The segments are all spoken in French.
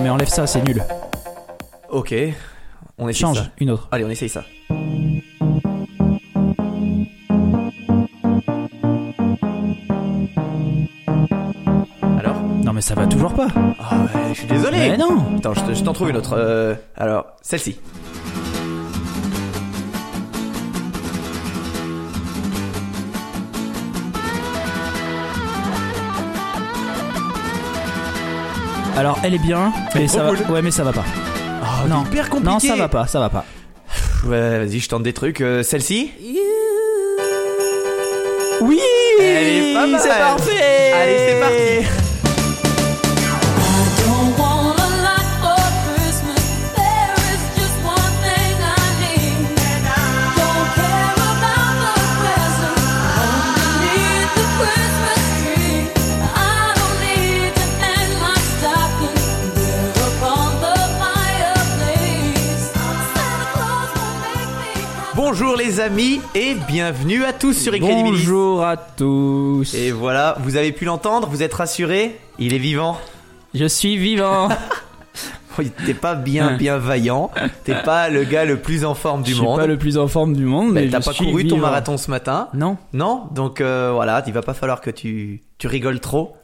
Non, mais enlève ça, c'est nul. Ok, on essaye Change, ça. une autre. Allez, on essaye ça. Alors Non, mais ça va toujours pas. Ah ouais, je suis désolé. Mais non. Attends, je te- je t'en trouve une autre. Euh, alors, celle-ci. Alors, elle est bien, mais ça va. Ouais, mais ça va pas. Oh, non, hyper compliqué. non, ça va pas, ça va pas. Ouais, vas-y, je tente des trucs. Euh, celle-ci Oui, Elle est pas mal. c'est parfait. Allez, c'est parti. Les amis et bienvenue à tous sur Incredibilis. Bonjour à tous. Et voilà, vous avez pu l'entendre, vous êtes rassurés Il est vivant. Je suis vivant. T'es pas bien bien vaillant, t'es pas le gars le plus en forme du je suis monde. pas le plus en forme du monde, Mais mais T'as pas suis couru ton marathon ce matin Non. Non Donc euh, voilà, il va pas falloir que tu, tu rigoles trop.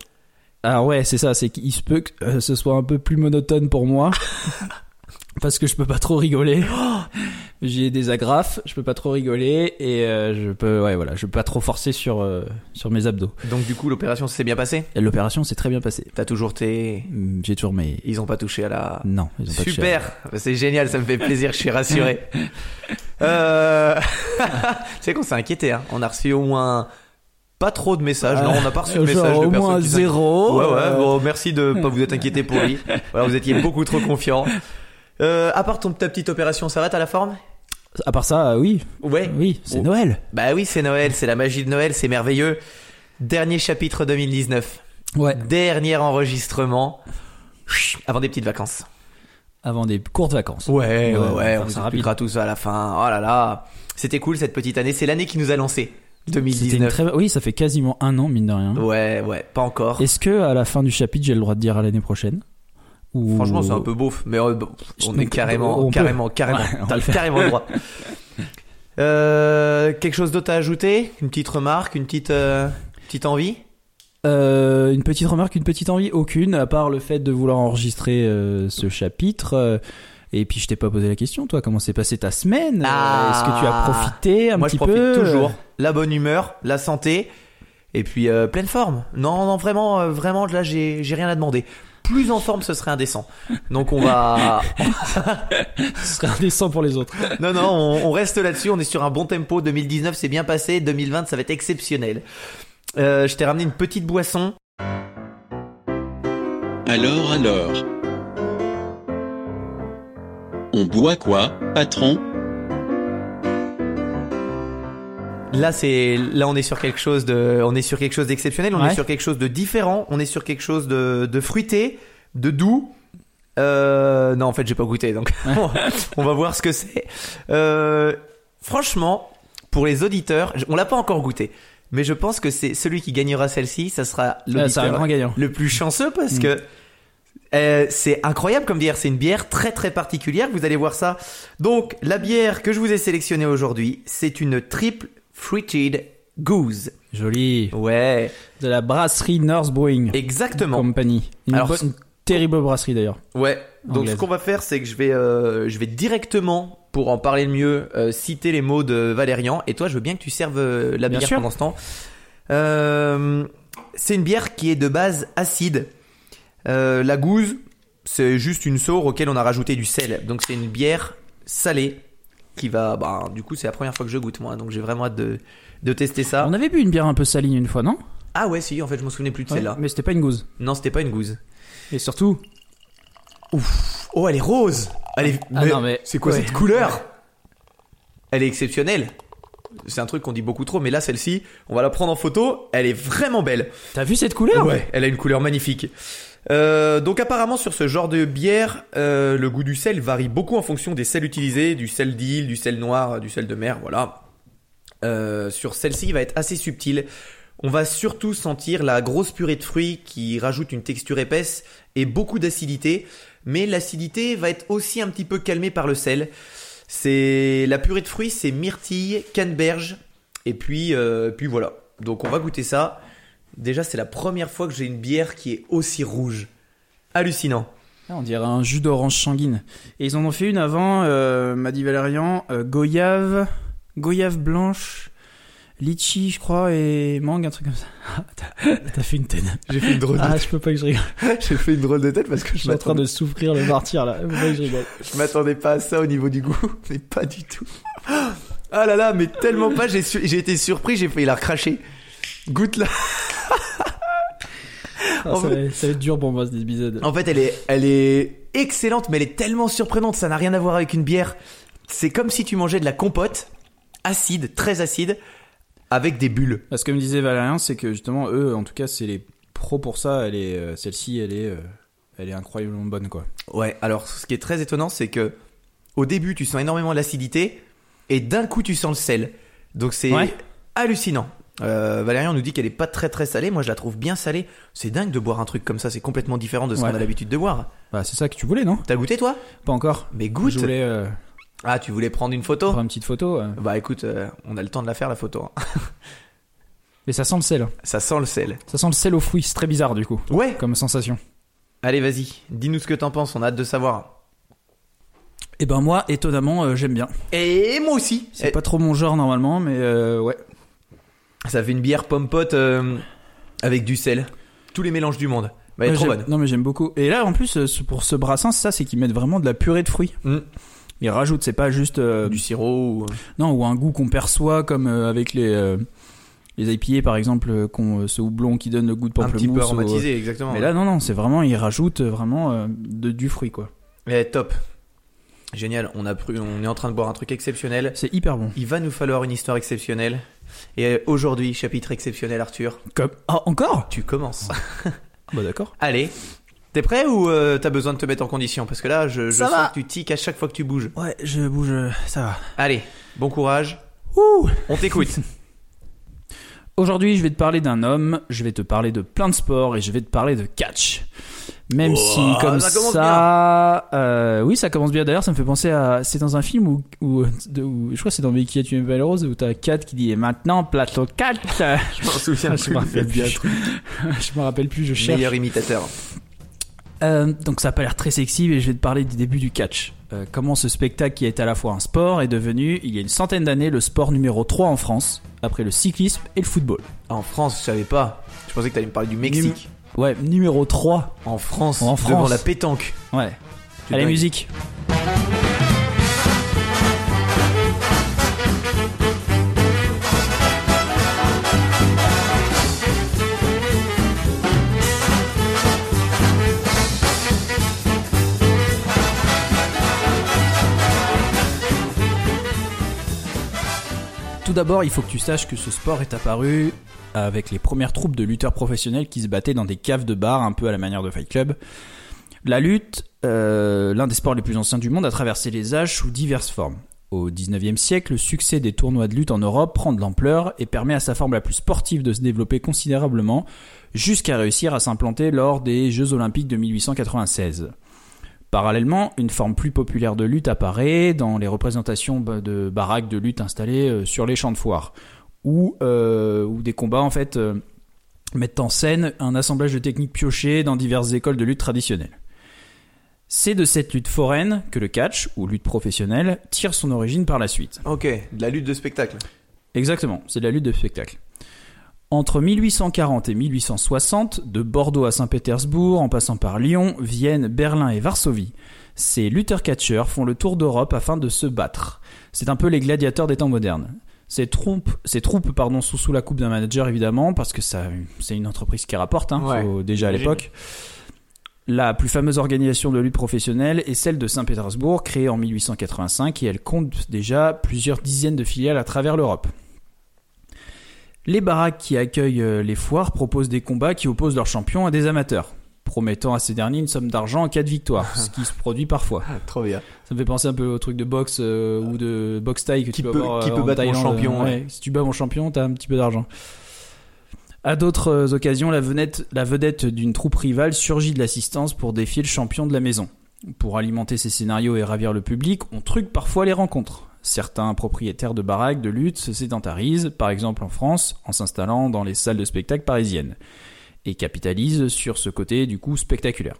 Alors ouais, c'est ça, c'est qu'il se peut que euh, ce soit un peu plus monotone pour moi. Parce que je peux pas trop rigoler. J'ai des agrafes, je peux pas trop rigoler et euh, je peux ouais voilà, je peux pas trop forcer sur euh, sur mes abdos. Donc du coup, l'opération s'est bien passée? L'opération s'est très bien passée. T'as toujours tes... Hum, J'ai toujours mes Ils ont pas touché à la... non, ils ont pas. Super, c'est génial, ça me fait plaisir, je suis rassuré. euh... tu sais qu'on s'est inquiété, hein. on a reçu au moins pas trop de messages, non, on n'a pas reçu de Euh, messages de au moins zéro. Ouais, ouais, euh, bon, merci de pas vous être inquiété pour lui. Voilà, vous étiez beaucoup trop confiant. Euh, à part ton, ta petite opération, ça va, t'as la forme? À part ça, euh, oui, Ouais. oui, c'est Oh. Noël. Bah oui, c'est Noël, c'est la magie de Noël, c'est merveilleux. Dernier chapitre 2019. Ouais. Dernier enregistrement. Avant des petites vacances. Avant des courtes vacances. Ouais, ouais, Ouais, ouais, on tout ça à la fin. Oh là là. C'était cool cette petite année, c'est l'année qui nous a lancé. C'était une 2019. très oui, ça fait quasiment un an mine de rien. Ouais, ouais, pas encore. Est-ce que à la fin du chapitre, j'ai le droit de dire à l'année prochaine? Ou- Franchement, c'est un peu beauf, mais euh, on est carrément, on carrément, carrément, Ouais, carrément droit. Euh, quelque chose d'autre à ajouter? Une petite remarque, une petite, euh, petite envie? Euh, une petite remarque, une petite envie, aucune, à part le fait de vouloir enregistrer ce chapitre. et puis je t'ai pas posé la question, toi, comment s'est passée ta semaine? Ah. Est-ce que tu as profité un Moi, petit je profite peu? toujours. La bonne humeur, la santé, et puis pleine forme. Non, non, vraiment, vraiment, là, j'ai rien à demander. Plus en forme, ce serait indécent. Donc on va, Ce serait indécent pour les autres. non, non, on, on reste là-dessus. On est sur un bon tempo. 2019, c'est bien passé. 2020, ça va être exceptionnel. Euh, je t'ai ramené une petite boisson. Alors alors On boit quoi, patron? Là, c'est là, on est sur quelque chose de, on est sur quelque chose d'exceptionnel. On Ouais. est sur quelque chose de différent. On est sur quelque chose de, de fruité, de doux. Euh, non, en fait, j'ai pas goûté, donc on va voir ce que c'est. Euh, franchement, pour les auditeurs, on l'a pas encore goûté, mais je pense que c'est celui qui gagnera celle-ci, ça sera Ah, l'auditeur gagnant. le plus chanceux parce Mm. que euh, c'est incroyable comme bière. C'est une bière très très particulière. Vous allez voir ça. Donc la bière que je vous ai sélectionnée aujourd'hui, c'est une triple fruited goose. Joli. Ouais, De la brasserie North Brewing exactement. Company. Une, Alors, bonne- une terrible brasserie d'ailleurs. Ouais. Donc Anglaise. ce qu'on va faire, c'est que je vais euh, je vais directement pour en parler le mieux euh, citer les mots de Valérian. Et toi, je veux bien que tu serves euh, la Bien bière sûr. pendant ce temps. Euh, c'est une bière qui est de base acide. La gouze, c'est juste une sour auquel on a rajouté du sel. Donc c'est une bière salée qui va. Bah, du coup, c'est la première fois que je goûte moi, donc j'ai vraiment hâte de, de tester ça. On avait bu une bière un peu saline une fois, non? Ah ouais, si. En fait, je me souvenais plus de Ouais, celle-là. Mais c'était pas une gouze. Non, c'était pas une gouze. Et surtout, Oh, elle est rose. Elle est. Ah non, mais- c'est quoi ouais. cette couleur? Elle est exceptionnelle. C'est un truc qu'on dit beaucoup trop, mais là, celle-ci, on va la prendre en photo. Elle est vraiment belle. t'as vu cette couleur? Ouais, elle a une couleur magnifique. Euh, donc apparemment sur ce genre de bière, euh, le goût du sel varie beaucoup en fonction des sels utilisés, du sel d'île, du sel noir, du sel de mer, voilà. Euh, sur celle-ci, il va être assez subtil. On va surtout sentir la grosse purée de fruits qui rajoute une texture épaisse et beaucoup d'acidité. mais l'acidité va être aussi un petit peu calmée par le sel. C'est la purée de fruits, c'est myrtille, canneberge, et puis, euh, puis voilà. Donc on va goûter ça. Déjà, c'est la première fois que j'ai une bière qui est aussi rouge. Hallucinant. Ah, on dirait un jus d'orange sanguine. Et ils en ont fait une avant, euh, m'a dit Valérian, euh, goyave, goyave blanche, litchi, je crois, et mangue, un truc comme ça. Ah, T'as t'as fait une tête. J'ai fait une drôle de, Ah, je peux pas que je rigole. j'ai fait une drôle de tête parce que Je je suis en train de souffrir le martyr là. Faut pas que je rigole. je m'attendais pas à ça au niveau du goût, mais pas du tout. Ah là là, mais tellement pas, j'ai, su- j'ai été surpris, j'ai failli la recracher. Goûte là. Ah, ça, va, ça va être dur pour moi cet épisode. En fait, elle est, elle est excellente, mais elle est tellement surprenante. Ça n'a rien à voir avec une bière. C'est comme si tu mangeais de la compote, acide, très acide, avec des bulles. Parce que comme disait Valérian, c'est que justement, eux, en tout cas, c'est les pros pour ça. Elle est, euh, celle-ci, elle est, euh, elle est incroyablement bonne, quoi. Ouais. Alors, ce qui est très étonnant, c'est que au début, tu sens énormément l'acidité, et d'un coup, tu sens le sel. Donc, c'est Ouais. hallucinant. Euh, Valérian nous dit qu'elle est pas très très salée. Moi, je la trouve bien salée. C'est dingue de boire un truc comme ça. C'est complètement différent de ce Ouais. qu'on a l'habitude de boire. Bah, c'est ça que tu voulais, non? T'as goûté toi? Pas encore. Mais goûte. Je voulais euh, Ah, tu voulais prendre une photo? prendre une petite photo. euh. Bah écoute, euh, on a le temps de la faire la photo. hein. Mais ça sent le sel. Ça sent le sel. Ça sent le sel aux fruits. C'est très bizarre, du coup, Ouais. comme sensation. Allez, vas-y. Dis-nous ce que t'en penses. On a hâte de savoir. Et ben moi, étonnamment, euh, j'aime bien. Et moi aussi. C'est Eh, pas trop mon genre normalement, mais euh, ouais. Ça fait une bière pomme-pote euh, avec du sel. Tous les mélanges du monde. Bah, elle est Ouais, trop j'aime- bonne. Non mais j'aime beaucoup. Et là en plus euh, ce- pour ce brassin c'est ça, c'est qu'ils mettent vraiment de la purée de fruits. Mm. Ils rajoutent, c'est pas juste euh, Du sirop ou... non ou un goût qu'on perçoit comme euh, avec les euh, les IPA par exemple, euh, qu'on euh, ce houblon qui donne le goût de un petit peu aromatisé, exactement. Mais là non non, c'est vraiment ils rajoutent euh, vraiment euh, de, du fruit quoi. Eh, top. Génial. On, a pris, on est en train de boire un truc exceptionnel. C'est hyper bon. Il va nous falloir une histoire exceptionnelle. Et euh, aujourd'hui, chapitre exceptionnel, Arthur. Comme ah encore? Tu commences. Bah d'accord. Allez. T'es prêt ou euh, t'as besoin de te mettre en condition? Parce que là, je, je sens va. que tu tiques à chaque fois que tu bouges. Ouais, je bouge, euh, ça va. Allez, bon courage. Ouh On t'écoute. Aujourd'hui, je vais te parler d'un homme, je vais te parler de plein de sports et je vais te parler de catch. Même Oh, si, comme ça euh, oui, ça commence bien. D'ailleurs, ça me fait penser à, c'est dans un film où, où, de- où- je crois que c'est dans qui a tué Belle Rose où t'as Kat qui dit et maintenant plateau 4 je m'en souviens Je me rappelle plus. Je me rappelle plus, je cherche. Meilleur imitateur. Euh, donc ça a pas l'air très sexy, mais je vais te parler du début du catch. Euh, comment ce spectacle qui est à la fois un sport est devenu, il y a une centaine d'années, le sport numéro 3 en France, après le cyclisme et le football. En France, je savais pas. Je pensais que t'allais me parler du Mexique. Ouais, numéro 3. En France, En devant France. la pétanque. Ouais. Allez, dingue. musique. D'abord, il faut que tu saches que ce sport est apparu avec les premières troupes de lutteurs professionnels qui se battaient dans des caves de bar, un peu à la manière de Fight Club. La lutte, euh, l'un des sports les plus anciens du monde, a traversé les âges sous diverses formes. Au 19e siècle, le succès des tournois de lutte en Europe prend de l'ampleur et permet à sa forme la plus sportive de se développer considérablement, jusqu'à réussir à s'implanter lors des Jeux Olympiques de 1896. Parallèlement, une forme plus populaire de lutte apparaît dans les représentations de baraques de lutte installées euh, sur les champs de foire, où, euh, où des combats en fait euh, mettent en scène un assemblage de techniques piochées dans diverses écoles de lutte traditionnelles. C'est de cette lutte foraine que le catch, ou lutte professionnelle, tire son origine par la suite. Ok, de la lutte de spectacle. Exactement, c'est de la lutte de spectacle. Entre 1840 et 1860, de Bordeaux à Saint-Pétersbourg, en passant par Lyon, Vienne, Berlin et Varsovie, ces lutteurs-catcheurs font le tour d'Europe afin de se battre. C'est un peu les gladiateurs des temps modernes. Ces troupes, ces troupes pardon, sont sous la coupe d'un manager évidemment, parce que ça, c'est une entreprise qui rapporte, hein, Ouais. faut- déjà à l'époque. La plus fameuse organisation de lutte professionnelle est celle de Saint-Pétersbourg, créée en 1885, et elle compte déjà plusieurs dizaines de filiales à travers l'Europe. Les baraques qui accueillent euh, les foires proposent des combats qui opposent leurs champions à des amateurs, promettant à ces derniers une somme d'argent en cas de victoire, ce qui se produit parfois. Ah, trop bien. Ça me fait penser un peu au truc de boxe euh, ou de boxe taille que Qui tu peux peut- avoir qui euh, peut en battre mon Thaïlande. champion, Ouais, ouais. Si tu bats mon champion, t'as un petit peu d'argent. À d'autres occasions, la vedette, la vedette d'une troupe rivale surgit de l'assistance pour défier le champion de la maison. Pour alimenter ces scénarios et ravir le public, on truque parfois les rencontres. Certains propriétaires de baraques de lutte se sédentarisent, par exemple en France, en s'installant dans les salles de spectacle parisiennes, et capitalisent sur ce côté du coup spectaculaire.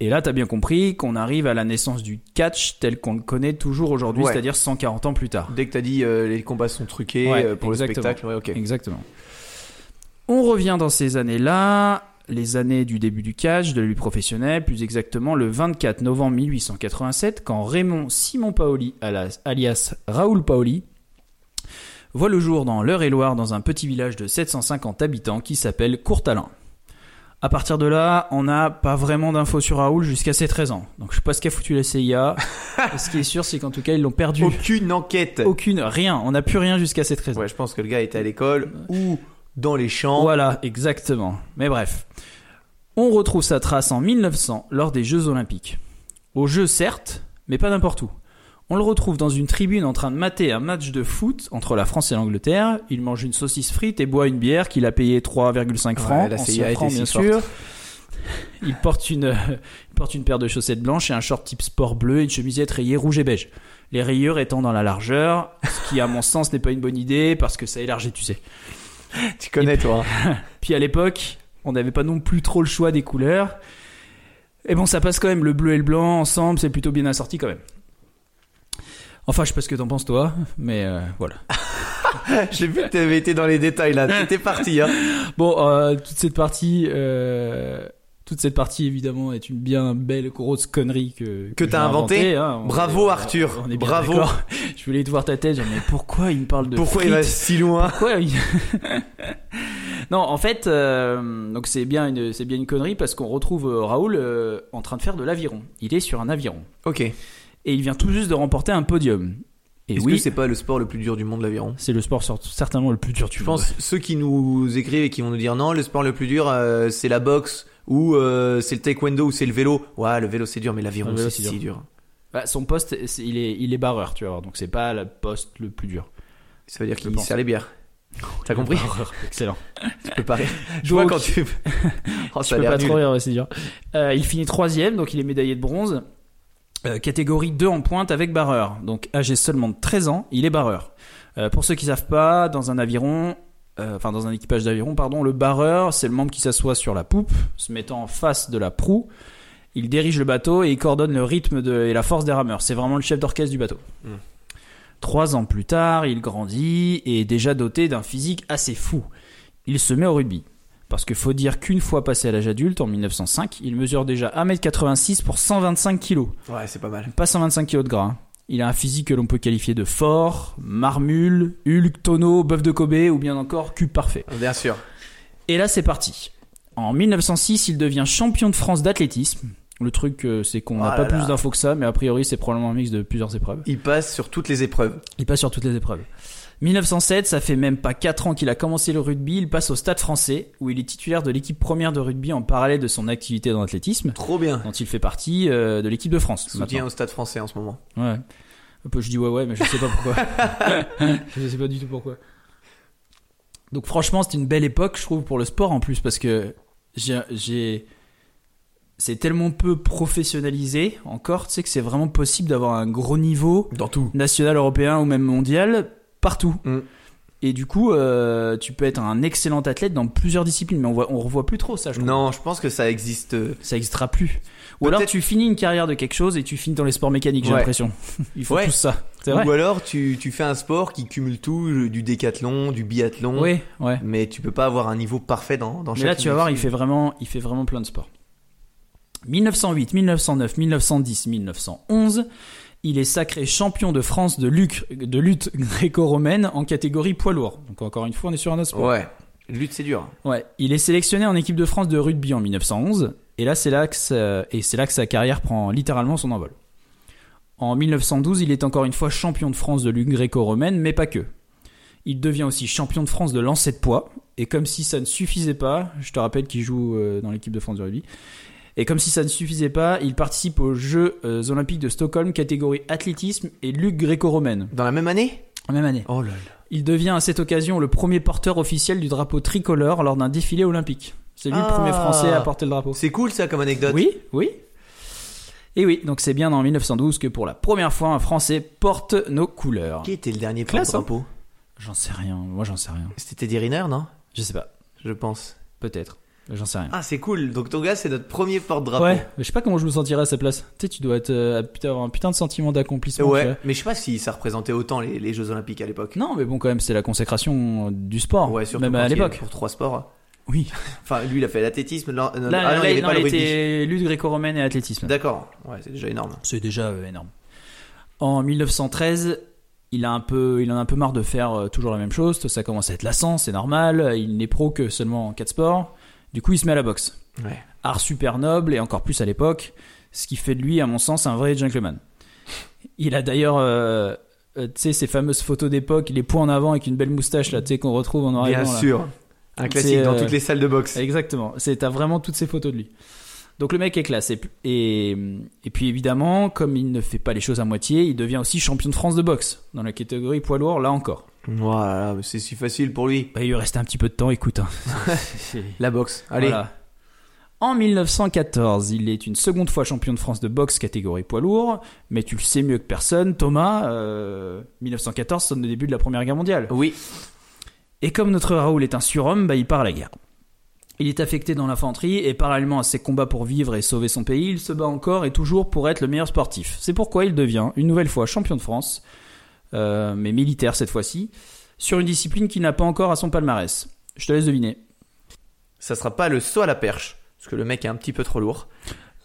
Et là, t'as bien compris qu'on arrive à la naissance du catch tel qu'on le connaît toujours aujourd'hui, Ouais. c'est-à-dire 140 ans plus tard. Dès que t'as dit euh, les combats sont truqués Ouais, euh, pour exactement. le spectacle, ouais, ok. Exactement. On revient dans ces années-là, les années du début du catch, de la lutte professionnelle, plus exactement le 24 novembre 1887, quand Raymond Simon Paoli, alias- Raoul Paoli, voit le jour dans l'Eure-et-Loire dans un petit village de 750 habitants qui s'appelle Courtalin. À partir de là, on n'a pas vraiment d'infos sur Raoul jusqu'à ses 13 ans. Donc je sais pas ce qu'a foutu la CIA. ce qui est sûr, c'est qu'en tout cas, ils l'ont perdu. Aucune enquête. Aucune, rien. On n'a plus rien jusqu'à ses 13 ans. Ouais, je pense que le gars était à l'école ou dans les champs. Voilà, exactement. Mais bref. On retrouve sa trace en 1900 lors des Jeux Olympiques. Aux Jeux, certes, mais pas n'importe où. On le retrouve dans une tribune en train de mater un match de foot entre la France et l'Angleterre. Il mange une saucisse frite et boit une bière qu'il a payée 3,5 francs, la CIA francs bien si sûr. Il porte, une, il porte une paire de chaussettes blanches et un short type sport bleu et une chemisette rayée rouge et beige. Les rayures étant dans la largeur, ce qui à mon sens n'est pas une bonne idée parce que ça élargit, tu sais. Tu connais toi. hein. Puis à l'époque, on n'avait pas non plus trop le choix des couleurs. Et bon, ça passe quand même, le bleu et le blanc ensemble, c'est plutôt bien assorti quand même. Enfin, je sais pas ce que t'en penses toi, mais euh, voilà. J'ai vu que t'avais été dans les détails là. T'étais parti. Hein. Bon, euh, toute cette partie, euh, toute cette partie évidemment est une bien belle grosse connerie que Que j'ai t'as inventé. inventée, hein. On Bravo, est- Arthur. On est bien Bravo. Je voulais te voir ta tête, genre, mais pourquoi il me parle de Pourquoi il va si loin Pourquoi il- Non, en fait, euh, donc c'est bien une, c'est bien une connerie parce qu'on retrouve euh, Raoul euh, en train de faire de l'aviron. Il est sur un aviron Ok. et il vient tout juste de remporter un podium. Et Est-ce oui, que c'est pas le sport le plus dur du monde l'aviron? C'est le sport certainement le plus dur du Je monde. pense ceux qui nous écrivent et qui vont nous dire non, le sport le plus dur euh, c'est la boxe ou euh, c'est le taekwondo ou c'est le vélo. Ouais, le vélo c'est dur, mais l'aviron c'est si dur. Bah, son poste, il est, il est barreur, tu vois. Donc c'est pas le poste le plus dur. Ça veut dire qu'il sert les bières. T'as compris? Barreur, excellent. Tu peux pas rire. Je vois quand tu. oh, Je ça a peux pas nul. trop rire, ouais, c'est dur. Euh, il finit troisième, donc il est médaillé de bronze. Euh, catégorie 2 en pointe avec barreur. Donc âgé seulement de 13 ans, il est barreur. Euh, pour ceux qui savent pas, dans un aviron, euh, enfin dans un équipage d'aviron, pardon, le barreur, c'est le membre qui s'assoit sur la poupe, se mettant en face de la proue. Il dirige le bateau et il coordonne le rythme de, et la force des rameurs. C'est vraiment le chef d'orchestre du bateau. Mm. Trois ans plus tard, il grandit et est déjà doté d'un physique assez fou. Il se met au rugby. Parce qu'il faut dire qu'une fois passé à l'âge adulte, en 1905, il mesure déjà 1m86 pour 125 kg. Ouais, c'est pas mal. Pas 125 kg de gras. hein. Il a un physique que l'on peut qualifier de fort, marmule, Hulk, tonneau, bœuf de Kobe ou bien encore cube parfait. Bien sûr. Et là, c'est parti. En 1906, il devient champion de France d'athlétisme. Le truc, euh, c'est qu'on n'a Oh pas là plus là. d'infos que ça, mais a priori, c'est probablement un mix de plusieurs épreuves. Il passe sur toutes les épreuves. Il passe sur toutes les épreuves. 1907, ça fait même pas 4 ans qu'il a commencé le rugby, il passe au Stade français, où il est titulaire de l'équipe première de rugby en parallèle de son activité dans l'athlétisme, Trop bien. dont il fait partie euh, de l'équipe de France. Soutien au stade français en ce moment. Ouais. Un peu, je dis ouais ouais, mais je sais pas pourquoi. je sais pas du tout pourquoi. Donc franchement, c'était une belle époque, je trouve, pour le sport en plus, parce que j'ai- C'est tellement peu professionnalisé encore, tu sais que c'est vraiment possible d'avoir un gros niveau Dans tout. national, européen ou même mondial, partout. Mm. Et du coup, euh, tu peux être un excellent athlète dans plusieurs disciplines, mais on voit, on revoit plus trop ça. Je trouve. Non, je pense que ça existe. euh, Ça existera plus. Ou alors tu finis une carrière de quelque chose et tu finis dans les sports mécaniques. J'ai Ouais. l'impression. Il faut Ouais. tout ça. Ou alors tu, tu fais un sport qui cumule tout, du décathlon, du biathlon. Oui, ouais. Mais tu peux pas avoir un niveau parfait dans, dans Mais chaque là, tu vas voir, il fait vraiment, il fait vraiment plein de sports. 1908, 1909, 1910, 1911, il est sacré champion de France de, lutte gréco-romaine en catégorie poids lourd. Donc encore une fois, on est sur un autre sport. Ouais. Lutte, c'est dur. Ouais, il est sélectionné en équipe de France de rugby en 1911 et là c'est là que ça- et c'est là que sa carrière prend littéralement son envol. En 1912, il est encore une fois champion de France de lutte gréco-romaine, mais pas que. Il devient aussi champion de France de lancer de poids et comme si ça ne suffisait pas, je te rappelle qu'il joue euh, dans l'équipe de France de rugby. Et comme si ça ne suffisait pas, il participe aux Jeux euh, olympiques de Stockholm catégorie athlétisme et lutte gréco-romaine Dans la même année? En même année. Oh là là. Il devient à cette occasion le premier porteur officiel du drapeau tricolore lors d'un défilé olympique. C'est lui Ah. le premier français à porter le drapeau. C'est cool ça comme anecdote. Oui, oui. Et oui, donc c'est bien en 1912 que pour la première fois un Français porte nos couleurs. Qui était le dernier Classe, hein. porte-drapeau J'en sais rien, moi j'en sais rien. C'était Teddy Riner, non? Je sais pas, Je pense. peut-être. J'en sais rien. Ah, c'est cool. Donc ton gars, c'est notre premier porte-drapeau. ouais, mais je sais pas comment je me sentirais à sa place. Tu sais, tu dois être, euh, putain, avoir un putain de sentiment d'accomplissement. Ouais, mais je sais pas si ça représentait autant les, les Jeux Olympiques à l'époque. Non, mais bon, quand même, c'est la consécration du sport. Ouais, surtout même à l'époque. Pour trois sports. Oui. Enfin, lui, il a fait l'athlétisme. Là, euh, Là, ah non, là, il avait non, pas il était lutte gréco-romaine et athlétisme. D'accord. Ouais, c'est déjà énorme. C'est déjà euh, énorme. En 1913, il a un peu, il en a un peu marre de faire euh, toujours la même chose. Ça commence à être lassant, c'est normal. Il n'est pro que seulement en 4 sports. Du coup, il se met à la boxe. Ouais. Art super noble et encore plus à l'époque, ce qui fait de lui, à mon sens, un vrai gentleman. Il a d'ailleurs, euh, euh, tu sais, ces fameuses photos d'époque, les points en avant avec une belle moustache là, tu sais, qu'on retrouve en noir Bien blanc. là. sûr. Un classique dans euh, toutes les salles de boxe. Exactement. C'est t'as vraiment toutes ces photos de lui. Donc le mec est classe. Et, et, et puis évidemment, comme il ne fait pas les choses à moitié, il devient aussi champion de France de boxe dans la catégorie poids lourd. Là encore. Voilà, mais c'est si facile pour lui. Bah, il lui restait un petit peu de temps. Écoute. hein. La boxe. Allez. Voilà. En 1914, il est une seconde fois champion de France de boxe catégorie poids lourd, mais tu le sais mieux que personne, Thomas, euh, 1914 sonne le début de la Première Guerre mondiale. Oui. Et comme notre Raoul est un surhomme, bah, il part à la guerre. Il est affecté dans l'infanterie et parallèlement à ses combats pour vivre et sauver son pays, il se bat encore et toujours pour être le meilleur sportif. C'est pourquoi il devient une nouvelle fois champion de France, euh, mais militaire cette fois-ci, sur une discipline qu'il n'a pas encore à son palmarès. Je te laisse deviner. Ça sera pas le saut à la perche, parce que le mec est un petit peu trop lourd.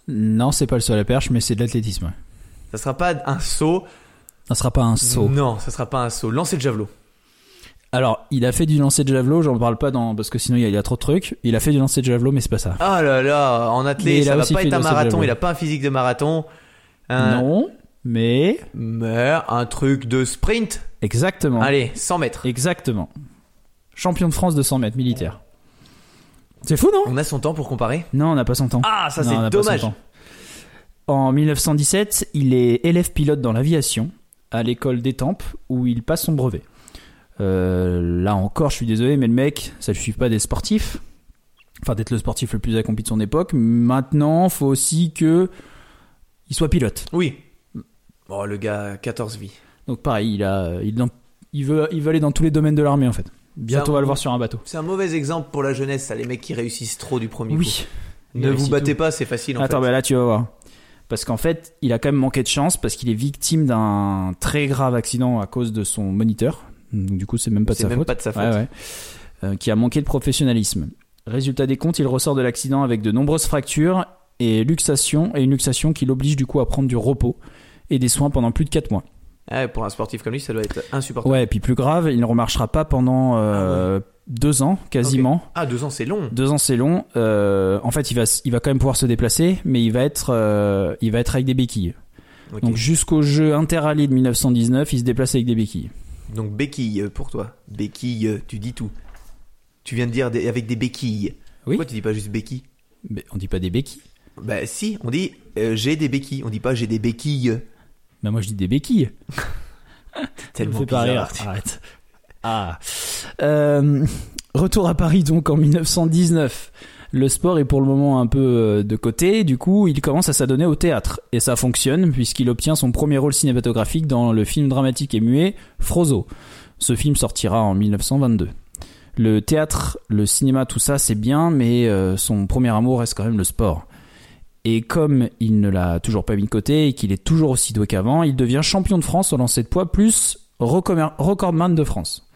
Non, c'est pas le saut à la perche, mais c'est de l'athlétisme. Ça sera pas un saut. Ça sera pas un saut. Non, ça sera pas un saut. Lancer de javelot. Alors, il a fait du lancer de javelot, j'en parle pas dans, parce que sinon il y, a, il y a trop de trucs. Il a fait du lancer de javelot, mais c'est pas ça. Ah là là, en athlète, il a ça va pas être un marathon. Il a pas un physique de marathon. Non, mais Mais un truc de sprint. exactement. Allez, 100 mètres. Exactement. Champion de France de 100 mètres militaire. C'est fou, non? On a son temps pour comparer? Non, on n'a pas son temps. Ah, ça c'est dommage. temps. En 1917, il est élève pilote dans l'aviation à l'école d'Étampes où il passe son brevet. Euh, là encore, je suis désolé, mais le mec, ça ne suffit pas d'être sportif. Enfin, d'être le sportif le plus accompli de son époque. Maintenant, faut aussi que il soit pilote. Oui. Bon, le gars, 14 vies. Donc pareil, il a, il, dans- il veut, il veut aller dans tous les domaines de l'armée en fait. Bientôt, on va le voir sur un bateau. C'est un mauvais exemple pour la jeunesse, ça, les mecs qui réussissent trop du premier coup. Oui. Il Ne vous battez tout. pas, c'est facile en Attends, fait. bah là tu vas voir. Parce qu'en fait, il a quand même manqué de chance parce qu'il est victime d'un très grave accident à cause de son moniteur. Donc, du coup, c'est même pas de C'est sa même faute. pas de sa faute. Ouais, ouais. Euh, qui a manqué de professionnalisme. Résultat des comptes, il ressort de l'accident avec de nombreuses fractures et luxation et une luxation qui l'oblige du coup à prendre du repos et des soins pendant plus de 4 mois. Ouais, pour un sportif comme lui, ça doit être insupportable. Ouais, et puis plus grave, il ne remarchera pas pendant euh, deux ans quasiment. Ah, deux ans, c'est long. Deux ans c'est long. Euh, en fait, il va, il va quand même pouvoir se déplacer, mais il va être, euh, il va être avec des béquilles. Donc jusqu'au jeu interallié de 1919, il se déplace avec des béquilles. Donc béquille euh, pour toi. Béquille, euh, tu dis tout. Tu viens de dire des- avec des béquilles. Oui. Pourquoi tu dis pas juste béquille Mais on dit pas des béquilles. Bah si, on dit euh, j'ai des béquilles. On dit pas j'ai des béquilles. Bah moi je dis des béquilles. Tellement bizarre. rire. Arrête. Ah. Euh, retour à Paris donc en 1919. Le sport est pour le moment un peu euh, de côté, du coup il commence à s'adonner au théâtre. Et ça fonctionne puisqu'il obtient son premier rôle cinématographique dans le film dramatique et muet Frozo. Ce film sortira en 1922. Le théâtre, le cinéma, tout ça c'est bien, mais euh, son premier amour reste quand même le sport. Et comme il ne l'a toujours pas mis de côté et qu'il est toujours aussi doué qu'avant, il devient champion de France au lancer de poids plus recordman de France.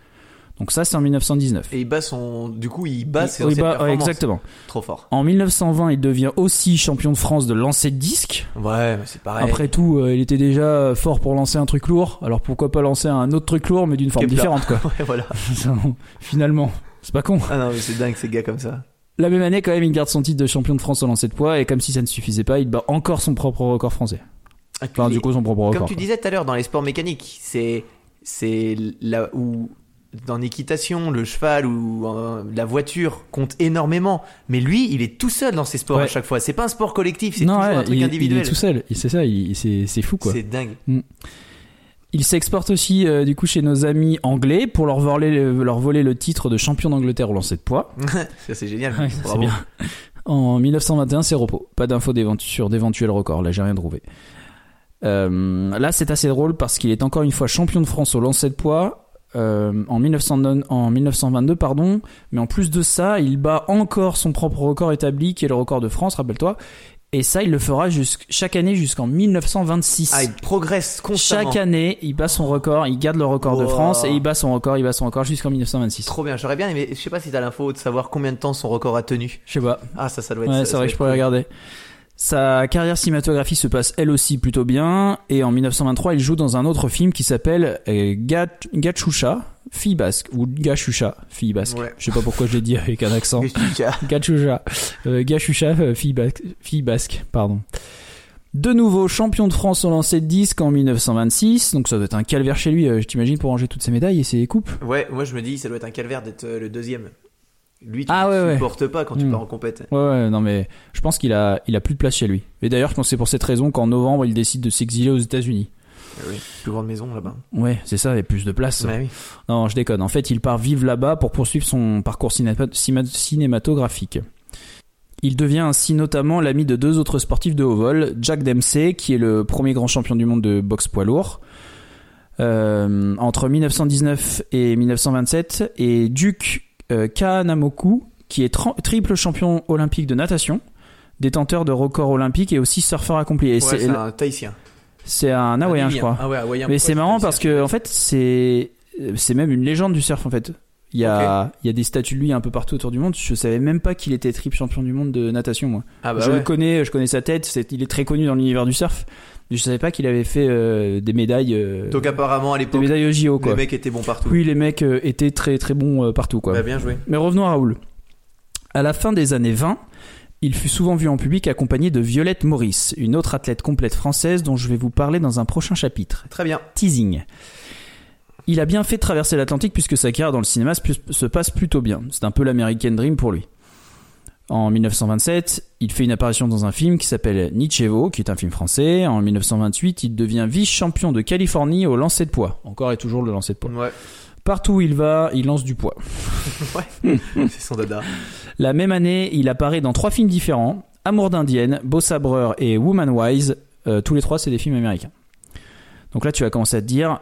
Donc ça c'est en 1919. Et il bat son. Du coup, il bat ses anciennes bah, ouais, exactement. Trop fort. En 1920, il devient aussi champion de France de lancer de disque. Ouais, c'est pareil. Après tout, euh, il était déjà fort pour lancer un truc lourd. Alors pourquoi pas lancer un autre truc lourd, mais d'une forme différente, quoi. Ouais, voilà. Finalement, c'est pas con. Ah non, mais c'est dingue ces gars comme ça. La même année, quand même, il garde son titre de champion de France au lancer de poids, et comme si ça ne suffisait pas, il bat encore son propre record français. Enfin, Et- du coup, son propre record. Comme tu disais tout à l'heure, dans les sports mécaniques, c'est c'est là où dans l'équitation, le cheval ou euh, la voiture compte énormément. Mais lui, il est tout seul dans ces sports Ouais. à chaque fois. C'est pas un sport collectif, c'est Non, toujours ouais, un truc il, individuel. il est tout seul. C'est ça, c'est c'est fou, quoi. C'est dingue. Il s'exporte aussi euh, du coup chez nos amis anglais pour leur voler, leur voler le titre de champion d'Angleterre au lancer de poids. ça c'est génial. Ouais, c'est bien. En 1921, c'est repos. Pas d'infos sur d'éventuels records. Là, j'ai rien trouvé. Euh, là, c'est assez drôle parce qu'il est encore une fois champion de France au lancer de poids euh, en, 1909 en 1922, pardon. Mais en plus de ça, il bat encore son propre record établi, qui est le record de France, rappelle-toi. Et ça, il le fera chaque année jusqu'en 1926. Ah, il progresse constamment. Chaque année, il bat son record, il garde le record de. France et il bat son record, il bat son record jusqu'en 1926. Trop bien, j'aurais bien aimé. Je sais pas si t'as l'info de savoir combien de temps son record a tenu. Je sais pas. Ah, ça, ça doit être Ouais, c'est vrai que je pourrais cool. regarder. Sa carrière cinématographique se passe elle aussi plutôt bien et en 1923 il joue dans un autre film qui s'appelle euh, Gat- Gachucha, fille basque ou Gachucha, fille basque. Ouais. Je sais pas pourquoi je l'ai dit avec un accent. Gachucha, euh, Gachucha, euh, fille basque, fille basque, pardon. De nouveau champion de France au lancer de disque en 1926, donc ça doit être un calvaire chez lui, euh, je t'imagine, pour ranger toutes ses médailles et ses coupes. Ouais, moi je me dis, ça doit être un calvaire d'être euh, le deuxième. Lui, tu Ah, ouais, ouais. supportes pas quand tu Hmm. pars en compète. Ouais, ouais, non mais je pense qu'il a, il a plus de place chez lui. Et d'ailleurs, je pense que c'est pour cette raison qu'en novembre, il décide de s'exiler aux États-Unis. Ah oui, plus grande maison là-bas. Ouais, c'est ça, a plus de place. Oui. Non, je déconne. En fait, il part vivre là-bas pour poursuivre son parcours cinématographique. Il devient ainsi notamment l'ami de deux autres sportifs de haut vol, Jack Dempsey, qui est le premier grand champion du monde de boxe poids lourd. Euh, entre 1919 et 1927, et Duke euh, Kahanamoku, qui est triple champion olympique de natation, détenteur de records olympiques et aussi surfeur accompli. Et Ouais, c'est un Tahitien. C'est un Hawaïen, je crois. Ah ouais, Hawaïen. Mais c'est marrant parce que en fait c'est c'est même une légende du surf en fait. Il y a il y a des statues de lui un peu partout autour du monde. Je savais même pas qu'il était triple champion du monde de natation moi. Ah bah je ouais. le connais, je connais sa tête. Il est très connu dans l'univers du surf. Mais je savais pas qu'il avait fait euh, des médailles euh, Donc apparemment à des l'époque, médailles au JO quoi. les mecs étaient bons partout. Oui, les mecs euh, étaient très très bons partout quoi. Bah, bien joué. Mais revenons à Raoul. À la fin des années 20, il fut souvent vu en public accompagné de Violette Maurice, une autre athlète complète française dont je vais vous parler dans un prochain chapitre Très bien. teasing. Il a bien fait de traverser l'Atlantique puisque sa carrière dans le cinéma se se passe plutôt bien. C'est un peu l'American Dream pour lui. En 1927, il fait une apparition dans un film qui s'appelle Nichevo, qui est un film français. En 1928, il devient vice-champion de Californie au lancer de poids. Encore et toujours le lancer de poids. Ouais. Partout où il va, il lance du poids. ouais. c'est son dada. La même année, il apparaît dans trois films différents Amour d'indienne, Beau sabreur et Woman Wise. Euh, tous les trois, c'est des films américains. Donc là, tu vas commencer à te dire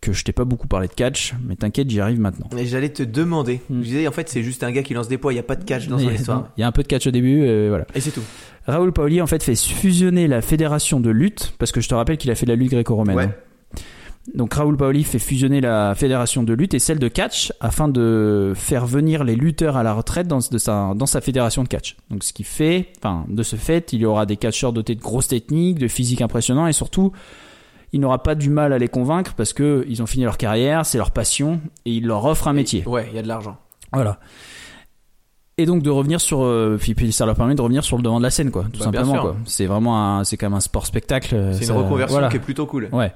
que je t'ai pas beaucoup parlé de catch, mais t'inquiète, j'y arrive maintenant. Et j'allais te demander. Hmm. Je disais, en fait, c'est juste un gars qui lance des poids. Il y a pas de catch dans son histoire. Il y a un peu de catch au début, euh, voilà. Et c'est tout. Raoul Paoli en fait fait fusionner la fédération de lutte, parce que je te rappelle qu'il a fait de la lutte gréco-romaine. Ouais. Donc Raoul Paoli fait fusionner la fédération de lutte et celle de catch afin de faire venir les lutteurs à la retraite dans, de sa, dans sa fédération de catch. Donc ce qui fait, enfin de ce fait, il y aura des catcheurs dotés de grosses techniques, de physique impressionnant et surtout, il n'aura pas du mal à les convaincre parce que ils ont fini leur carrière, c'est leur passion et il leur offre un métier. Ouais, il y a de l'argent. Voilà. Et donc de revenir sur, euh, puis, ça leur permet de revenir sur le devant de la scène, quoi, tout Bah, simplement. Quoi. C'est vraiment, un, c'est quand même un sport spectacle. euh, C'est une reconversion voilà. qui est plutôt cool. Ouais.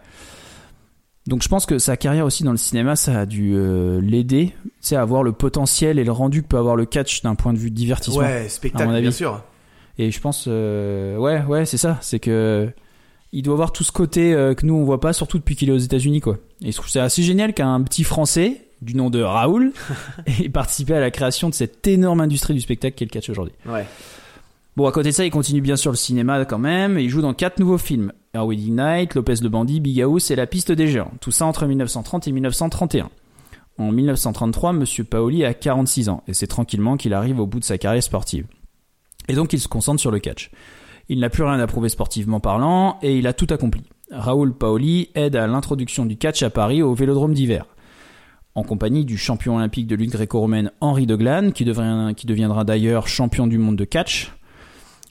Donc je pense que sa carrière aussi dans le cinéma, ça a dû euh, l'aider, tu à avoir le potentiel et le rendu que peut avoir le catch d'un point de vue divertissement. Ouais, à spectacle, mon avis. bien sûr. Et je pense, euh, ouais, ouais, c'est ça, c'est que il doit avoir tout ce côté euh, que nous on voit pas, surtout depuis qu'il est aux États-Unis, quoi. Et je trouve ça assez génial qu'un petit Français du nom de Raoul ait participé à la création de cette énorme industrie du spectacle qu'est le catch aujourd'hui. Ouais. Bon, à côté de ça, il continue bien sûr le cinéma quand même. et Il joue dans quatre nouveaux films Our Wedding Night, Lopez le Bandit, Big House et La Piste des Géants. Tout ça entre 1930 et 1931. En 1933, Monsieur Paoli a 46 ans et c'est tranquillement qu'il arrive au bout de sa carrière sportive. Et donc il se concentre sur le catch. Il n'a plus rien à prouver sportivement parlant et il a tout accompli. Raoul Paoli aide à l'introduction du catch à Paris au Vélodrome d'hiver. En compagnie du champion olympique de lutte gréco-romaine Henri de Glane, qui, qui deviendra d'ailleurs champion du monde de catch,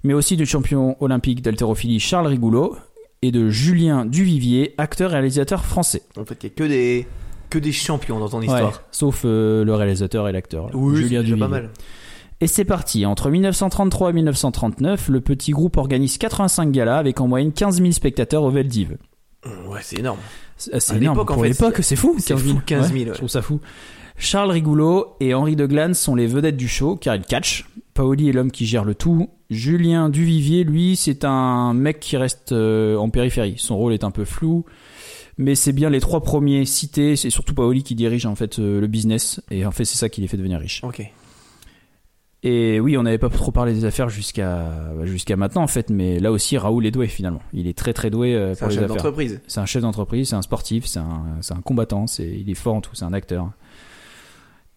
mais aussi du champion olympique d'haltérophilie Charles Rigoulot et de Julien Duvivier, acteur et réalisateur français. En fait, il y a que des, que des champions dans ton histoire. Ouais, sauf euh, le réalisateur et l'acteur. Oui, Julien déjà pas Duvivier. mal. Et c'est parti. Entre 1933 et 1939, le petit groupe organise 85 galas avec en moyenne 15 000 spectateurs au Veldiv. Ouais, c'est énorme. C'est À énorme. l'époque, en Pour l'époque, c'est fou. c'est fou, 15 000, Ouais, ouais. Je trouve ça fou. Charles Rigoulot et Henri de Glane sont les vedettes du show car ils catchent. Paoli est l'homme qui gère le tout. Julien Duvivier, lui, c'est un mec qui reste euh, en périphérie. Son rôle est un peu flou. Mais c'est bien les trois premiers cités. C'est surtout Paoli qui dirige en fait euh, le business. Et en fait, c'est ça qui les fait devenir riches. Ok. Et oui, on n'avait pas trop parlé des affaires jusqu'à jusqu'à maintenant en fait, mais là aussi Raoul est doué finalement. Il est très très doué euh, C'est pour un les chef affaires. d'entreprise. C'est un chef d'entreprise, c'est un sportif, c'est un, c'est un combattant, c'est, il est fort en tout, c'est un acteur.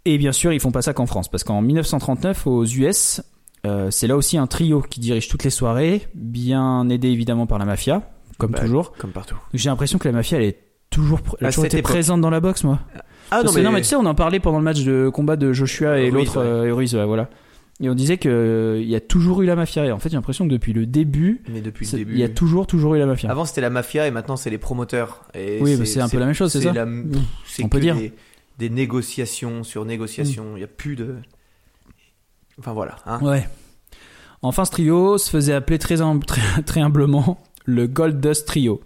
Et bien sûr, ils font pas ça qu'en France, parce qu'en 1939, aux US, euh, c'est là aussi un trio qui dirige toutes les soirées, bien aidé évidemment par la mafia, comme Bah, toujours. Comme partout. J'ai l'impression que la mafia, elle est toujours, elle a À toujours été présente dans la boxe, moi. Ah Parce non, mais tu sais, on en parlait pendant le match de combat de Joshua et l'autre, ouais. euh, et Ruiz, ouais, voilà. Et on disait qu'il y a toujours eu la mafia. Et en fait, j'ai l'impression que depuis le début, mais depuis le c'est- début. il y a toujours, toujours eu la mafia. Avant c'était la mafia et maintenant c'est les promoteurs. Et Oui, bah, c'est un peu la même chose, c'est ça la- Mm. c'est On peut dire. Mm. Des, des négociations sur négociations. Il n'y a plus de. Enfin voilà. hein. Ouais. Enfin, ce trio se faisait appeler très, hum- très, très humblement le Gold Dust Trio.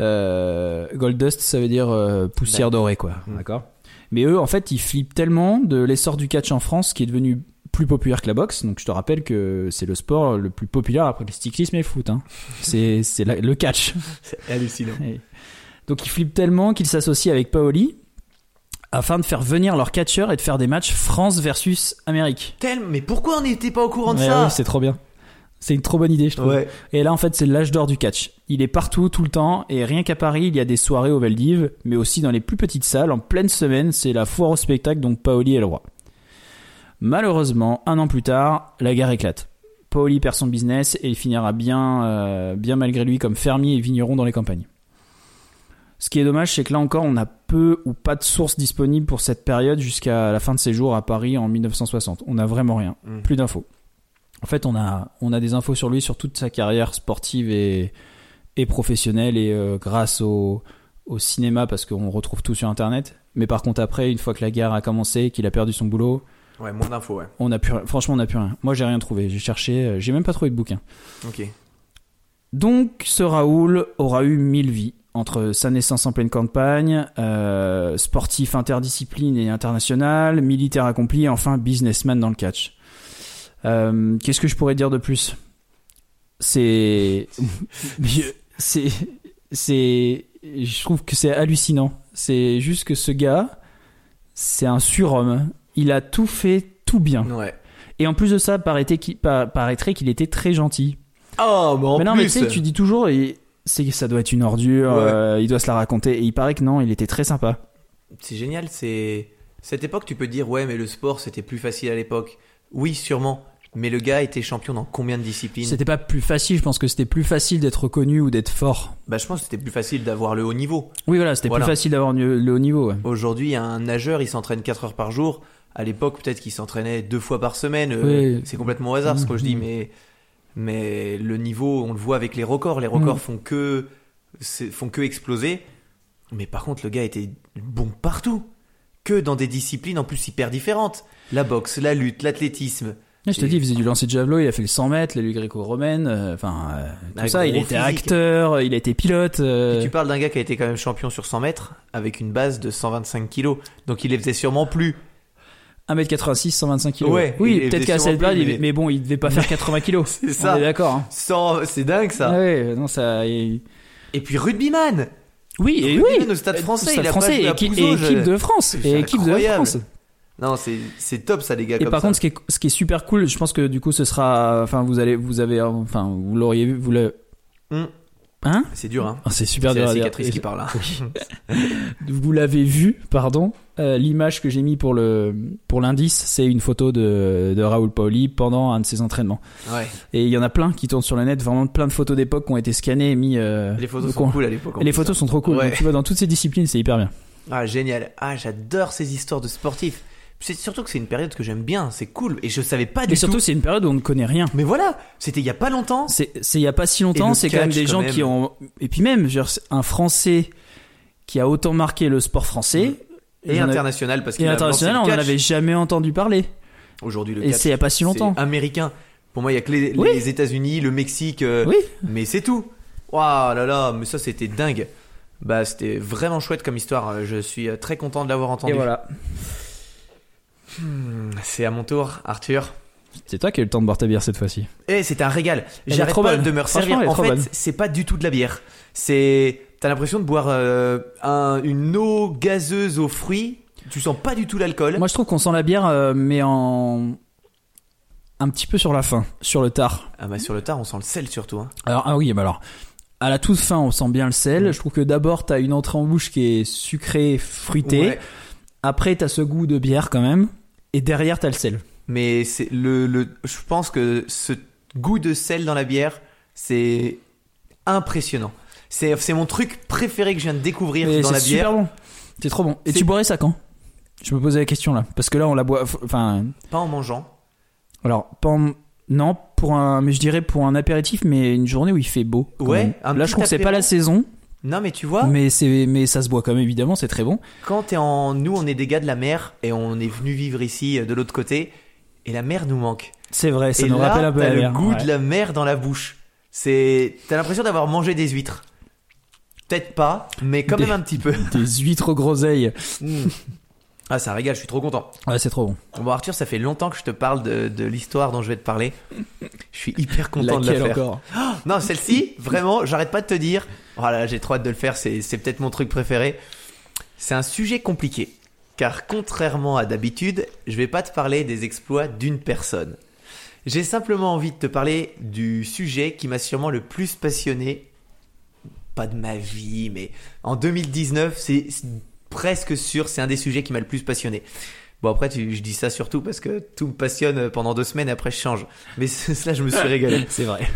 Euh, Gold Dust, ça veut dire euh, poussière dorée, quoi. Mhm. D'accord. Mais eux, en fait, ils flippent tellement de l'essor du catch en France qui est devenu plus populaire que la boxe. Donc, je te rappelle que c'est le sport le plus populaire après le cyclisme et le foot. Hein. C'est le catch. C'est hallucinant. Donc, ils flippent tellement qu'ils s'associent avec Paoli afin de faire venir leurs catcheurs et de faire des matchs France versus Amérique. Tel- Mais pourquoi on n'était pas au courant de ça ouais, c'est trop bien. C'est une trop bonne idée, je trouve. Ouais. Et là, en fait, c'est l'âge d'or du catch. Il est partout, tout le temps, et rien qu'à Paris, il y a des soirées au Veldiv, mais aussi dans les plus petites salles, en pleine semaine, c'est la foire au spectacle, donc Paoli est le roi. Malheureusement, un an plus tard, la guerre éclate. Paoli perd son business et il finira bien, euh, bien malgré lui comme fermier et vigneron dans les campagnes. Ce qui est dommage, c'est que là encore, on a peu ou pas de sources disponibles pour cette période jusqu'à la fin de ses jours à Paris en 1960. On n'a vraiment rien, Mm. plus d'infos. En fait, on a, on a des infos sur lui, sur toute sa carrière sportive et, et professionnelle, et euh, grâce au, au cinéma, parce qu'on retrouve tout sur Internet. Mais par contre, après, une fois que la guerre a commencé, qu'il a perdu son boulot, Ouais, moins d'infos, ouais. on a pu, franchement, on n'a plus rien. Moi, j'ai rien trouvé. J'ai cherché, euh, j'ai même pas trouvé de bouquin. Ok. Donc, ce Raoul aura eu mille vies entre sa naissance en pleine campagne, euh, sportif interdiscipline et international, militaire accompli, et enfin businessman dans le catch. Euh, Qu'est-ce que je pourrais dire de plus? C'est, je- c'est, c'est, je trouve que c'est hallucinant. C'est juste que ce gars, c'est un surhomme. Il a tout fait tout bien. Ouais. Et en plus de ça, paraîtrait qu'il pa- paraîtrait qu'il était très gentil. Oh, mais en mais non, plus. mais tu sais, tu dis toujours, et c'est ça doit être une ordure, Ouais. euh, il doit se la raconter. Et il paraît que non, il était très sympa. C'est génial, c'est cette époque. Tu peux dire ouais, mais le sport c'était plus facile à l'époque. Oui, sûrement. Mais le gars était champion dans combien de disciplines? C'était pas plus facile, je pense que c'était plus facile d'être reconnu ou d'être fort. Bah, je pense que c'était plus facile d'avoir le haut niveau. Oui, voilà, c'était Voilà. plus facile d'avoir le, haut niveau. ouais. Aujourd'hui, un nageur, il s'entraîne 4 heures par jour. À l'époque, peut-être qu'il s'entraînait deux fois par semaine. Euh, Oui. C'est complètement au hasard ce que je dis, Mhm. mais mais le niveau, on le voit avec les records. Les records Mhm. font que font que exploser. Mais par contre, le gars était bon partout, que dans des disciplines en plus hyper différentes. La boxe, la lutte, l'athlétisme. Je te dis, il faisait du lancer de javelot, il a fait le 100 mètres, la lutte gréco-romaine, euh, enfin, euh, tout ça. Il était physique. acteur, il a été pilote. euh, Et tu parles d'un gars qui a été quand même champion sur 100 mètres avec une base de 125 kilos. Donc il les faisait sûrement plus. 1m86, 125 kg. Ouais, oui, peut-être qu'à cette il- mais- mais bon, il devait pas faire 80 kg. C'est On ça. est d'accord. hein. 100, c'est dingue ça. Ah ouais, non, ça. il- Et puis rugbyman. Oui, et Rugbyman oui. au Stade Français, Stade il a français pas et équipe, Pouzo, et je- équipe de France. Et équipe de incroyable. France. Non, c'est c'est top ça les gars Et comme par ça. contre, ce qui, est, ce qui est super cool, je pense que du coup, ce sera, enfin, vous allez, vous avez, enfin, vous l'auriez vu, vous le, Hum. Hein c'est dur hein. Oh, C'est super C'est dur la à dire. cicatrice qui parle. hein. Vous l'avez vu, pardon. euh, L'image que j'ai mis pour le, pour l'indice, c'est une photo de, de Raoul Paoli pendant un de ses entraînements. Ouais. Et il y en a plein qui tournent sur le net, vraiment plein de photos d'époque qui ont été scannées et mis. euh, Les photos sont cool à l'époque. les photos hein. sont trop cool. Ouais. Donc, tu vois, dans toutes ces disciplines, c'est hyper bien. Ah génial. Ah j'adore ces histoires de sportifs. C'est surtout que c'est une période que j'aime bien. C'est cool et je savais pas du Et surtout, tout. c'est une période où on ne connaît rien. Mais voilà, c'était il y a pas longtemps. C'est c'est il y a pas si Et longtemps, c'est quand même des quand gens même. qui ont et puis même dire, un français qui a autant marqué le sport français Et j'en ai- international parce qu'il et a international, on le n'en catch. avait jamais entendu parler. Aujourd'hui le Et catch, c'est il y a pas si longtemps. américain. Pour moi, il y a que les, Oui. les États-Unis, le Mexique, euh, Oui. mais c'est tout. Waouh là là, mais ça c'était dingue. Bah c'était vraiment chouette comme histoire. Je suis euh, très content de l'avoir entendu. Et voilà. Hmm, C'est à mon tour, Arthur. C'est toi qui as eu le temps de boire ta bière cette fois-ci. Eh, c'est un régal. J'arrête trop pas bonne. de me resservir. En fait, c'est pas du tout de la bière. C'est, t'as l'impression de boire euh, un- une eau gazeuse aux fruits. Tu sens pas du tout l'alcool. Moi, je trouve qu'on sent la bière, euh, mais en un petit peu sur la fin, sur le tard. Ah bah sur le tard, on sent le sel surtout. Hein. Alors ah oui, bah alors à la toute fin, on sent bien le sel. Mhm. Je trouve que d'abord t'as une entrée en bouche qui est sucrée, fruitée. Ouais. Après t'as ce goût de bière quand même. Et derrière t'as le sel. Mais c'est le, le, je pense que ce goût de sel dans la bière, c'est impressionnant. C'est, c'est mon truc préféré que je viens de découvrir Mais dans c'est la bière. super bon. C'est trop bon. Et C'est- tu boirais ça quand? Je me posais la question là, parce que là on la boit. Enfin, Pas en mangeant. alors pas en- non pour un, mais je dirais pour un apéritif, mais une journée où il fait beau. Ouais, Là petit je trouve que c'est pas la saison, Non, mais tu vois, mais c'est mais ça se boit quand même évidemment, c'est très bon. quand t'es en, nous, on est des gars de la mer et on est venu vivre ici euh, de l'autre côté et la mer nous manque. C'est vrai, ça et nous là, rappelle un peu t'as la le mer. goût Ouais. de la mer dans la bouche. C'est, t'as l'impression d'avoir mangé des huîtres. Peut-être pas, mais quand Des- même un petit peu. Des huîtres groseilles. Mm. Ah, c'est un régal, je suis trop content. Ouais, c'est trop bon. Bon, Arthur, ça fait longtemps que je te parle de, de l'histoire dont je vais te parler. Je suis hyper content de la faire. encore Non, celle-ci, vraiment, j'arrête pas de te dire. Voilà, j'ai trop hâte de le faire, c'est, peut-être mon truc préféré. C'est un sujet compliqué. Car contrairement à d'habitude, je vais pas te parler des exploits d'une personne. J'ai simplement envie de te parler du sujet qui m'a sûrement le plus passionné. Pas de ma vie, mais en 2019, c'est c'est presque sûr, c'est un des sujets qui m'a le plus passionné. Bon après, tu- je dis ça surtout parce que tout me passionne pendant deux semaines et après je change. Mais cela, je me suis régalé. C'est vrai.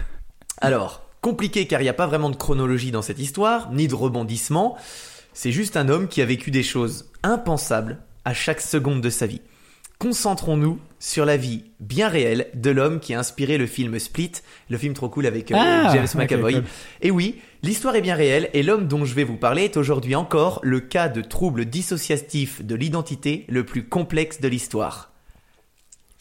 Alors, compliqué car il n'y a pas vraiment de chronologie dans cette histoire, ni de rebondissement. C'est juste un homme qui a vécu des choses impensables à chaque seconde de sa vie. Concentrons-nous sur la vie bien réelle de l'homme qui a inspiré le film Split, le film trop cool avec euh, Ah, James McAvoy. cool. Et oui, l'histoire est bien réelle et l'homme dont je vais vous parler est aujourd'hui encore le cas de trouble dissociatif de l'identité le plus complexe de l'histoire.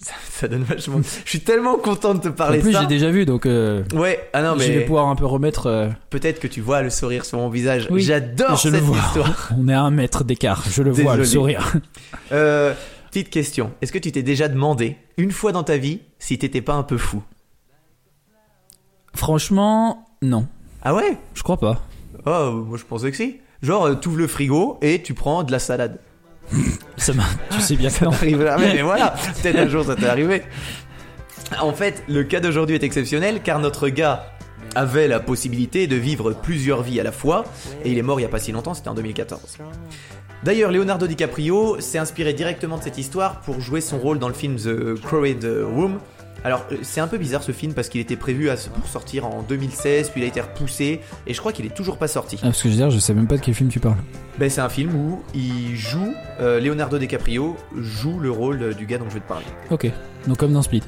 Ça, ça donne vachement. Je suis tellement content de te En parler plus, ça. j'ai déjà vu, donc euh, Ouais, ah non mais je vais pouvoir un peu remettre. euh, peut-être que tu vois le sourire sur mon visage. Oui, J'adore je cette le vois. histoire. On est à un mètre d'écart, je le vois, le sourire. Euh, petite question. Est-ce que tu t'es déjà demandé, une fois dans ta vie, si t'étais pas un peu fou? Franchement, non. Ah ouais? Je crois pas. Oh, moi je pensais que si. Genre, euh, t'ouvres le frigo et tu prends de la salade. Ça m'a. Tu sais bien que non. arrive jamais, mais voilà, peut-être un jour ça t'est arrivé. En fait, le cas d'aujourd'hui est exceptionnel car notre gars avait la possibilité de vivre plusieurs vies à la fois et il est mort il y a pas si longtemps, c'était en 2014. D'ailleurs, Leonardo DiCaprio s'est inspiré directement de cette histoire pour jouer son rôle dans le film The Crowded Room. Alors, euh, c'est un peu bizarre ce film parce qu'il était prévu à- pour sortir en 2016, puis il a été repoussé et je crois qu'il est toujours pas sorti. Ah, parce que je veux dire, je sais même pas de quel film tu parles. Ben, c'est un film où il joue, euh, Leonardo DiCaprio joue le rôle euh, du gars dont je vais te parler. Ok. Donc, comme dans Split.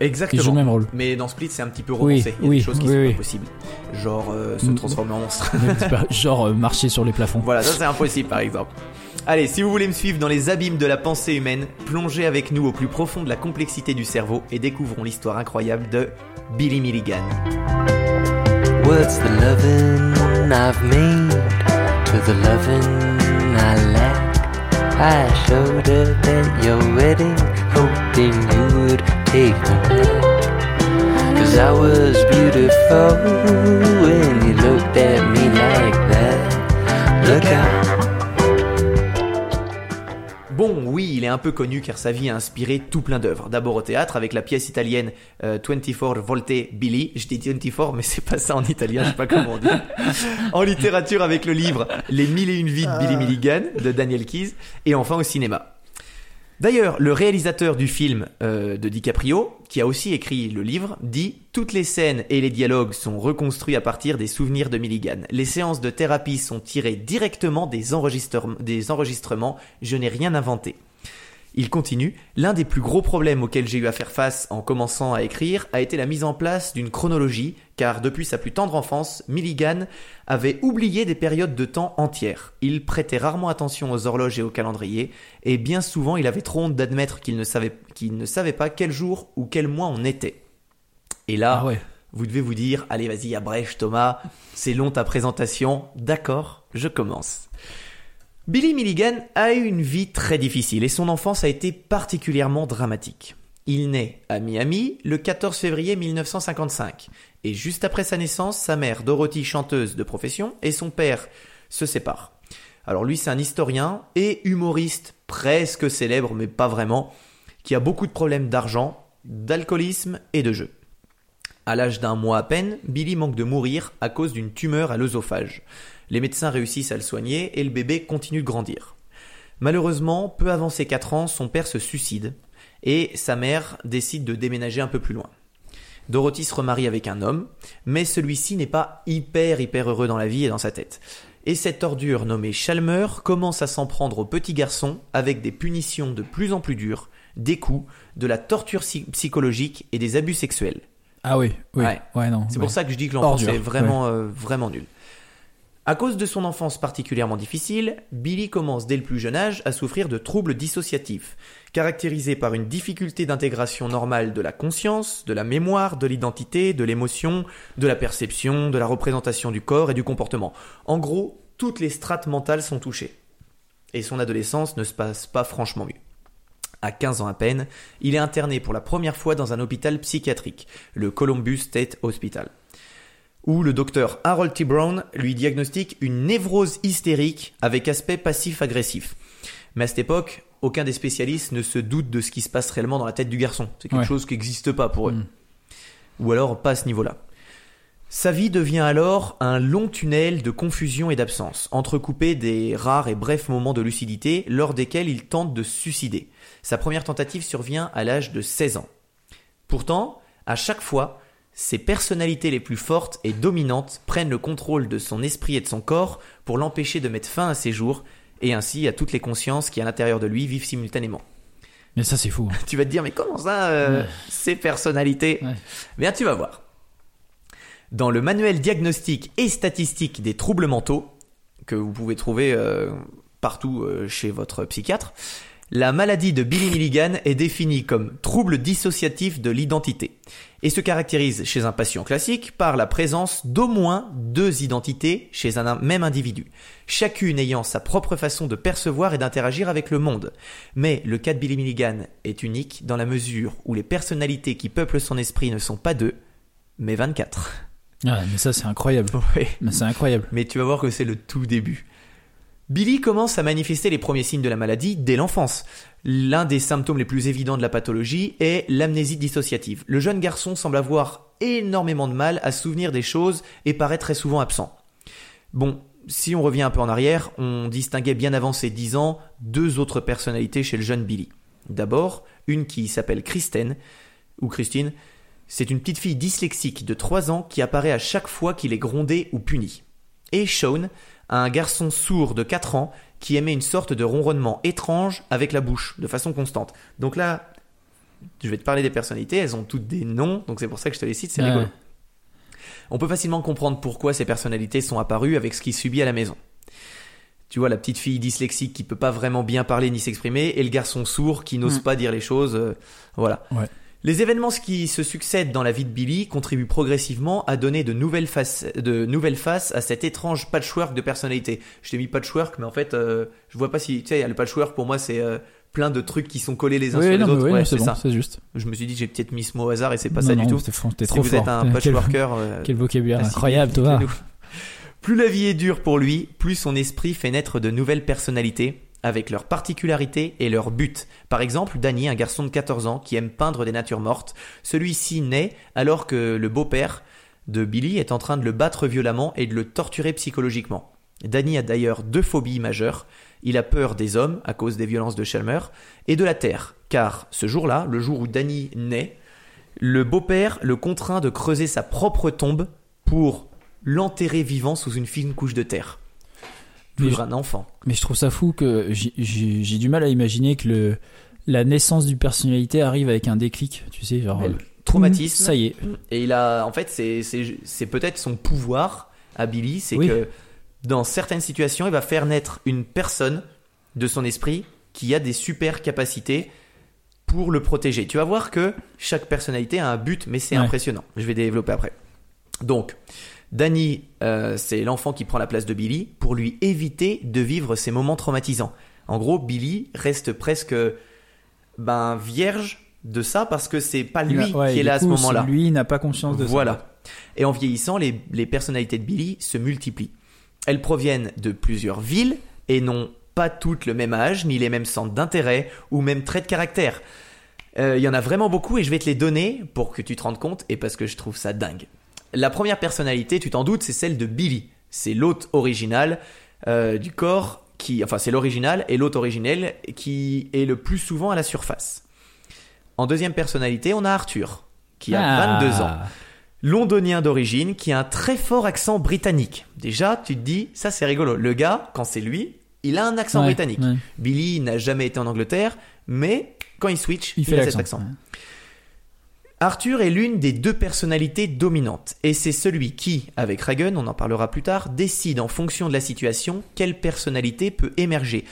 Exactement. Il joue le même rôle. Mais dans Split, c'est un petit peu Oui, romancé. Il y a oui, des choses qui oui, sont oui. impossibles. Genre euh, se Mm. transformer en monstre. Genre euh, marcher sur les plafonds. voilà, ça c'est impossible par exemple. Allez, si vous voulez me suivre dans les abîmes de la pensée humaine, plongez avec nous au plus profond de la complexité du cerveau et découvrons l'histoire incroyable de Billy Milligan. What's the loving I've made to the loving I lack? I showed up at your wedding, hoping you would take me back. Cause I was beautiful when you looked at me like that. Look out. Bon, oui, il est un peu connu car sa vie a inspiré tout plein d'œuvres. D'abord au théâtre avec la pièce italienne euh, 24 Volte Billy. Je dis 24, mais c'est pas ça en italien, je sais pas comment on dit. en littérature avec le livre Les mille et une vies de Billy Milligan de Daniel Keyes. Et enfin au cinéma. D'ailleurs, le réalisateur du film euh, de DiCaprio, qui a aussi écrit le livre, dit Toutes les scènes et les dialogues sont reconstruits à partir des souvenirs de Milligan. Les séances de thérapie sont tirées directement des, enregistrements. Des enregistrements. Je n'ai rien inventé. Il continue L'un des plus gros problèmes auxquels j'ai eu à faire face en commençant à écrire a été la mise en place d'une chronologie, car depuis sa plus tendre enfance, Milligan avait oublié des périodes de temps entières. Il prêtait rarement attention aux horloges et au calendrier, et bien souvent il avait trop honte d'admettre qu'il ne savait, qu'il ne savait pas quel jour ou quel mois on était. Et là, Ah ouais. vous devez vous dire, allez vas-y, abrège Thomas, c'est long ta présentation, d'accord, je commence. Billy Milligan a eu une vie très difficile et son enfance a été particulièrement dramatique. Il naît à Miami le 14 février 1955 et juste après sa naissance, sa mère Dorothy, chanteuse de profession, et son père se séparent. Alors lui, c'est un historien et humoriste presque célèbre, mais pas vraiment, qui a beaucoup de problèmes d'argent. d'alcoolisme et de jeu. À l'âge d'un mois à peine, Billy manque de mourir à cause d'une tumeur à l'œsophage. Les médecins réussissent à le soigner et le bébé continue de grandir. Malheureusement, peu avant ses 4 ans, son père se suicide et sa mère décide de déménager un peu plus loin. Dorothy se remarie avec un homme, mais celui-ci n'est pas hyper hyper heureux dans la vie et dans sa tête. Et cette ordure nommée Chalmer commence à s'en prendre au petit garçon avec des punitions de plus en plus dures, des coups, de la torture psy- psychologique et des abus sexuels. Ah oui, oui. Ouais. Ouais, non. C'est ouais. pour ça que je dis que l'enfance est vraiment, euh, vraiment nul. À cause de son enfance particulièrement difficile, Billy commence dès le plus jeune âge à souffrir de troubles dissociatifs, caractérisés par une difficulté d'intégration normale de la conscience, de la mémoire, de l'identité, de l'émotion, de la perception, de la représentation du corps et du comportement. En gros, toutes les strates mentales sont touchées. Et son adolescence ne se passe pas franchement mieux. À 15 ans à peine, il est interné pour la première fois dans un hôpital psychiatrique, le Columbus State Hospital, où le docteur Harold T. Brown lui diagnostique une névrose hystérique avec aspect passif-agressif. Mais à cette époque, aucun des spécialistes ne se doute de ce qui se passe réellement dans la tête du garçon. C'est quelque Ouais. chose qui n'existe pas pour eux. Mm. Ou alors pas à ce niveau-là. Sa vie devient alors un long tunnel de confusion et d'absence, entrecoupé des rares et brefs moments de lucidité lors desquels il tente de se suicider. Sa première tentative survient à l'âge de 16 ans. Pourtant, à chaque fois, ses personnalités les plus fortes et dominantes prennent le contrôle de son esprit et de son corps pour l'empêcher de mettre fin à ses jours et ainsi à toutes les consciences qui à l'intérieur de lui vivent simultanément. Mais ça, c'est fou. Tu vas te dire, mais comment ça, euh, Ouais. ces personnalités Ouais. Bien, tu vas voir. Dans le manuel diagnostique et statistique des troubles mentaux, que vous pouvez trouver euh, partout euh, chez votre psychiatre, la maladie de Billy Milligan est définie comme trouble dissociatif de l'identité et se caractérise chez un patient classique par la présence d'au moins deux identités chez un même individu, chacune ayant sa propre façon de percevoir et d'interagir avec le monde. Mais le cas de Billy Milligan est unique dans la mesure où les personnalités qui peuplent son esprit ne sont pas deux, mais 24. Ah, mais ça, c'est incroyable. Ouais. Mais c'est incroyable. Mais tu vas voir que c'est le tout début. Billy commence à manifester les premiers signes de la maladie dès l'enfance. L'un des symptômes les plus évidents de la pathologie est l'amnésie dissociative. Le jeune garçon semble avoir énormément de mal à se souvenir des choses et paraît très souvent absent. Bon, si on revient un peu en arrière, on distinguait bien avant ses 10 ans deux autres personnalités chez le jeune Billy. D'abord, une qui s'appelle Kristen, ou Christine, c'est une petite fille dyslexique de 3 ans qui apparaît à chaque fois qu'il est grondé ou puni. Et Sean, un garçon sourd de 4 ans qui émet une sorte de ronronnement étrange avec la bouche, de façon constante. Donc là, je vais te parler des personnalités, elles ont toutes des noms, donc c'est pour ça que je te les cite, c'est Ouais. rigolo. On peut facilement comprendre pourquoi ces personnalités sont apparues avec ce qu'il subit à la maison. Tu vois, la petite fille dyslexique qui peut pas vraiment bien parler ni s'exprimer, et le garçon sourd qui n'ose Mm. pas dire les choses, euh, voilà. Ouais. Les événements qui se succèdent dans la vie de Billy contribuent progressivement à donner de nouvelles faces, de nouvelles faces à cet étrange patchwork de personnalités. Je t'ai mis patchwork, mais en fait, euh, je vois pas si, tu sais, le patchwork pour moi c'est euh, plein de trucs qui sont collés les uns Oui, sur les non, autres. oui, Ouais, c'est bon, ça. c'est juste. Je me suis dit j'ai peut-être mis ce mot au hasard et c'est pas Non, ça non, du tout. T'es Si trop vous fort. êtes un Quel- patchworker, euh, Quel vocabulaire incroyable, Thomas. Plus la vie est dure pour lui, plus son esprit fait naître de nouvelles personnalités avec leurs particularités et leurs buts. Par exemple, Danny, un garçon de 14 ans qui aime peindre des natures mortes, celui-ci naît alors que le beau-père de Billy est en train de le battre violemment et de le torturer psychologiquement. Danny a d'ailleurs deux phobies majeures. Il a peur des hommes à cause des violences de Chalmer et de la terre, car ce jour-là, le jour où Danny naît, le beau-père le contraint de creuser sa propre tombe pour l'enterrer vivant sous une fine couche de terre. Je- un enfant. Mais je trouve ça fou que j'ai- du mal à imaginer que le, la naissance d'une personnalité arrive avec un déclic. Tu sais, genre. Mais euh, traumatisme. Ça y est. Et il a, en fait, c'est, peut-être son pouvoir à Billy, c'est Oui. que dans certaines situations, il va faire naître une personne de son esprit qui a des super capacités pour le protéger. Tu vas voir que chaque personnalité a un but, mais c'est Ouais. impressionnant. Je vais développer après. Donc, Danny, euh, c'est l'enfant qui prend la place de Billy pour lui éviter de vivre ces moments traumatisants. En gros, Billy reste presque ben, vierge de ça parce que c'est pas lui ouais, qui est là à ce moment-là. Lui, n'a pas conscience de ça. Voilà. Et en vieillissant, les, les personnalités de Billy se multiplient. Elles proviennent de plusieurs villes et n'ont pas toutes le même âge, ni les mêmes centres d'intérêt ou même traits de caractère. Euh, Il y en a vraiment beaucoup et je vais te les donner pour que tu te rendes compte et parce que je trouve ça dingue. La première personnalité, tu t'en doutes, c'est celle de Billy. C'est l'hôte original euh, du corps qui, enfin c'est l'original et l'hôte originel qui est le plus souvent à la surface. En deuxième personnalité, on a Arthur qui a Ah. 22 ans londonien d'origine qui a un très fort accent britannique. Déjà, tu te dis, ça c'est rigolo. Le gars, quand c'est lui, il a un accent Ouais, britannique. ouais. Billy n'a jamais été en Angleterre, mais quand il switch, il, Il fait a cet accent. Arthur est l'une des deux personnalités dominantes, et c'est celui qui, avec Reagan, on en parlera plus tard, décide en fonction de la situation quelle personnalité peut émerger.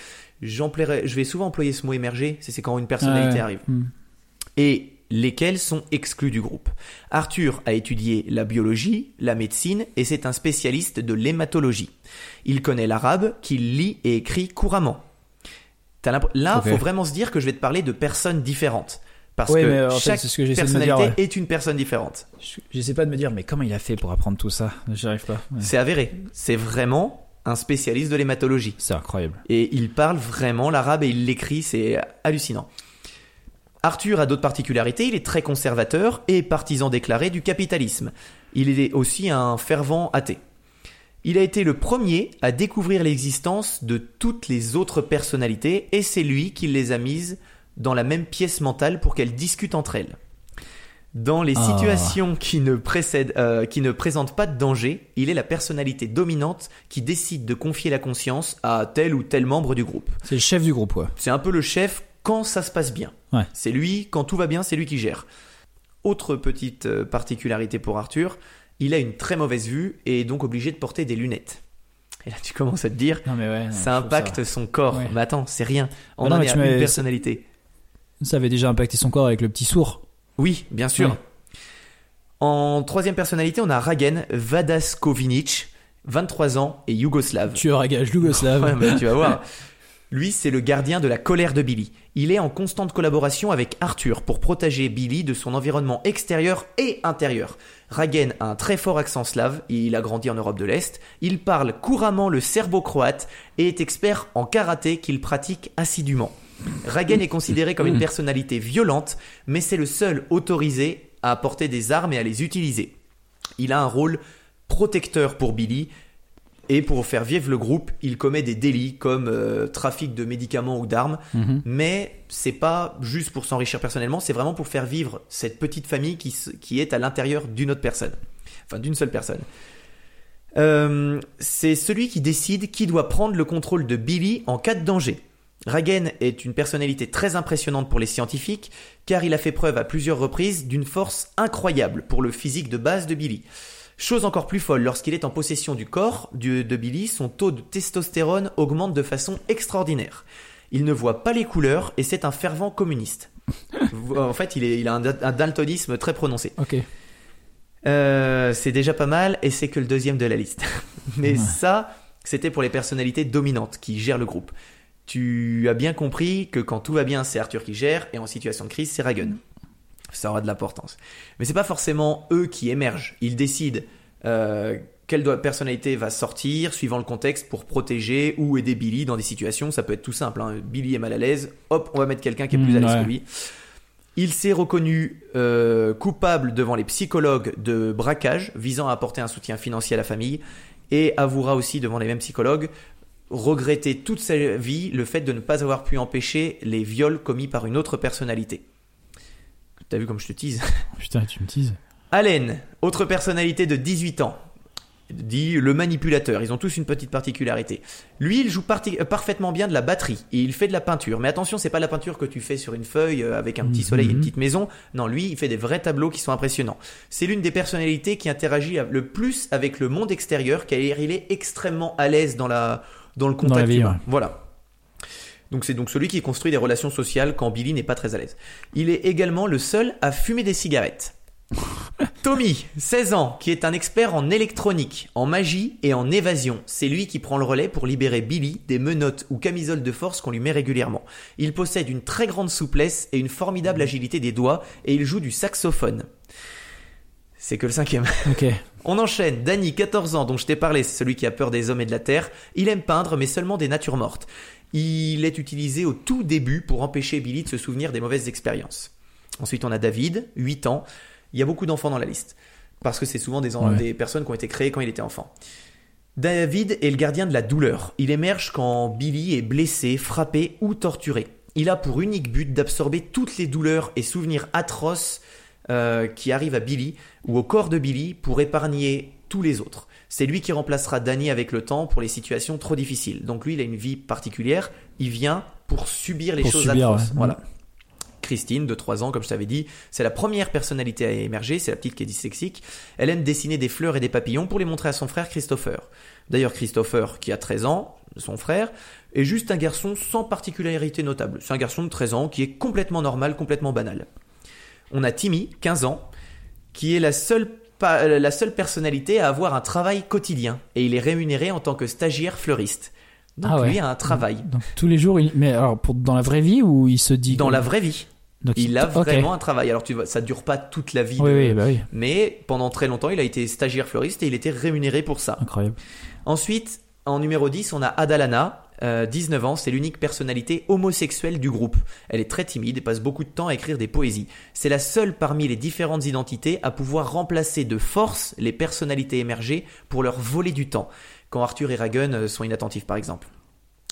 Je vais souvent employer ce mot émerger, c'est quand une personnalité arrive Hmm. et lesquels sont exclus du groupe. Arthur a étudié la biologie, la médecine et c'est un spécialiste de l'hématologie. Il connaît l'arabe, qu'il lit et écrit couramment. Là, Ok. faut vraiment se dire que je vais te parler de personnes différentes. Parce Ouais, que mais en fait, chaque ce que personnalité dire, ouais. est une personne différente. Je- J'essaie pas de me dire, mais comment il a fait pour apprendre tout ça? J'y arrive pas. Ouais. C'est avéré. C'est vraiment un spécialiste de l'hématologie. C'est incroyable. Et il parle vraiment l'arabe et il l'écrit, c'est hallucinant. Arthur a d'autres particularités, il est très conservateur et partisan déclaré du capitalisme. Il est aussi un fervent athée. Il a été le premier à découvrir l'existence de toutes les autres personnalités et c'est lui qui les a mises dans la même pièce mentale pour qu'elles discutent entre elles. Dans les Ah. situations qui ne, précèdent, euh, qui ne présentent pas de danger, il est la personnalité dominante qui décide de confier la conscience à tel ou tel membre du groupe. C'est le chef du groupe, quoi. C'est un peu le chef quand ça se passe bien. Ouais. C'est lui, quand tout va bien, c'est lui qui gère. Autre petite euh, particularité pour Arthur, il a une très mauvaise vue et est donc obligé de porter des lunettes. Et là, tu commences à te dire, Non, mais ouais. non, ça impacte son corps. Ouais. Mais attends, c'est rien. On Bah non, en est à une personnalité. Ça, avait déjà impacté son corps avec le petit sourd. Oui, bien sûr. En troisième personnalité, on a Ragen Vadaskovinic, 23 ans et yougoslave. Tueur à gage yougoslave. Ouais, bah, tu vas voir. Lui, c'est le gardien de la colère de Billy. Il est en constante collaboration avec Arthur pour protéger Billy de son environnement extérieur et intérieur. Ragen a un très fort accent slave, il a grandi en Europe de l'Est, il parle couramment le serbo-croate et est expert en karaté qu'il pratique assidûment. Ragen est considéré comme une personnalité violente, mais c'est le seul autorisé à porter des armes et à les utiliser. Il a un rôle protecteur pour Billy et pour faire vivre le groupe, il commet des délits comme euh, trafic de médicaments ou d'armes, Mhm. mais c'est pas juste pour s'enrichir personnellement, c'est vraiment pour faire vivre cette petite famille qui, qui est à l'intérieur d'une autre personne, enfin d'une seule personne. Euh, c'est celui qui décide qui doit prendre le contrôle de Billy en cas de danger. Ragen est une personnalité très impressionnante pour les scientifiques car il a fait preuve à plusieurs reprises d'une force incroyable pour le physique de base de Billy. Chose encore plus folle, lorsqu'il est en possession du corps de Billy, son taux de testostérone augmente de façon extraordinaire. Il ne voit pas les couleurs et c'est un fervent communiste. en fait, il, est- il a un, da- un daltonisme très prononcé. Ok. Euh, c'est déjà pas mal et c'est que le deuxième de la liste. Mais Ouais. ça, c'était pour les personnalités dominantes qui gèrent le groupe. Tu as bien compris que quand tout va bien, c'est Arthur qui gère et en situation de crise, c'est Ragen. Ça aura de l'importance. Mais c'est pas forcément eux qui émergent. Ils décident euh, quelle personnalité va sortir suivant le contexte pour protéger ou aider Billy dans des situations. Ça peut être tout simple. hein. Billy est mal à l'aise, hop, on va mettre quelqu'un qui est plus Mm, à l'aise ouais. que lui. Il s'est reconnu euh, coupable devant les psychologues de braquage visant à apporter un soutien financier à la famille et avouera aussi devant les mêmes psychologues regretter toute sa vie le fait de ne pas avoir pu empêcher les viols commis par une autre personnalité. T'as vu comme je te tease? Putain, tu me teases. Allen, autre personnalité de 18 ans, dit le manipulateur. Ils ont tous une petite particularité. Lui, il joue parti- euh, parfaitement bien de la batterie et il fait de la peinture. Mais attention, c'est pas la peinture que tu fais sur une feuille euh, avec un petit soleil et une Mhm. petite maison. Non, lui, il fait des vrais tableaux qui sont impressionnants. C'est l'une des personnalités qui interagit le plus avec le monde extérieur, car il est extrêmement à l'aise dans la dans le la contact vie, humain. ouais. Voilà. Donc c'est donc celui qui construit des relations sociales quand Billy n'est pas très à l'aise. Il est également le seul à fumer des cigarettes. Tommy, 16 ans, qui est un expert en électronique, en magie et en évasion. C'est lui qui prend le relais pour libérer Billy des menottes ou camisoles de force qu'on lui met régulièrement. Il possède une très grande souplesse et une formidable agilité des doigts et il joue du saxophone. C'est que le cinquième. Ok. On enchaîne. Danny, 14 ans, dont je t'ai parlé, c'est celui qui a peur des hommes et de la terre. Il aime peindre, mais seulement des natures mortes. Il est utilisé au tout début pour empêcher Billy de se souvenir des mauvaises expériences. Ensuite, on a David, 8 ans. Il y a beaucoup d'enfants dans la liste. Parce que c'est souvent des, en- Ouais. des personnes qui ont été créées quand il était enfant. David est le gardien de la douleur. Il émerge quand Billy est blessé, frappé ou torturé. Il a pour unique but d'absorber toutes les douleurs et souvenirs atroces euh, qui arrivent à Billy ou au corps de Billy pour épargner tous les autres. C'est lui qui remplacera Danny avec le temps pour les situations trop difficiles. Donc lui, il a une vie particulière. Il vient pour subir les Pour choses subir, atroces. ouais. Voilà. Christine, de 3 ans, comme je t'avais dit, c'est la première personnalité à émerger, c'est la petite qui est dyslexique. Elle aime dessiner des fleurs et des papillons pour les montrer à son frère Christopher. D'ailleurs, Christopher, qui a 13 ans, son frère, est juste un garçon sans particularité notable. C'est un garçon de 13 ans qui est complètement normal, complètement banal. On a Timmy, 15 ans, qui est la seule, euh, la seule personnalité à avoir un travail quotidien. Et il est rémunéré en tant que stagiaire fleuriste. Donc Ah ouais. lui a un travail. Donc tous les jours, il... mais alors pour dans la vraie vie ou il se dit Dans la vraie vie, Donc, il a vraiment un travail. Alors tu vois, ça dure pas toute la vie. Oui, de- oui, bah oui, Mais pendant très longtemps, il a été stagiaire fleuriste et il était rémunéré pour ça. incroyable. Ensuite, en numéro 10, on a Adalana, euh, 19 ans, c'est l'unique personnalité homosexuelle du groupe. Elle est très timide et passe beaucoup de temps à écrire des poésies. C'est la seule parmi les différentes identités à pouvoir remplacer de force les personnalités émergées pour leur voler du temps, quand Arthur et Ragun euh, sont inattentifs par exemple.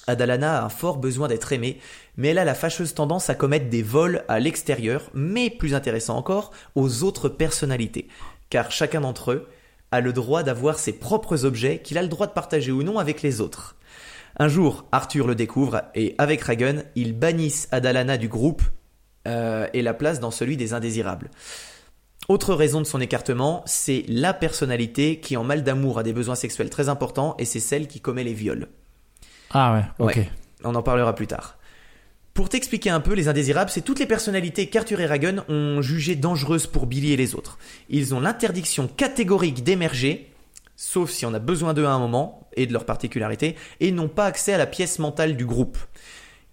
Adalana a un fort besoin d'être aimée, mais elle a la fâcheuse tendance à commettre des vols à l'extérieur, mais plus intéressant encore, aux autres personnalités. Car chacun d'entre eux a le droit d'avoir ses propres objets qu'il a le droit de partager ou non avec les autres. Un jour, Arthur le découvre et avec Ragun, ils bannissent Adalana du groupe euh, et la place dans celui des indésirables. Autre raison de son écartement, c'est la personnalité qui en mal d'amour a des besoins sexuels très importants et c'est celle qui commet les viols. Ah ouais, ok. Ouais. On en parlera plus tard. Pour t'expliquer un peu, les indésirables, c'est toutes les personnalités qu'Arthur et Ragun ont jugées dangereuses pour Billy et les autres. Ils ont l'interdiction catégorique d'émerger, sauf si on a besoin d'eux à un moment, et de leurs particularités, et n'ont pas accès à la pièce mentale du groupe.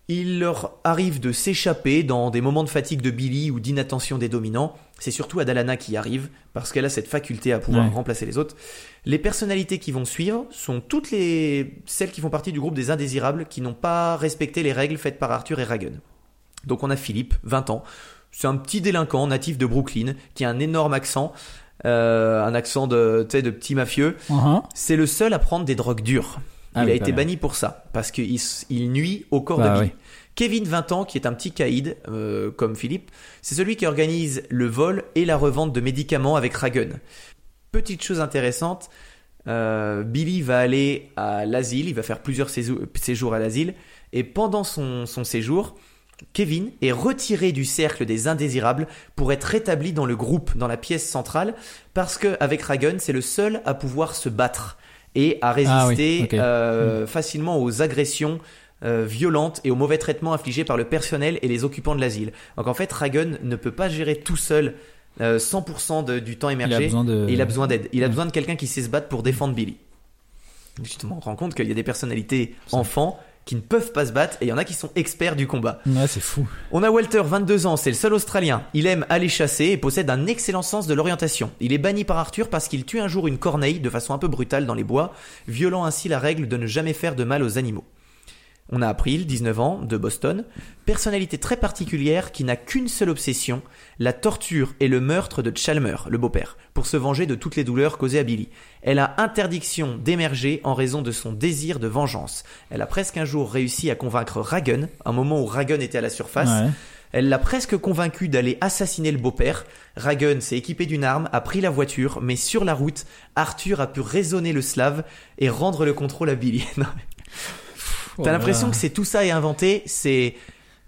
Il leur arrive de s'échapper dans des moments de fatigue de Billy ou d'inattention des dominants. C'est surtout Adalana qui y arrive, parce qu'elle a cette faculté à pouvoir Ouais. remplacer les autres. Les personnalités qui vont suivre sont toutes les celles qui font partie du groupe des indésirables qui n'ont pas respecté les règles faites par Arthur et Ragun. Donc on a Philippe, 20 ans. C'est un petit délinquant natif de Brooklyn qui a un énorme accent, euh, un accent de, de petit mafieux. Uh-huh. C'est le seul à prendre des drogues dures. Ah il oui, a pas été banni pour ça, parce qu'il il nuit au corps Bah de Billy. oui. Kevin, 20 ans, qui est un petit caïd, euh, comme Philippe, c'est celui qui organise le vol et la revente de médicaments avec Ragun. Petite chose intéressante, euh, Billy va aller à l'asile, il va faire plusieurs séjours, séjours à l'asile, et pendant son, son séjour, Kevin est retiré du cercle des indésirables pour être rétabli dans le groupe, dans la pièce centrale, parce qu'avec Ragun, c'est le seul à pouvoir se battre et à Ah oui, résister euh, facilement aux agressions euh, violentes et aux mauvais traitements infligés par le personnel et les occupants de l'asile. Donc en fait, Ragun ne peut pas gérer tout seul euh, 100% de- du temps émergé. Il a besoin de. Et il a besoin d'aide. Il a Ouais. besoin de quelqu'un qui sait se battre pour défendre Billy. Justement, on se rend compte qu'il y a des personnalités enfants qui ne peuvent pas se battre et il y en a qui sont experts du combat. Ouais, c'est fou. On a Walter, 22 ans, c'est le seul Australien. Il aime aller chasser et possède un excellent sens de l'orientation. Il est banni par Arthur parce qu'il tue un jour une corneille de façon un peu brutale dans les bois, violant ainsi la règle de ne jamais faire de mal aux animaux. On a April, 19 ans, de Boston, personnalité très particulière qui n'a qu'une seule obsession, la torture et le meurtre de Chalmer, le beau-père, pour se venger de toutes les douleurs causées à Billy. Elle a interdiction d'émerger en raison de son désir de vengeance. Elle a presque un jour réussi à convaincre Ragun, un moment où Ragun était à la surface, Ouais. elle l'a presque convaincu d'aller assassiner le beau-père. Ragun s'est équipé d'une arme, a pris la voiture, mais sur la route, Arthur a pu raisonner le slave et rendre le contrôle à Billy. T'as là l'impression que c'est tout ça est inventé, c'est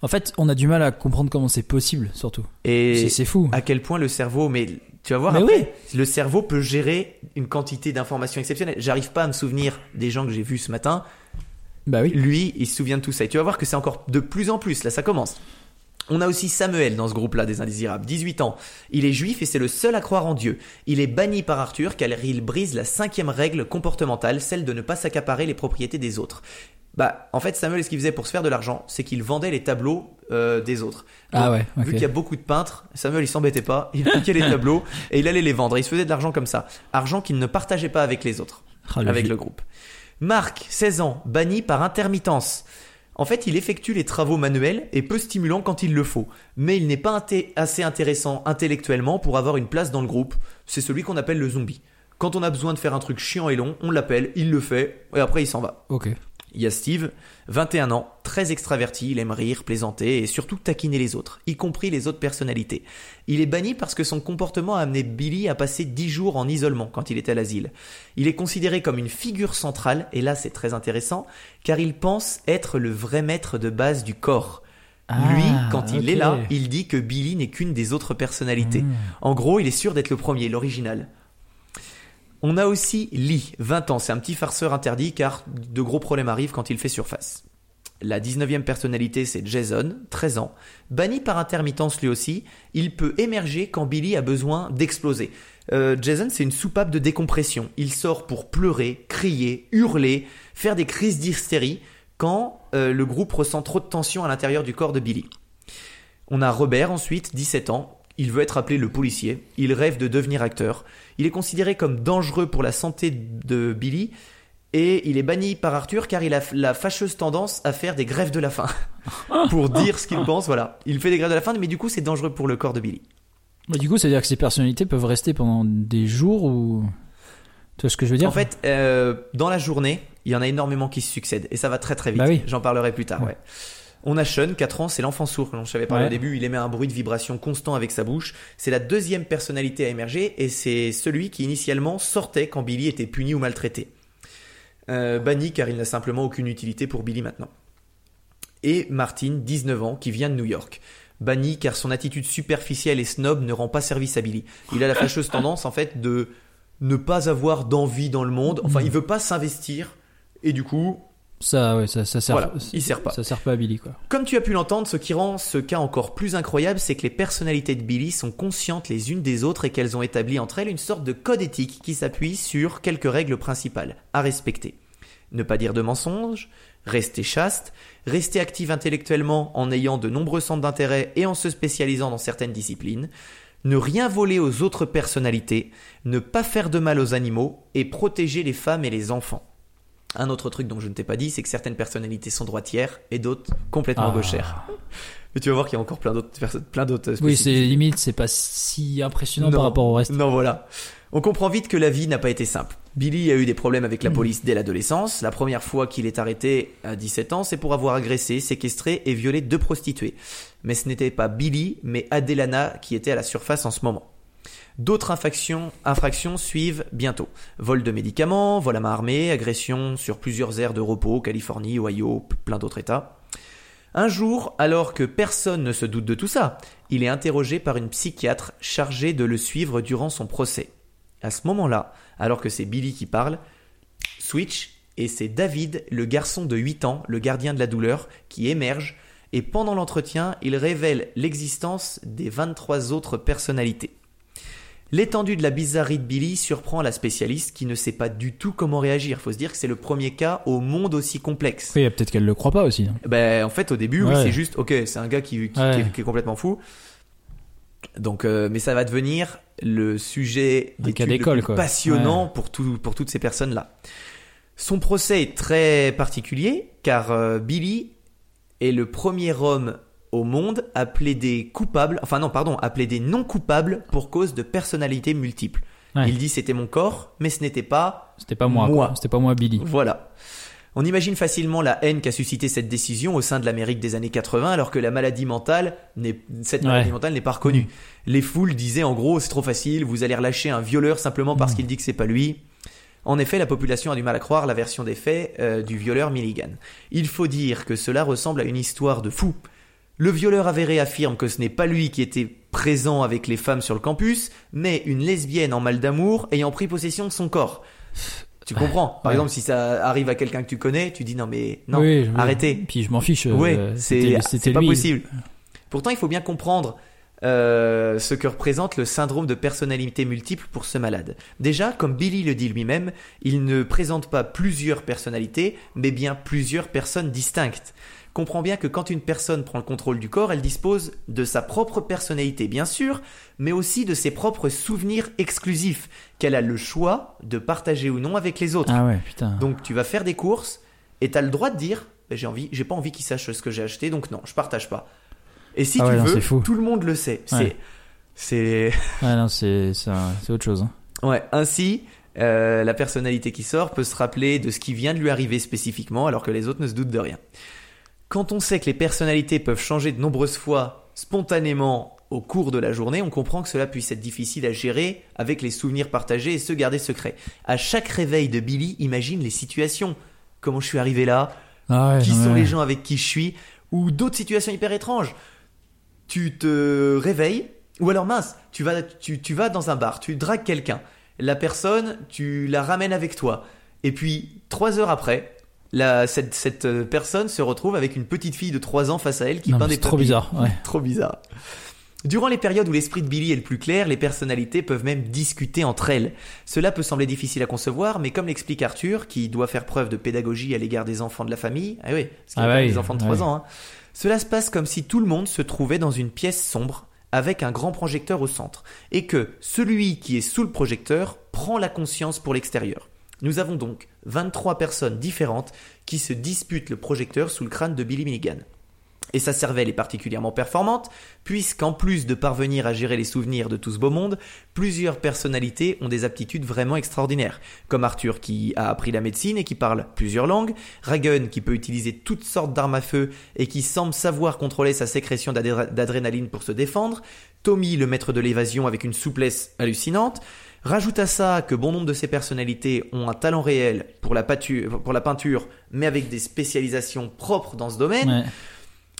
En fait, on a du mal à comprendre comment c'est possible, surtout. et C'est- fou. à quel point le cerveau, mais tu vas voir Mais après, le cerveau peut gérer une quantité d'informations exceptionnelles. J'arrive pas à me souvenir des gens que j'ai vus ce matin. Bah oui. Lui, il se souvient de tout ça. Et tu vas voir que c'est encore de plus en plus. Là, ça commence. On a aussi Samuel dans ce groupe-là des indésirables, 18 ans. Il est juif et c'est le seul à croire en Dieu. Il est banni par Arthur car il brise la cinquième règle comportementale, celle de ne pas s'accaparer les propriétés des autres. Bah, en fait, Samuel, ce qu'il faisait pour se faire de l'argent, c'est qu'il vendait les tableaux euh, des autres. Ah ouais, ok. Vu qu'il y a beaucoup de peintres, Samuel, il s'embêtait pas, il piquait les tableaux et il allait les vendre. Et il se faisait de l'argent comme ça. Argent qu'il ne partageait pas avec les autres le avec le groupe. Marc, 16 ans, banni par intermittence. En fait, il effectue les travaux manuels et peu stimulant quand il le faut, mais il n'est pas inté- assez intéressant intellectuellement pour avoir une place dans le groupe. C'est celui qu'on appelle le zombie. Quand on a besoin de faire un truc chiant et long, on l'appelle, il le fait, et après il s'en va. Ok. Il y a Steve, 21 ans, très extraverti, il aime rire, plaisanter et surtout taquiner les autres, y compris les autres personnalités. Il est banni parce que son comportement a amené Billy à passer 10 jours en isolement quand il était à l'asile. Il est considéré comme une figure centrale, et là c'est très intéressant, car il pense être le vrai maître de base du corps. Lui, Ah, quand il est là, il dit que Billy n'est qu'une des autres personnalités. Hmm. En gros, il est sûr d'être le premier, l'original. On a aussi Lee, 20 ans, c'est un petit farceur interdit car de gros problèmes arrivent quand il fait surface. La 19e personnalité, c'est Jason, 13 ans. Banni par intermittence lui aussi, il peut émerger quand Billy a besoin d'exploser. Euh, Jason, c'est une soupape de décompression. Il sort pour pleurer, crier, hurler, faire des crises d'hystérie quand euh, le groupe ressent trop de tension à l'intérieur du corps de Billy. On a Robert ensuite, 17 ans. Il veut être appelé le policier. Il rêve de devenir acteur. Il est considéré comme dangereux pour la santé de Billy et il est banni par Arthur car il a la fâcheuse tendance à faire des grèves de la faim pour dire ce qu'il pense. Voilà, il fait des grèves de la faim, mais du coup c'est dangereux pour le corps de Billy. Bah, du coup, c'est-à-dire que ces personnalités peuvent rester pendant des jours ou. Tu vois ce que je veux dire? En fait, euh, dans la journée, il y en a énormément qui se succèdent et ça va très très vite. Bah oui. J'en parlerai plus tard. Ouais. Ouais. On a Sean, 4 ans, c'est l'enfant sourd dont je savais parler Ouais. au début. Il émet un bruit de vibration constant avec sa bouche. C'est la deuxième personnalité à émerger et c'est celui qui initialement sortait quand Billy était puni ou maltraité. Euh, banni car il n'a simplement aucune utilité pour Billy maintenant. Et Martin, 19 ans, qui vient de New York. Banni car son attitude superficielle et snob ne rend pas service à Billy. Il a la fâcheuse tendance en fait de ne pas avoir d'envie dans le monde. Enfin, il veut pas s'investir et du coup, Ça, ouais, ça, ça sert. Voilà, il sert pas. Ça sert pas à Billy, quoi. comme tu as pu l'entendre, ce qui rend ce cas encore plus incroyable, c'est que les personnalités de Billy sont conscientes les unes des autres et qu'elles ont établi entre elles une sorte de code éthique qui s'appuie sur quelques règles principales à respecter. Ne pas dire de mensonges, rester chaste, rester active intellectuellement en ayant de nombreux centres d'intérêt et en se spécialisant dans certaines disciplines, ne rien voler aux autres personnalités, ne pas faire de mal aux animaux et protéger les femmes et les enfants. Un autre truc dont je ne t'ai pas dit, c'est que certaines personnalités sont droitières et d'autres complètement Ah. gauchères. Mais tu vas voir qu'il y a encore plein d'autres personnes, plein d'autres. Oui, c'est limite, c'est pas si impressionnant Non. par rapport au reste. Non, voilà. On comprend vite que la vie n'a pas été simple. Billy a eu des problèmes avec la Hmm. police dès l'adolescence. La première fois qu'il est arrêté à 17 ans, c'est pour avoir agressé, séquestré et violé deux prostituées. Mais ce n'était pas Billy, mais Adelana qui était à la surface en ce moment. D'autres infractions, suivent bientôt. Vol de médicaments, vol à main armée, agression sur plusieurs aires de repos, Californie, Ohio, plein d'autres États. Un jour, alors que personne ne se doute de tout ça, il est interrogé par une psychiatre chargée de le suivre durant son procès. À ce moment-là, alors que c'est Billy qui parle, switch et c'est David, le garçon de 8 ans, le gardien de la douleur, qui émerge et pendant l'entretien, il révèle l'existence des 23 autres personnalités. L'étendue de la bizarrerie de Billy surprend la spécialiste qui ne sait pas du tout comment réagir. Faut se dire que c'est le premier cas au monde aussi complexe. Oui, peut-être qu'elle le croit pas aussi. hein. Ben, en fait, au début, oui, c'est juste, ok, c'est un gars qui, qui, Ouais. qui est, qui est complètement fou. Donc, euh, mais ça va devenir le sujet cas d'école, passionnant pour, tout, pour toutes ces personnes-là. Son procès est très particulier car euh, Billy est le premier homme au monde à plaider coupable, enfin non, pardon, à plaider non coupable pour cause de personnalité multiple. Ouais. Il dit c'était mon corps, mais ce n'était pas C'était pas moi, Moi. C'était pas moi, Billy. voilà. On imagine facilement la haine qu'a suscité cette décision au sein de l'Amérique des années 80, alors que la maladie mentale, n'est, cette maladie Ouais. mentale n'est pas reconnue. Les foules disaient en gros, c'est trop facile, vous allez relâcher un violeur simplement parce Mm. qu'il dit que c'est pas lui. En effet, la population a du mal à croire la version des faits euh, du violeur Milligan. Il faut dire que cela ressemble à une histoire de fou. Le violeur avéré affirme que ce n'est pas lui qui était présent avec les femmes sur le campus, mais une lesbienne en mal d'amour ayant pris possession de son corps. Tu comprends? Par Ouais. exemple, si ça arrive à quelqu'un que tu connais, tu dis non mais non, Oui, oui. arrêtez. Puis je m'en fiche. euh, c'était- c'est pas possible. Pourtant, il faut bien comprendre euh, ce que représente le syndrome de personnalité multiple pour ce malade. Déjà, comme Billy le dit lui-même, il ne présente pas plusieurs personnalités, mais bien plusieurs personnes distinctes. Comprends bien que quand une personne prend le contrôle du corps, elle dispose de sa propre personnalité, bien sûr, mais aussi de ses propres souvenirs exclusifs, qu'elle a le choix de partager ou non avec les autres. Ah ouais, putain. Donc tu vas faire des courses et tu as le droit de dire ben, j'ai envie, j'ai pas envie qu'il sache ce que j'ai acheté, donc non, je partage pas. Et si Ah tu ouais, veux, tout le monde le sait. C'est, Ouais. c'est, Ouais, non, c'est autre chose. hein. ouais. Ainsi, euh, la personnalité qui sort peut se rappeler de ce qui vient de lui arriver spécifiquement, alors que les autres ne se doutent de rien. Quand on sait que les personnalités peuvent changer de nombreuses fois spontanément au cours de la journée, on comprend que cela puisse être difficile à gérer avec les souvenirs partagés et se garder secrets. À chaque réveil de Billy, imagine les situations. Comment je suis arrivé là? Ah ouais, Qui sont les gens avec qui je suis? Ou d'autres situations hyper étranges. Tu te réveilles, ou alors mince, tu vas, tu, tu vas dans un bar, tu dragues quelqu'un. La personne, tu la ramènes avec toi. Et puis, trois heures après, la, cette, cette euh, personne se retrouve avec une petite fille de 3 ans face à elle qui Non, peint des trop bizarre. Ouais. Trop bizarre. Durant les périodes où l'esprit de Billy est le plus clair, les personnalités peuvent même discuter entre elles. Cela peut sembler difficile à concevoir, mais comme l'explique Arthur, qui doit faire preuve de pédagogie à l'égard des enfants de la famille, ah oui, parce qu'il Ah ouais, des enfants de 3 ouais. ans, hein, cela se passe comme si tout le monde se trouvait dans une pièce sombre, avec un grand projecteur au centre, et que celui qui est sous le projecteur prend la conscience pour l'extérieur. Nous avons donc 23 personnes différentes qui se disputent le projecteur sous le crâne de Billy Milligan. Et sa cervelle est particulièrement performante, puisqu'en plus de parvenir à gérer les souvenirs de tout ce beau monde, plusieurs personnalités ont des aptitudes vraiment extraordinaires, comme Arthur qui a appris la médecine et qui parle plusieurs langues, Ragun qui peut utiliser toutes sortes d'armes à feu et qui semble savoir contrôler sa sécrétion d'adré- d'adrénaline pour se défendre, Tommy le maître de l'évasion avec une souplesse hallucinante, Rajoute à ça que bon nombre de ces personnalités ont un talent réel pour la, patu- pour la peinture, mais avec des spécialisations propres dans ce domaine. Ouais.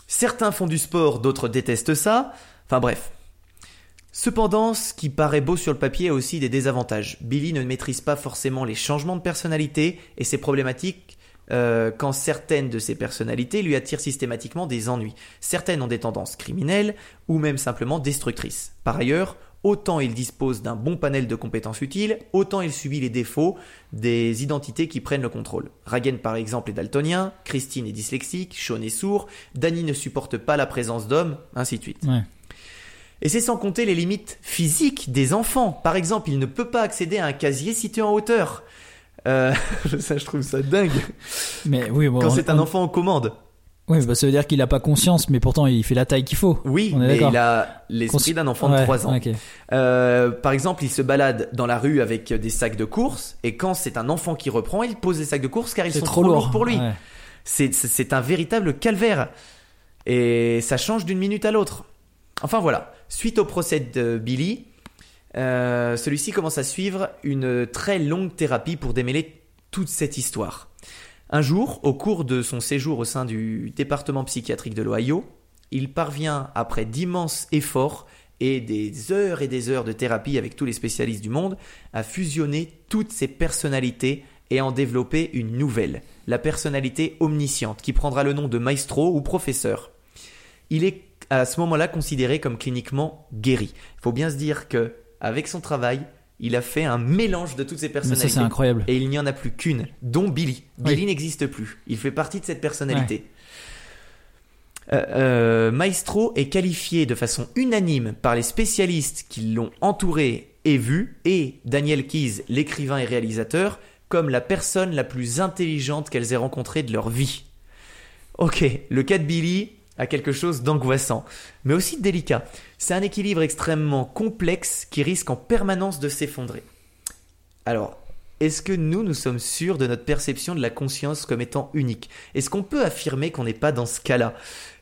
Certains font du sport, d'autres détestent ça. Enfin bref. Cependant, ce qui paraît beau sur le papier a aussi des désavantages. Billy ne maîtrise pas forcément les changements de personnalité et c'est problématique euh, quand certaines de ces personnalités lui attirent systématiquement des ennuis. Certaines ont des tendances criminelles ou même simplement destructrices. Par ailleurs, autant il dispose d'un bon panel de compétences utiles, autant il subit les défauts des identités qui prennent le contrôle. Ragen par exemple est daltonien, Christine est dyslexique, Sean est sourd, Danny ne supporte pas la présence d'hommes, ainsi de suite. Ouais. Et c'est sans compter les limites physiques des enfants. Par exemple, il ne peut pas accéder à un casier situé en hauteur. Euh, ça, je trouve ça dingue. Mais oui, bon, Quand c'est un enfant aux commandes. Oui, bah, ça veut dire qu'il a pas conscience, mais pourtant il fait la taille qu'il faut. Oui, On est mais il a l'esprit d'un enfant de Ouais, 3 ans. Euh, par exemple, il se balade dans la rue avec des sacs de course, et quand c'est un enfant qui reprend, il pose les sacs de course car ils sont trop trop, lourd lourds pour lui. Ouais. C'est un véritable calvaire. Et ça change d'une minute à l'autre. Enfin voilà, suite au procès de Billy, euh, celui-ci commence à suivre une très longue thérapie pour démêler toute cette histoire. Un jour, au cours de son séjour au sein du département psychiatrique de l'Ohio, il parvient, après d'immenses efforts et des heures et des heures de thérapie avec tous les spécialistes du monde, à fusionner toutes ses personnalités et en développer une nouvelle, la personnalité omnisciente, qui prendra le nom de maestro ou professeur. Il est à ce moment-là considéré comme cliniquement guéri. Il faut bien se dire que avec son travail, il a fait un mélange de toutes ces personnalités. ça c'est incroyable. Et il n'y en a plus qu'une, dont Billy. Billy Oui. n'existe plus. Il fait partie de cette personnalité. Euh, euh, Maestro est qualifié de façon unanime par les spécialistes qui l'ont entouré et vu, et Daniel Keyes, l'écrivain et réalisateur, comme la personne la plus intelligente qu'elles aient rencontrée de leur vie. Ok, le cas de Billy a quelque chose d'angoissant, mais aussi délicat. C'est un équilibre extrêmement complexe qui risque en permanence de s'effondrer. Alors, est-ce que nous, nous sommes sûrs de notre perception de la conscience comme étant unique? Est-ce qu'on peut affirmer qu'on n'est pas dans ce cas-là?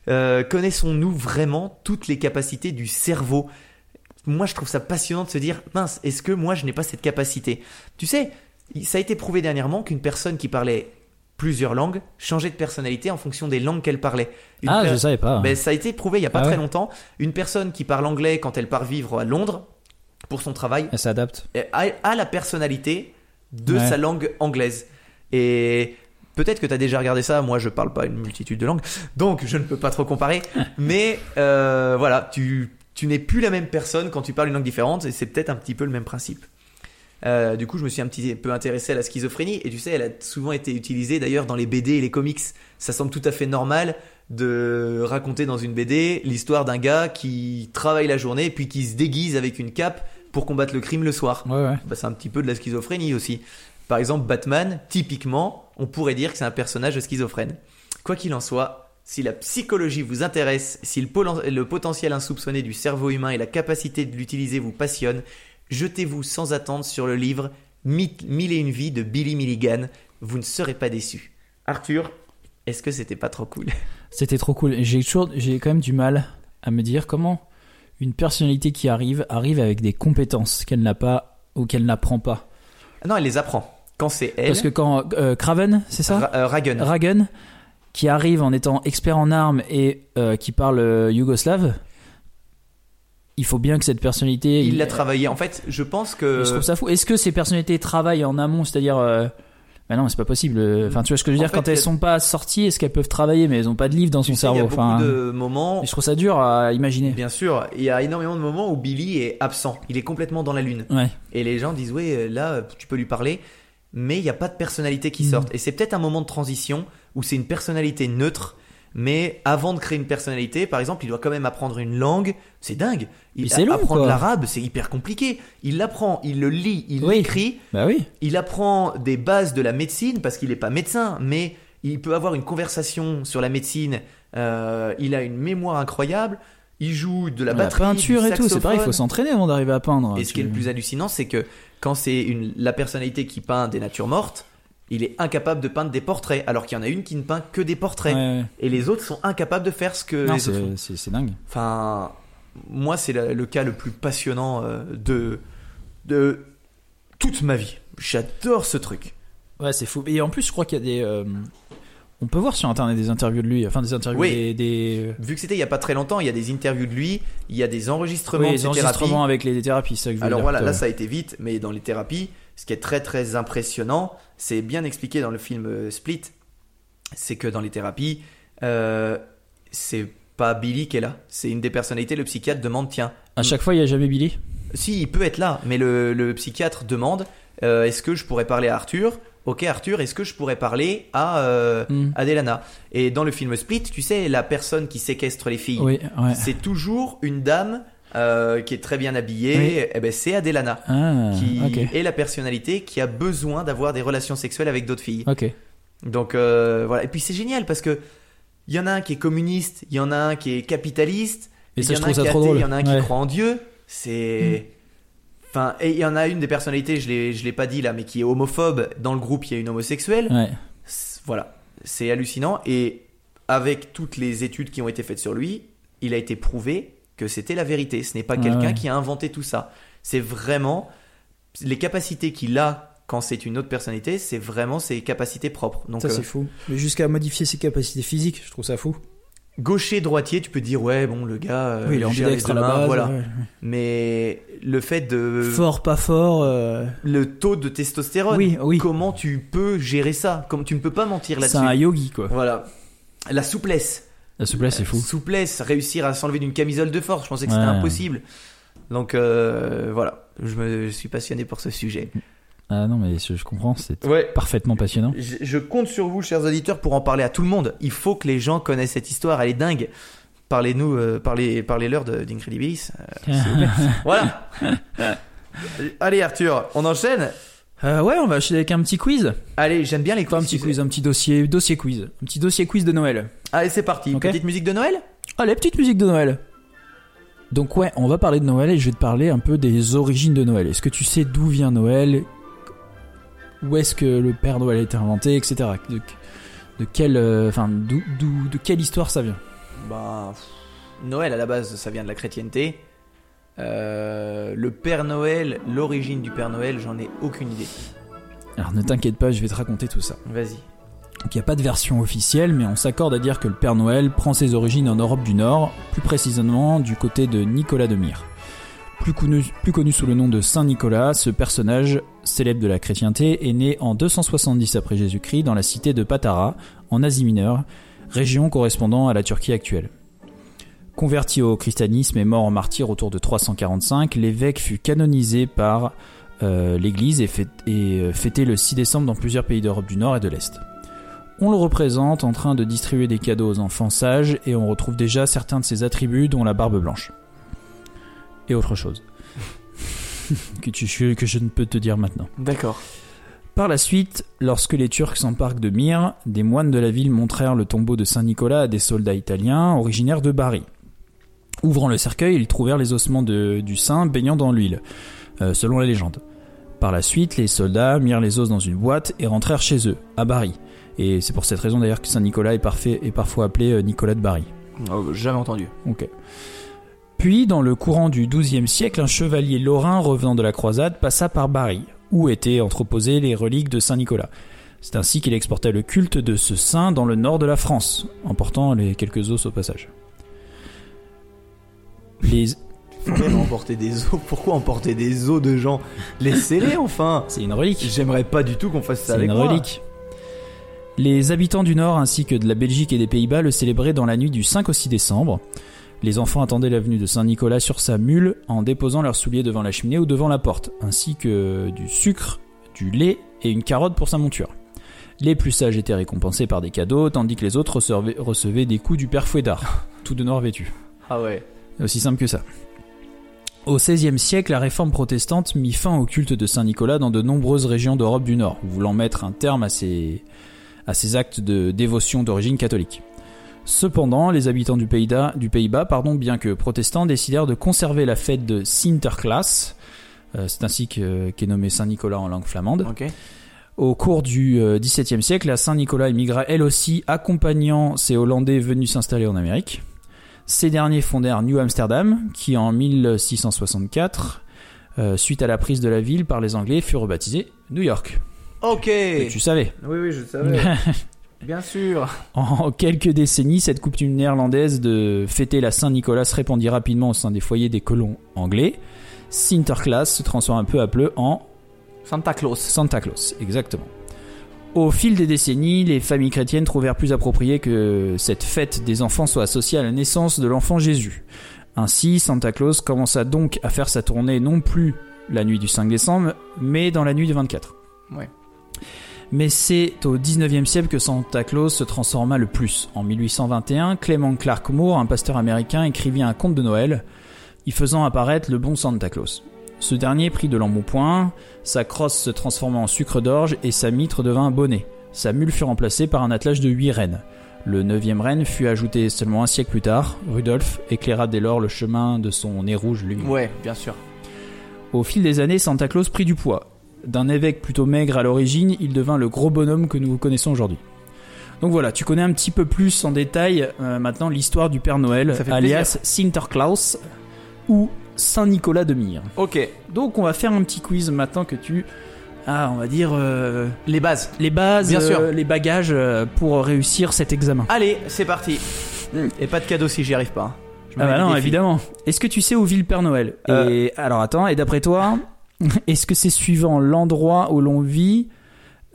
Euh, Connaissons-nous vraiment toutes les capacités du cerveau? Moi, je trouve ça passionnant de se dire, mince, est-ce que moi, je n'ai pas cette capacité? Tu sais, ça a été prouvé dernièrement qu'une personne qui parlait plusieurs langues changeait de personnalité en fonction des langues qu'elle parlait. Une Ah, per- je savais pas. ben, ça a été prouvé il y a pas Ah très ouais longtemps. Une personne qui parle anglais quand elle part vivre à Londres pour son travail Elle s'adapte. a, a la personnalité de Ouais. sa langue anglaise. Et peut-être que tu as déjà regardé ça. Moi, je parle pas une multitude de langues, donc je ne peux pas trop comparer. mais euh, voilà, tu, tu n'es plus la même personne quand tu parles une langue différente, et c'est peut-être un petit peu le même principe. Euh, du coup, je me suis un petit peu intéressé à la schizophrénie, et tu sais, elle a souvent été utilisée d'ailleurs dans les BD et les comics. Ça semble tout à fait normal de raconter dans une BD l'histoire d'un gars qui travaille la journée, puis qui se déguise avec une cape pour combattre le crime le soir. Ouais, ouais. Bah, c'est un petit peu de la schizophrénie aussi. Par exemple, Batman, typiquement, on pourrait dire que c'est un personnage schizophrène. Quoi qu'il en soit, si la psychologie vous intéresse, si le, le potentiel insoupçonné du cerveau humain et la capacité de l'utiliser vous passionnent, jetez-vous sans attendre sur le livre Mille et une vies de Billy Milligan. Vous ne serez pas déçus. Arthur, est-ce que c'était pas trop cool? C'était trop cool. J'ai toujours, j'ai quand même du mal à me dire comment une personnalité qui arrive arrive avec des compétences qu'elle n'a pas ou qu'elle n'apprend pas. Ah Non, elle les apprend. Quand c'est elle, Parce que quand euh, Craven, c'est ça, Ra- euh, Ragen. Ragen, qui arrive en étant expert en armes et euh, qui parle euh, yougoslave, il faut bien que cette personnalité. il l'a travaillé. En fait, je pense que Je trouve ça fou. Est-ce que ces personnalités travaillent en amont, c'est-à-dire euh, bah non, c'est pas possible. Enfin, tu vois ce que je veux En dire fait, quand elles a- sont pas sorties, est-ce qu'elles peuvent travailler mais elles ont pas de livre dans son sais, il y cerveau. a beaucoup Enfin, de moments et je trouve ça dur à imaginer. Bien sûr, il y a énormément de moments où Billy est absent. Il est complètement dans la lune. Ouais. Et les gens disent, ouais, là, tu peux lui parler. Mais il n'y a pas de personnalité qui Mhm. sorte. Et c'est peut-être un moment de transition où c'est une personnalité neutre. Mais avant de créer une personnalité, par exemple, il doit quand même apprendre une langue. C'est dingue. Il, c'est long, apprendre l'arabe, c'est hyper compliqué. Il l'apprend, il le lit, il Oui. l'écrit. Bah oui. Il apprend des bases de la médecine parce qu'il n'est pas médecin, mais il peut avoir une conversation sur la médecine. Euh, il a une mémoire incroyable. Il joue de la La batterie, peinture du et tout, c'est pareil, il faut s'entraîner avant d'arriver à peindre. Et ce qui est le plus hallucinant, c'est que quand c'est une, la personnalité qui peint des natures mortes, il est incapable de peindre des portraits, alors qu'il y en a une qui ne peint que des portraits. Ouais, ouais. Et les autres sont incapables de faire ce que Non, c'est- c'est c'est dingue. Enfin, moi, c'est le, le cas le plus passionnant euh, de, de toute ma vie. J'adore ce truc. Ouais, c'est fou. Et en plus, je crois qu'il y a des. euh, On peut voir sur internet des interviews de lui, enfin des interviews Oui. des. des... Vu que c'était il y a pas très longtemps, il y a des interviews de lui, il y a des enregistrements Oui, de les ses enregistrements thérapies. avec les thérapies, ça que je veux Alors dire. voilà, là ça a été vite, mais dans les thérapies, ce qui est très très impressionnant, c'est bien expliqué dans le film euh, Split, c'est que dans les thérapies, euh, c'est pas Billy qui est là, c'est une des personnalités, le psychiatre demande, tiens, À chaque fois, il y a jamais Billy? si il peut être là, mais le, le psychiatre demande, euh, est-ce que je pourrais parler à Arthur? Ok Arthur, est-ce que je pourrais parler à, euh, Hmm. à Delana Et dans le film Split, tu sais, la personne qui séquestre les filles, Oui, ouais. c'est toujours une dame euh, qui est très bien habillée, Oui. eh ben, c'est Adelana Ah, qui est la personnalité qui a besoin d'avoir des relations sexuelles avec d'autres filles. Donc euh, voilà. Et puis c'est génial parce que il y en a un qui est communiste, il y en a un qui est capitaliste, il y en a un qui il y en a un qui croit en Dieu. C'est Enfin, et il y en a une des personnalités, je l'ai, je l'ai pas dit là, mais qui est homophobe. Dans le groupe, il y a une homosexuelle. Ouais. Voilà, c'est hallucinant. Et avec toutes les études qui ont été faites sur lui, il a été prouvé que c'était la vérité. Ce n'est pas quelqu'un ouais. qui a inventé tout ça. C'est vraiment les capacités qu'il a quand c'est une autre personnalité, c'est vraiment ses capacités propres. Donc, Ça, euh, c'est fou. Mais jusqu'à modifier ses capacités physiques, je trouve ça fou. gaucher, droitier, tu peux dire ouais, bon, le gars, euh, oui, il est ambidextre à la base. voilà. ouais. Mais le fait de Fort, pas fort. euh, le taux de testostérone, Oui, oui. comment tu peux gérer ça? Comme tu ne peux pas mentir C'est là-dessus. un yogi, quoi. Voilà. La souplesse. La souplesse, c'est fou. Souplesse, réussir à s'enlever d'une camisole de force, je pensais que c'était Ouais. impossible. Donc euh, voilà, je me je suis passionné pour ce sujet. Ah non, mais je, je comprends, c'est Ouais. parfaitement passionnant. Je, je compte sur vous, chers auditeurs, pour en parler à tout le monde. Il faut que les gens connaissent cette histoire, elle est dingue. Parlez-nous, euh, parlez, parlez-leur de- d'Incredibilis. euh, voilà. Allez Arthur, on enchaîne. Euh, ouais, on va acheter avec un petit quiz. Allez, j'aime bien les Pas un quiz. petit quiz, un petit dossier, dossier quiz. Un petit dossier quiz de Noël. Allez, c'est parti. Petite musique de Noël Allez, petite musique de Noël. Donc ouais, on va parler de Noël et je vais te parler un peu des origines de Noël. Est-ce que tu sais d'où vient Noël? Où est-ce que le Père Noël a été inventé, etc. De, de quelle, euh, enfin, de quelle histoire ça vient? Bah, Noël à la base, ça vient de la chrétienté. Euh, le Père Noël, l'origine du Père Noël, j'en ai aucune idée. Alors ne t'inquiète pas, je vais te raconter tout ça. Vas-y. Donc il n'y a pas de version officielle, mais on s'accorde à dire que le Père Noël prend ses origines en Europe du Nord, plus précisément du côté de Nicolas de Myre. Plus connu, plus connu sous le nom de Saint Nicolas, ce personnage célèbre de la chrétienté est né en 270 après Jésus-Christ dans la cité de Patara, en Asie mineure, région correspondant à la Turquie actuelle. Converti au christianisme et mort en martyr autour de 345, l'évêque fut canonisé par euh, l'Église et, euh, fêté le 6 décembre dans plusieurs pays d'Europe du Nord et de l'Est. On le représente en train de distribuer des cadeaux aux enfants sages et on retrouve déjà certains de ses attributs dont la barbe blanche. Et autre chose. que, tu, que je ne peux te dire maintenant. D'accord. Par la suite, lorsque les Turcs s'emparquent de Myre, des moines de la ville montrèrent le tombeau de Saint Nicolas à des soldats italiens originaires de Bari. Ouvrant le cercueil, ils trouvèrent les ossements de- du saint baignant dans l'huile, euh, selon la légende. Par la suite, les soldats mirent les os dans une boîte et rentrèrent chez eux, à Bari. Et c'est pour cette raison d'ailleurs que Saint Nicolas est, parfait, est parfois appelé euh, Nicolas de Bari. Oh, jamais entendu. Ok. Puis, dans le courant du XIIe siècle, un chevalier lorrain revenant de la croisade passa par Bari, où étaient entreposées les reliques de Saint Nicolas. C'est ainsi qu'il exporta le culte de ce saint dans le nord de la France, emportant les quelques os au passage. Les... Faut emporter des os? Pourquoi emporter des os de gens? Laissez-les enfin. C'est une relique. J'aimerais pas du tout qu'on fasse ça C'est avec une moi. relique. Les habitants du Nord ainsi que de la Belgique et des Pays-Bas le célébraient dans la nuit du 5 au 6 décembre. Les enfants attendaient la venue de Saint Nicolas sur sa mule en déposant leurs souliers devant la cheminée ou devant la porte, ainsi que du sucre, du lait et une carotte pour sa monture. Les plus sages étaient récompensés par des cadeaux, tandis que les autres recevaient, recevaient des coups du père Fouettard, tout de noir vêtu. Ah ouais. Aussi simple que ça. Au XVIe siècle, la réforme protestante mit fin au culte de Saint Nicolas dans de nombreuses régions d'Europe du Nord, voulant mettre un terme à ces, à ces actes de dévotion d'origine catholique. Cependant, les habitants du Pays-Bas, pardon, bien que protestants, décidèrent de conserver la fête de Sinterklaas, euh, c'est ainsi que- qu'est nommé Saint Nicolas en langue flamande. Au cours du euh, XVIIe siècle, la Saint-Nicolas émigra elle aussi, accompagnant ces Hollandais venus s'installer en Amérique. Ces derniers fondèrent New Amsterdam, qui en 1664, euh, suite à la prise de la ville par les Anglais, fut rebaptisé New York. Ok. Tu savais. Oui, oui, je savais. Bien sûr. En quelques décennies, cette coutume néerlandaise de fêter la Saint-Nicolas se répandit rapidement au sein des foyers des colons anglais. Sinterklaas se transforme peu à peu en Santa Claus. Santa Claus, exactement. Au fil des décennies, les familles chrétiennes trouvèrent plus approprié que cette fête des enfants soit associée à la naissance de l'enfant Jésus. Ainsi, Santa Claus commença donc à faire sa tournée non plus la nuit du 5 décembre, mais dans la nuit du 24. Ouais. Mais c'est au 19e siècle que Santa Claus se transforma le plus. En 1821, Clement Clark Moore, un pasteur américain, écrivit un conte de Noël, y faisant apparaître le bon Santa Claus. Ce dernier prit de l'embonpoint, sa crosse se transforma en sucre d'orge et sa mitre devint un bonnet. Sa mule fut remplacée par un attelage de huit rennes. Le neuvième renne fut ajouté seulement un siècle plus tard. Rudolf éclaira dès lors le chemin de son nez rouge lumineux. Ouais, bien sûr. Au fil des années, Santa Claus prit du poids. D'un évêque plutôt maigre à l'origine, il devint le gros bonhomme que nous connaissons aujourd'hui. Donc voilà, tu connais un petit peu plus en détail euh, maintenant l'histoire du Père Noël, alias Sinterklaas ou Saint Nicolas de Myre. Ok. Donc on va faire un petit quiz maintenant que tu ah, on va dire euh, Les bases. les bases, Bien sûr. euh, les bagages euh, pour réussir cet examen. Allez, c'est parti. Et pas de cadeau si j'y arrive pas. Je me Ah mets bah des non, défis. évidemment. Est-ce que tu sais où vit le Père Noël? Euh. Et alors attends, et d'après toi, est-ce que c'est suivant l'endroit où l'on vit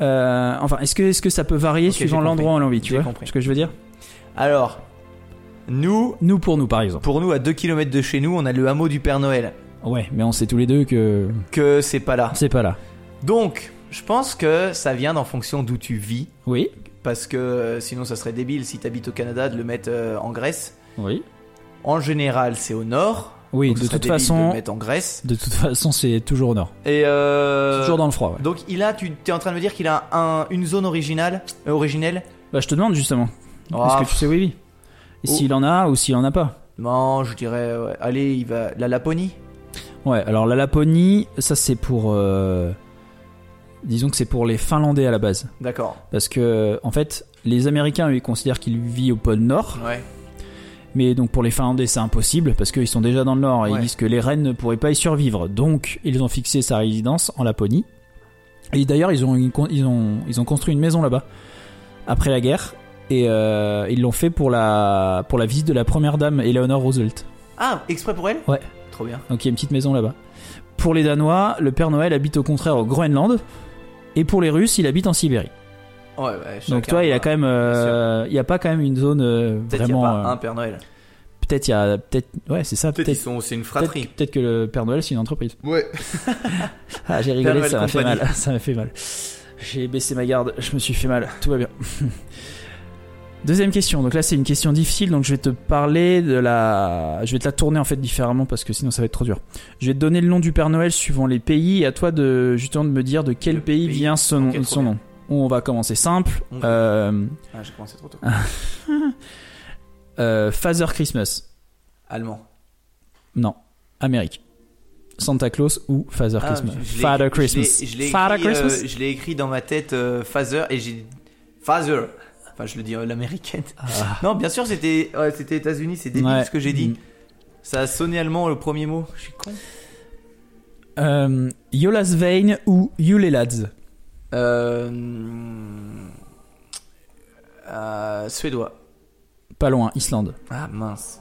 euh, Enfin, est-ce que est-ce que ça peut varier Ok, suivant j'ai l'endroit où l'on vit Tu J'ai vois compris. ce que je veux dire? Alors, nous, Nous pour nous, par exemple. pour nous, à 2 km de chez nous, on a le hameau du Père Noël. Ouais, mais on sait tous les deux que Que c'est pas là. c'est pas là. Donc, je pense que ça vient en fonction d'où tu vis. Oui, Parce que euh, sinon, ça serait débile si t'habites au Canada de le mettre euh, en Grèce. oui, En général, c'est au nord. oui. Donc, De toute de façon, le mettre en Grèce. de toute façon, c'est toujours au nord. Et euh, toujours dans le froid. Ouais. Donc, il a, tu es en train de me dire qu'il a un- une zone originale, euh, originelle? Bah, je te demande justement. Ah, Est-ce que tu sais où il vit Et Oh. s'il en a ou s'il en a pas Non, je dirais, ouais. allez, il va. La Laponie Ouais, alors la Laponie, ça c'est pour. euh, Disons que c'est pour les Finlandais à la base. D'accord. Parce que, en fait, les Américains, ils considèrent qu'il vit au pôle Nord. Ouais. Mais donc pour les Finlandais, c'est impossible parce qu'ils sont déjà dans le Nord et Ouais. ils disent que les rennes ne pourraient pas y survivre. Donc, ils ont fixé sa résidence en Laponie. Et d'ailleurs, ils ont, une ils, ont, ils ont construit une maison là-bas après la guerre. Et euh, ils l'ont fait pour la, pour la visite de la première dame, Eleanor Roosevelt. Ah, exprès pour elle? Ouais. Trop bien. Donc il y a une petite maison là-bas. Pour les Danois, le Père Noël habite au contraire au Groenland. Et pour les Russes, il habite en Sibérie. Ouais, ouais. Donc toi, il y a quand même, euh, il y a pas quand même une zone euh, Peut-être qu'il n'y a vraiment. pas euh, un Père Noël. Peut-être il y a, peut-être, ouais, c'est ça. Peut-être sont, c'est une fratrie. peut-être que le Père Noël c'est une entreprise. Ouais. Ah, j'ai rigolé, ça m'a fait mal. Ça m'a fait mal. J'ai baissé ma garde, je me suis fait mal. Tout va bien. Deuxième question. Donc là, c'est une question difficile. Donc je vais te parler de la. Je vais te la tourner en fait différemment parce que sinon ça va être trop dur. Je vais te donner le nom du Père Noël suivant les pays et à toi de justement de me dire de quel pays, pays. vient son, nom- son. On va commencer simple. Ok. Euh, Ah, j'ai commencé trop tôt. euh, Father Christmas. Allemand. Non. Amérique. Santa Claus ou Father Ah, Christmas? je- je l'ai Father l'ai- Christmas. Je l'ai écrit, euh, écrit dans ma tête euh, Father et j'ai Father. Enfin, je le dis l'américaine. Ah. Non, bien sûr, c'était ouais, c'était États-Unis, c'est débile Ouais. ce que j'ai dit. Mm. Ça a sonné allemand le premier mot. Je suis con. Euh, Yolas Vein ou Yule Lads. Euh, euh, suédois. Pas loin. Islande. Ah mince.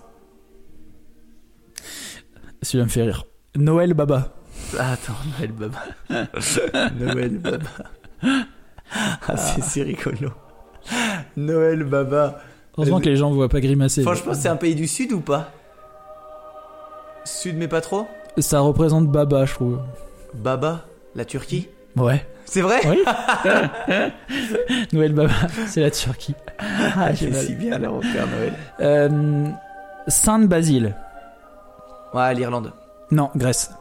Celui-là me fait rire. Noël Baba. Ah, attends, Noël Baba. Noël Baba. Ah, c'est c'est rigolo. Noël Baba. Heureusement que les gens ne voient pas grimacer. Franchement, c'est un pays du sud ou pas? Sud, mais pas trop? Ça représente Baba, je trouve. Baba, la Turquie? Ouais. C'est vrai? Oui. Noël Baba, c'est la Turquie. Ah, j'ai C'est mal. si bien leur Père Noël. Euh, Sainte Basile. Ouais, l'Irlande. Non, Grèce.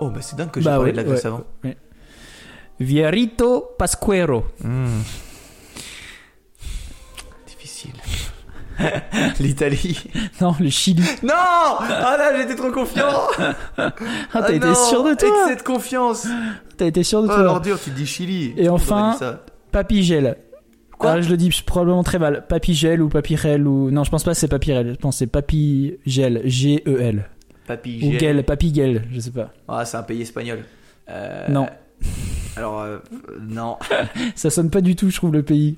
Oh, bah c'est dingue que j'ai Bah parlé ouais, de la Grèce ouais. avant. Vierito Pasquero. Difficile. L'Italie. Non, le Chili. Non Ah là, j'étais trop confiant Ah, t'as été non, sûr de toi Excès de confiance T'as été sûr de Oh, toi l'ordure, tu dis Chili. Et enfin-. Papygel. Quoi? Ah, Je le dis probablement très mal. Papygel ou Papyrel ou... Non, je pense pas que c'est Papyrel. Je pense que c'est Papygel. G-E-L. Papy Ou Gel. Gel, Papygel, je sais pas. Ah, c'est un pays espagnol. Euh, Non. Alors, euh, non. Ça sonne pas du tout, je trouve, le pays.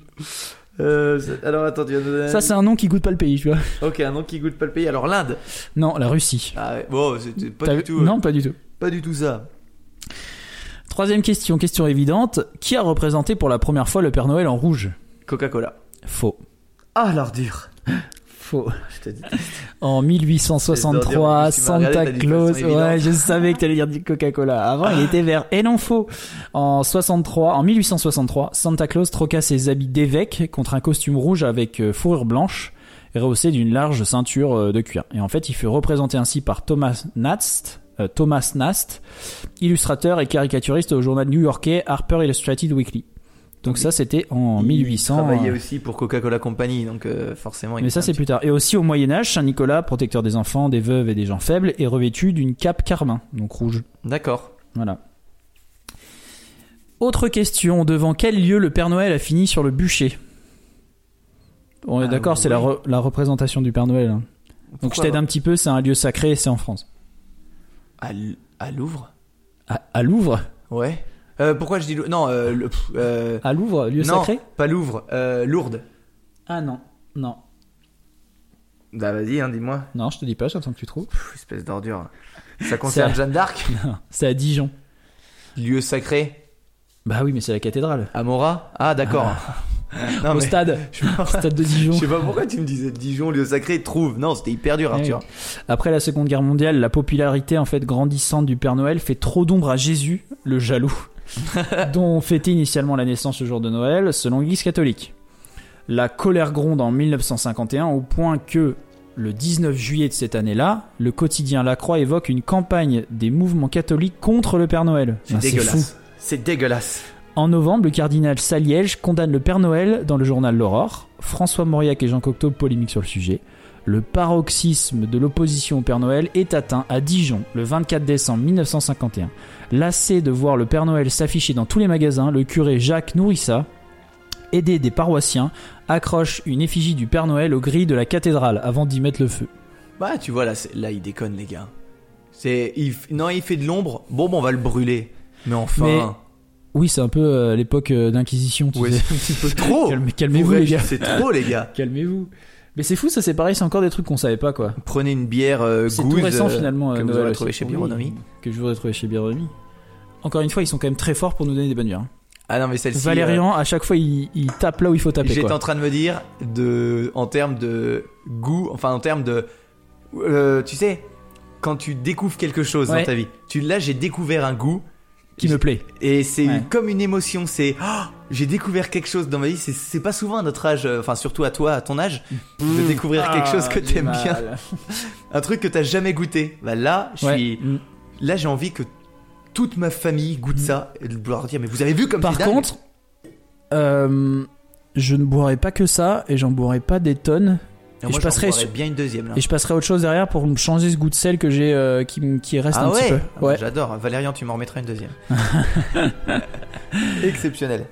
Euh, alors, attends, tu vas nous donner- Ça, c'est un nom qui goûte pas le pays, tu vois. Ok, un nom qui goûte pas le pays. Alors, l'Inde. Non, la Russie. Ah, ouais. Bon, c'était pas T'as du tout. euh, Non, pas du tout. Pas du tout ça. Troisième question, question évidente. Qui a représenté pour la première fois le Père Noël en rouge? Coca-Cola. Faux. Ah, l'ordure. Faux. Je te dis. En Les 1863, ordures, tu m'as regardé, Santa Claus. Ouais, je savais que t'allais dire du Coca-Cola. Avant, il était vert. Et non, faux. En 63, en 1863, Santa Claus troqua ses habits d'évêque contre un costume rouge avec euh, fourrure blanche, rehaussé d'une large ceinture euh, de cuir. Et en fait, il fut représenté ainsi par Thomas Nast, euh, Thomas Nast, illustrateur et caricaturiste au journal new-yorkais Harper Illustrated Weekly. Donc ça, c'était en Il 1800. travaillait euh, aussi pour Coca-Cola Company, donc euh, forcément. il mais ça, c'est plus tard. Et aussi au Moyen-Âge, Saint-Nicolas, protecteur des enfants, des veuves et des gens faibles, est revêtu d'une cape carmin, donc rouge. D'accord. Voilà. Autre question, devant quel lieu le Père Noël a fini sur le bûcher? On est Ah, d'accord, c'est la, oui. re- la représentation du Père Noël. hein. Donc je t'aide un petit peu, c'est un lieu sacré c'est en France. À, Louvre? À, à Louvre? Ouais. Euh, pourquoi je dis Louvre Non, euh, le- pff, euh, À Louvre, lieu non, sacré? pas Louvre. Euh, Lourdes. Ah non, non. Bah vas-y, hein, dis-moi. Non, je te dis pas, j'attends que tu trouves. Pff, espèce d'ordure. Ça concerne Jeanne d'Arc? C'est à Dijon. Lieu sacré? Bah oui, mais c'est la cathédrale. Amora? Ah d'accord. Non, Au mais stade, je, me- stade de Dijon. je sais pas pourquoi tu me disais Dijon, lieu sacré, trouve. Non, c'était hyper dur, Ouais. Arthur. Après la Seconde Guerre mondiale, la popularité en fait grandissante du Père Noël fait trop d'ombre à Jésus, le jaloux, dont on fêtait initialement la naissance le jour de Noël, selon l'Église catholique. La colère gronde en 1951 au point que le 19 juillet de cette année-là, le quotidien La Croix évoque une campagne des mouvements catholiques contre le Père Noël. C'est fou. dégueulasse. C'est dégueulasse. En novembre, le cardinal Saliège condamne le Père Noël dans le journal L'Aurore. François Mauriac et Jean Cocteau polémiquent sur le sujet. Le paroxysme de l'opposition au Père Noël est atteint à Dijon le 24 décembre 1951. Lassé de voir le Père Noël s'afficher dans tous les magasins, le curé Jacques Nourrissa, aidé des paroissiens, accroche une effigie du Père Noël aux grilles de la cathédrale avant d'y mettre le feu. Bah tu vois là, c'est- là il déconne les gars. C'est il non il fait de l'ombre. Bon, bon on va le brûler. Mais enfin. Mais- Oui, c'est un peu euh, l'époque euh, d'Inquisition, tu Ouais, sais. c'est un petit peu trop. Calme- Calmez-vous les gars. C'est trop les gars. Calmez-vous. Mais c'est fou, ça c'est pareil, c'est encore des trucs qu'on savait pas quoi. Prenez une bière euh, C'est tout récent euh, finalement. que euh, vous aurez trouvé chez Oui, Bironomy. Que je vous ai trouvé chez Bironomy. Encore une fois, ils sont quand même très forts pour nous donner des bonnes bières. hein. Ah non mais celle-ci. Valérian, à chaque fois, il, il tape là où il faut euh, taper. J'étais Quoi. en train de me dire de en termes de goût, enfin en termes de, euh, tu sais, quand tu découvres quelque chose Ouais. dans ta vie. Tu là j'ai découvert un goût. Qui me plaît. Et c'est Ouais. comme une émotion, c'est oh, j'ai découvert quelque chose dans ma vie, c'est- pas souvent à notre âge, euh, enfin surtout à toi, à ton âge, de découvrir quelque chose que Ah, t'aimes bien, un truc que t'as jamais goûté. Bah là, je suis Mm. là j'ai envie que toute ma famille goûte ça et de vouloir dire mais vous avez vu comme Par contre, euh, je ne boirai pas que ça et j'en boirai pas des tonnes. Et moi, je passerai sur- bien une deuxième là. Et je passerai autre chose derrière pour me changer ce goût de sel que j'ai euh, qui, reste Ah un ouais, petit peu. Ah, Ouais. j'adore. Valérian, tu m'en remettras une deuxième. Exceptionnel.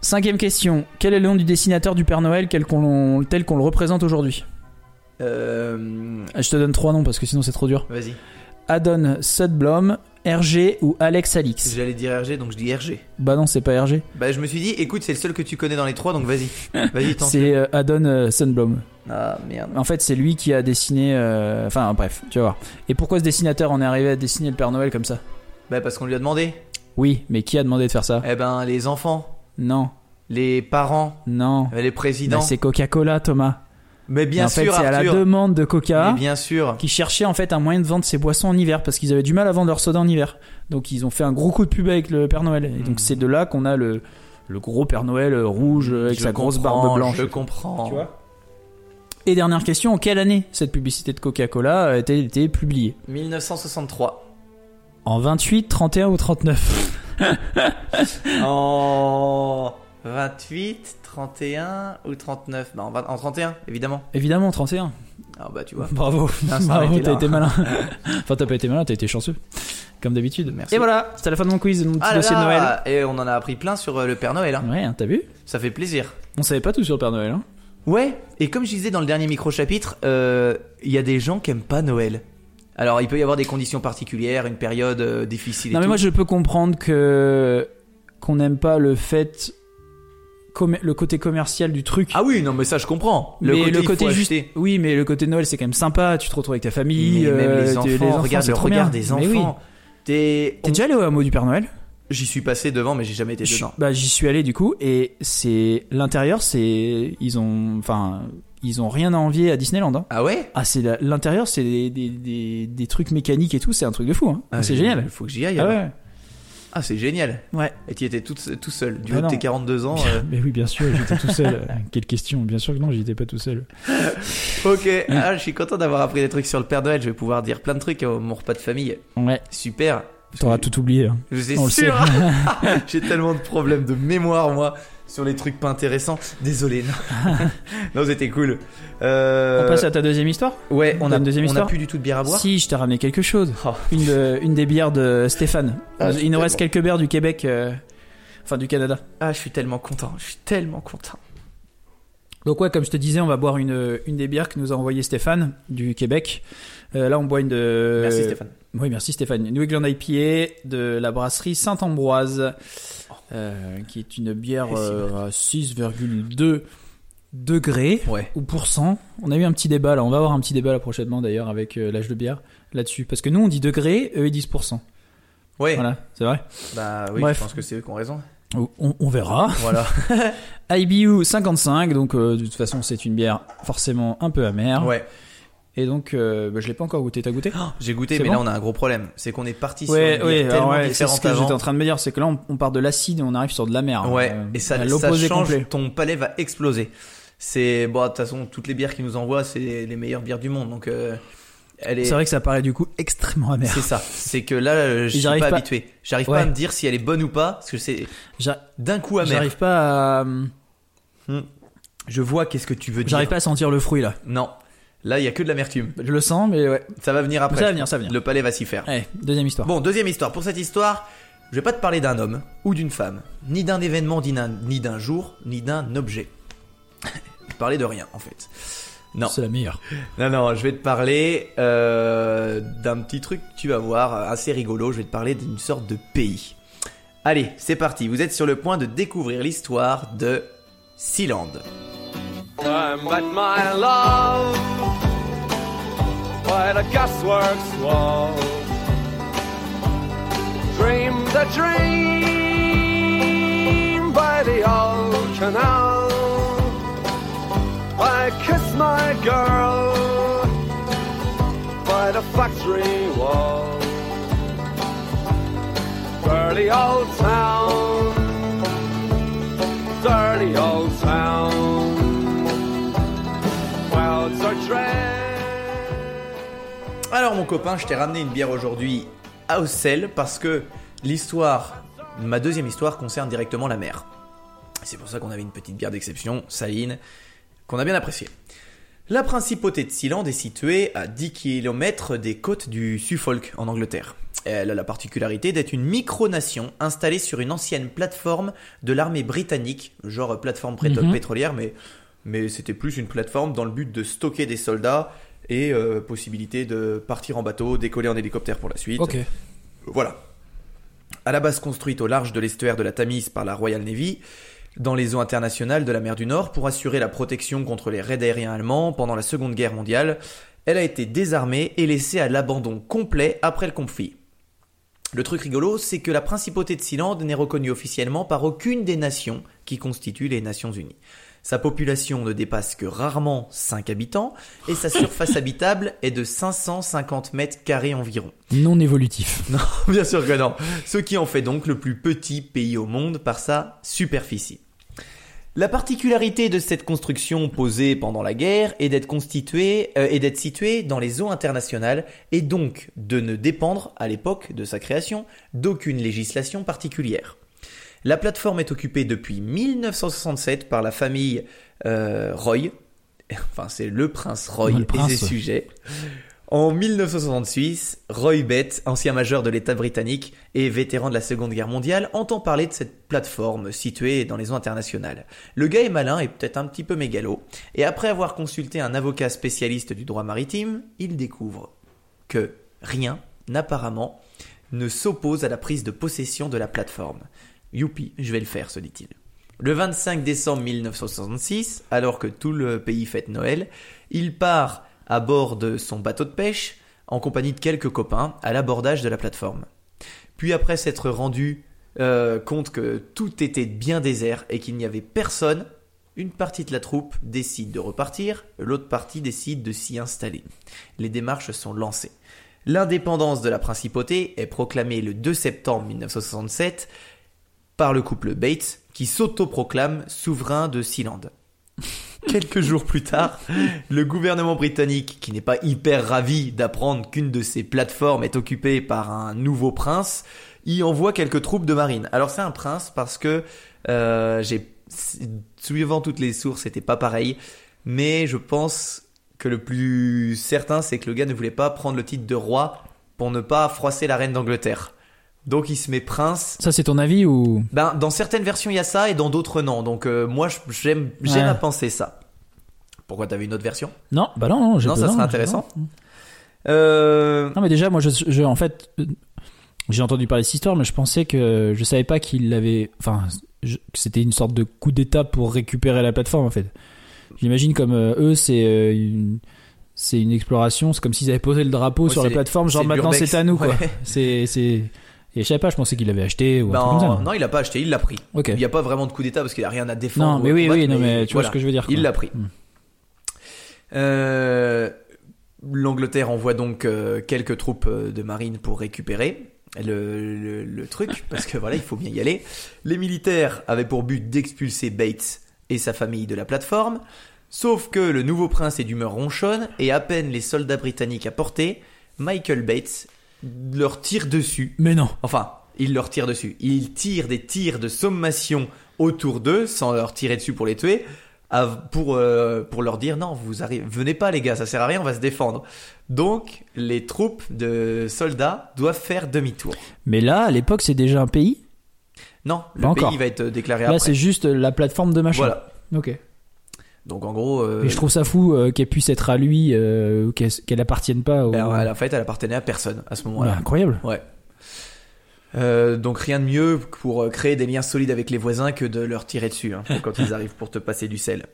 Cinquième question. Quel est le nom du dessinateur du Père Noël qu'on- tel qu'on le représente aujourd'hui Euh, Ah, Je te donne trois noms parce que sinon c'est trop dur. Vas-y. Adon Sudblom, RG ou Alex Alix J'allais dire RG, donc je dis RG. Bah non, c'est pas RG. Bah je me suis dit, écoute, c'est le seul que tu connais dans les trois, donc vas-y. Vas-y, tente. C'est euh, Adon euh, Sudblom. Ah merde. En fait, c'est lui qui a dessiné. euh, Enfin, bref, tu vas voir. Et pourquoi ce dessinateur en est arrivé à dessiner le Père Noël comme ça? Bah parce qu'on lui a demandé. Oui, mais qui a demandé de faire ça? Eh ben les enfants, Non, les parents, non. euh, les présidents. Bah, c'est Coca-Cola, Thomas. Mais bien en sûr, c'est à la demande de Coca. Mais bien sûr. qui cherchaient en fait un moyen de vendre ses boissons en hiver parce qu'ils avaient du mal à vendre leur soda en hiver. Donc ils ont fait un gros coup de pub avec le Père Noël. Et donc Mhm. c'est de là qu'on a le, le gros Père Noël euh, rouge euh, avec Je sa grosse barbe blanche. Je comprends. Tu vois? Et dernière question, en quelle année cette publicité de Coca-Cola a été, été publiée? 1963. En 28, 31 ou 39 en 28, 31 ou 39 Bah en, 20 en 31, évidemment. Évidemment 31. Ah bah tu vois. Bravo. Bravo, t'as été malin. enfin t'as pas été malin, t'as été chanceux. Comme d'habitude. Merci. Et voilà, c'était la fin de mon quiz, de mon petit Ah là dossier de Noël. Et on en a appris plein sur euh, le Père Noël. Hein. Ouais, hein, t'as vu? Ça fait plaisir. On savait pas tout sur le Père Noël. Hein. Ouais, et comme je disais dans le dernier micro-chapitre, euh, il y a des gens qui aiment pas Noël. Alors, il peut y avoir des conditions particulières, une période euh, difficile et Non mais tout. moi je peux comprendre que qu'on n'aime pas le fait le côté commercial du truc. Ah oui, non, mais ça, je comprends. mais côté, le côté juste acheter. oui mais le côté Noël c'est quand même sympa tu te retrouves avec ta famille Mais même euh, les enfants, regarde le regard des oui. enfants. T'es... déjà allé au hameau du Père Noël? J'y suis passé devant, mais j'ai jamais été dedans. bah j'y suis allé du coup et c'est l'intérieur c'est ils ont enfin ils ont rien à envier à Disneyland hein. Ah ouais? Ah c'est l'intérieur c'est des, des, des, des trucs mécaniques et tout c'est un truc de fou hein. Ah, c'est génial Il faut que j'y aille. ah ouais Ah, c'est génial. ouais Et tu étais tout, tout seul. Du Bah haut de tes 42 ans. euh, mais oui bien sûr j'étais tout seul quelle question bien sûr que non j'étais pas tout seul Ok, ah, je suis content d'avoir appris des trucs sur le Père Noël. Je vais pouvoir dire plein de trucs à mon repas de famille. ouais Super. t'auras tout oublié hein. Je suis sûr. J'ai tellement de problèmes de mémoire, moi, sur les trucs pas intéressants. Désolé. Non, non c'était cool. Euh, On passe à ta deuxième histoire Ouais, on a, une deuxième on a histoire plus du tout de bière à boire. Si, je t'ai ramené quelque chose. Oh. Une, de- une des bières de Stéphane. Ah, Il nous reste tellement- quelques bières du Québec, euh, enfin du Canada. Ah, je suis tellement content. Je suis tellement content. Donc ouais, comme je te disais, on va boire une, une des bières que nous a envoyé Stéphane du Québec. Euh, là, on boit une de... Merci Stéphane. Oui, merci Stéphane. New England IPA de la brasserie Saint-Ambroise, euh, qui est une bière euh, à 6,2 degrés Ouais. ou pourcent. On a eu un petit débat là, on va avoir un petit débat là prochainement d'ailleurs avec euh, l'âge de bière là-dessus. Parce que nous on dit degrés, eux ils disent pourcent. Ouais. Voilà, c'est vrai. Bah oui, Bref. je pense que c'est eux qui ont raison. On, on verra. Voilà. IBU 55, donc de toute façon c'est une bière forcément un peu amère. ouais. Et donc euh, bah, je l'ai pas encore goûté. T'as goûté? J'ai goûté, mais bon là on a un gros problème. C'est qu'on est parti sur Ouais, une ouais, bière alors tellement ouais, c'est ce que j'étais en train de me dire, c'est que là on, on part de l'acide et on arrive sur de la mer. Ouais, Euh, et ça, ça l'opposé change, complet. ton palais va exploser. C'est bon, de toute façon, toutes les bières qu'ils nous envoient, c'est les, meilleures bières du monde. Donc, euh, elle est. C'est vrai que ça paraît du coup extrêmement amer. C'est ça. C'est que là, euh, je suis j'arrive pas, pas- habitué. J'arrive pas à me dire si elle est bonne ou pas, parce que c'est d'un coup amer. J'arrive pas à, Je vois qu'est-ce que tu veux dire. j'arrive pas à sentir le fruit là. Non. Là, il y a que de l'amertume. Je le sens, mais ouais. Ça va venir après. Ça va venir, ça va venir. Le palais va s'y faire. Allez, deuxième histoire. Bon, deuxième histoire. Pour cette histoire, je vais pas te parler d'un homme ou d'une femme, ni d'un événement, ni d'un, jour, ni d'un objet. je vais te parler de rien, en fait. Non. C'est la meilleure. Non, non, je vais te parler euh, d'un petit truc que tu vas voir, assez rigolo. Je vais te parler d'une sorte de pays. Allez, c'est parti. Vous êtes sur le point de découvrir l'histoire de Sealand. I met my love by the gasworks wall. Dreamed a dream by the old canal. I kissed my girl by the factory wall. Dirty old town. Alors mon copain, je t'ai ramené une bière aujourd'hui à Auxelles parce que l'histoire, ma deuxième histoire concerne directement la mer. C'est pour ça qu'on avait une petite bière d'exception, saline, qu'on a bien appréciée. La principauté de Sealand est située à 10 km des côtes du Suffolk en Angleterre. Elle a la particularité d'être une micronation installée sur une ancienne plateforme de l'armée britannique, genre plateforme pré- Mhm. pétrolière, mais, mais c'était plus une plateforme dans le but de stocker des soldats et euh, possibilité de partir en bateau, décoller en hélicoptère pour la suite. Ok. Voilà. À la base construite au large de l'estuaire de la Tamise par la Royal Navy, dans les eaux internationales de la mer du Nord pour assurer la protection contre les raids aériens allemands pendant la Seconde Guerre mondiale, elle a été désarmée et laissée à l'abandon complet après le conflit. Le truc rigolo, c'est que la principauté de Sealand n'est reconnue officiellement par aucune des nations qui constituent les Nations Unies. Sa population ne dépasse que rarement 5 habitants et sa surface habitable est de 550 mètres carrés environ. Non évolutif. Non, bien sûr que non. Ce qui en fait donc le plus petit pays au monde par sa superficie. La particularité de cette construction posée pendant la guerre est d'être constituée euh, et d'être située dans les eaux internationales et donc de ne dépendre à l'époque de sa création d'aucune législation particulière. La plateforme est occupée depuis 1967 par la famille euh, Roy. Enfin, c'est le prince Roy Le et ses sujets. En 1966, Roy Bett, ancien major de l'État britannique et vétéran de la Seconde Guerre mondiale, entend parler de cette plateforme située dans les eaux internationales. Le gars est malin et peut-être un petit peu mégalo, et après avoir consulté un avocat spécialiste du droit maritime, il découvre que rien, apparemment, ne s'oppose à la prise de possession de la plateforme. Youpi, je vais le faire, se dit-il. Le 25 décembre 1966, alors que tout le pays fête Noël, il part à bord de son bateau de pêche en compagnie de quelques copains à l'abordage de la plateforme. Puis après s'être rendu euh, compte que tout était bien désert et qu'il n'y avait personne, une partie de la troupe décide de repartir, l'autre partie décide de s'y installer. Les démarches sont lancées. L'indépendance de la principauté est proclamée le 2 septembre 1967 par le couple Bates qui s'autoproclame souverain de Sealand. Quelques jours plus tard, le gouvernement britannique, qui n'est pas hyper ravi d'apprendre qu'une de ses plateformes est occupée par un nouveau prince, y envoie quelques troupes de marine. Alors c'est un prince parce que euh, j'ai suivant toutes les sources, c'était pas pareil, mais je pense que le plus certain, c'est que le gars ne voulait pas prendre le titre de roi pour ne pas froisser la reine d'Angleterre. Donc il se met prince Ça, c'est ton avis ou? Ben, dans certaines versions, il y a ça et dans d'autres, non. Donc, euh, moi, j'aime, j'aime Ouais. à penser ça. Pourquoi t'avais une autre version? Non, bah non, non, j'ai Non, ça serait intéressant. non. euh... Non, mais déjà, moi, je, je- en fait, euh, j'ai entendu parler de cette histoire, mais je pensais que je savais pas qu'il l'avait. Enfin, c'était une sorte de coup d'état pour récupérer la plateforme, en fait. J'imagine comme euh, eux, c'est une. C'est une exploration, c'est comme s'ils avaient posé le drapeau Ouais, sur la c'est- plateforme, genre maintenant c'est à nous, quoi. Ouais. C'est, c'est. Et je savais pas, je pensais qu'il l'avait acheté ou un truc comme ça. Non, non, il a pas acheté, il l'a pris. Il n'y a pas vraiment de coup d'état parce qu'il a rien à défendre. Non, mais oui, combattre, oui, non, mais tu vois voilà. ce que je veux dire. Il l'a pris. Mm. Euh, L'Angleterre envoie donc euh, quelques troupes euh, de marine pour récupérer le, le- le truc, parce que voilà, il faut bien y aller. Les militaires avaient pour but d'expulser Bates et sa famille de la plateforme, sauf que le nouveau prince est d'humeur ronchonne, et à peine les soldats britanniques à portée, Michael Bates leur tire dessus. Mais non. Enfin, il leur tire dessus. Il tire des tirs de sommation autour d'eux, sans leur tirer dessus pour les tuer, pour, euh, pour leur dire non, vous arrivez, venez pas les gars, ça sert à rien, on va se défendre. Donc, les troupes de soldats doivent faire demi-tour. Mais là, à l'époque, c'est déjà un pays? Non, le pays va être déclaré Là, après. c'est juste la plateforme de machin. Voilà. Ok. Donc en gros, euh, Mais je trouve ça fou euh, qu'elle puisse être à lui, euh, qu'elle qu'elle appartienne pas au. ben, en fait, elle appartenait à personne à ce moment-là. incroyable. Ouais. Euh, donc rien de mieux pour créer des liens solides avec les voisins que de leur tirer dessus hein, quand ils arrivent pour te passer du sel.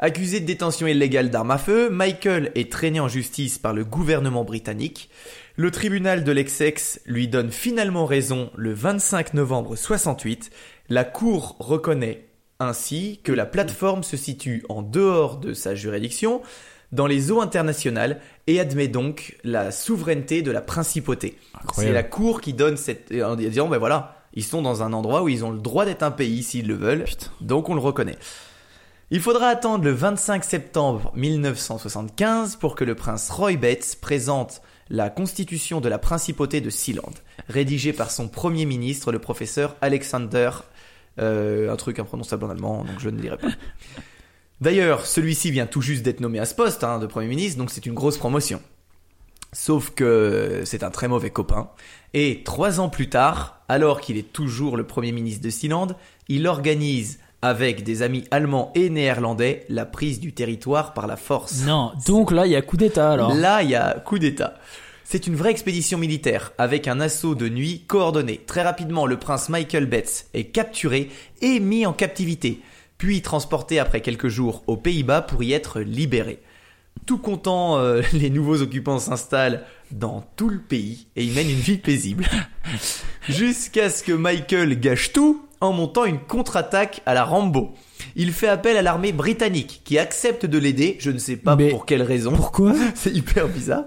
Accusé de détention illégale d'armes à feu, Michael est traîné en justice par le gouvernement britannique. Le tribunal de l'Essex lui donne finalement raison le 25 novembre 68. La cour reconnaît ainsi que la plateforme se situe en dehors de sa juridiction, dans les eaux internationales, et admet donc la souveraineté de la principauté. C'est la cour qui donne cette en disant ben voilà Ils sont dans un endroit où ils ont le droit d'être un pays s'ils le veulent, donc on le reconnaît. Il faudra attendre le 25 septembre 1975 pour que le prince Roy Betts présente la constitution de la principauté de Sealand, rédigée par son premier ministre, le professeur Alexander, euh, un truc imprononçable en allemand, donc je ne lirai pas. D'ailleurs, celui-ci vient tout juste d'être nommé à ce poste hein, de Premier ministre, donc c'est une grosse promotion. Sauf que c'est un très mauvais copain. Et trois ans plus tard, alors qu'il est toujours le Premier ministre de Sealand, il organise, avec des amis allemands et néerlandais, la prise du territoire par la force. Non, donc là, il y a coup d'état alors. Là, il y a coup d'État. C'est une vraie expédition militaire, avec un assaut de nuit coordonné. Très rapidement, le prince Michael Betts est capturé et mis en captivité, puis transporté après quelques jours aux Pays-Bas pour y être libéré. Tout content, euh, les nouveaux occupants s'installent dans tout le pays et y mènent une vie paisible. Jusqu'à ce que Michael gâche tout en montant une contre-attaque à la Rambo. Il fait appel à l'armée britannique qui accepte de l'aider, je ne sais pas Mais pour quelle raison. Pourquoi C'est hyper bizarre.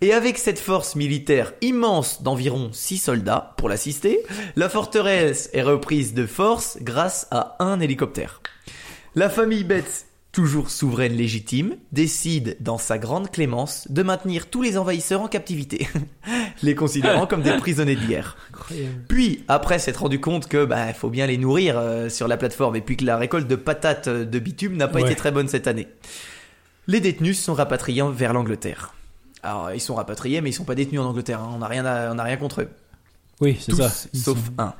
Et avec cette force militaire immense d'environ 6 soldats pour l'assister, la forteresse est reprise de force grâce à un hélicoptère. La famille Betts, toujours souveraine légitime, décide, dans sa grande clémence, de maintenir tous les envahisseurs en captivité, les considérant comme des prisonniers de guerre. Puis, après s'être rendu compte que bah faut bien les nourrir euh, sur la plateforme et puis que la récolte de patates euh, de bitume n'a pas Ouais. été très bonne cette année, les détenus sont rapatriés vers l'Angleterre. Alors, ils sont rapatriés, mais ils sont pas détenus en Angleterre. hein. On n'a rien, à- on n'a rien contre eux. Oui, c'est ça. Ils sauf sont- un.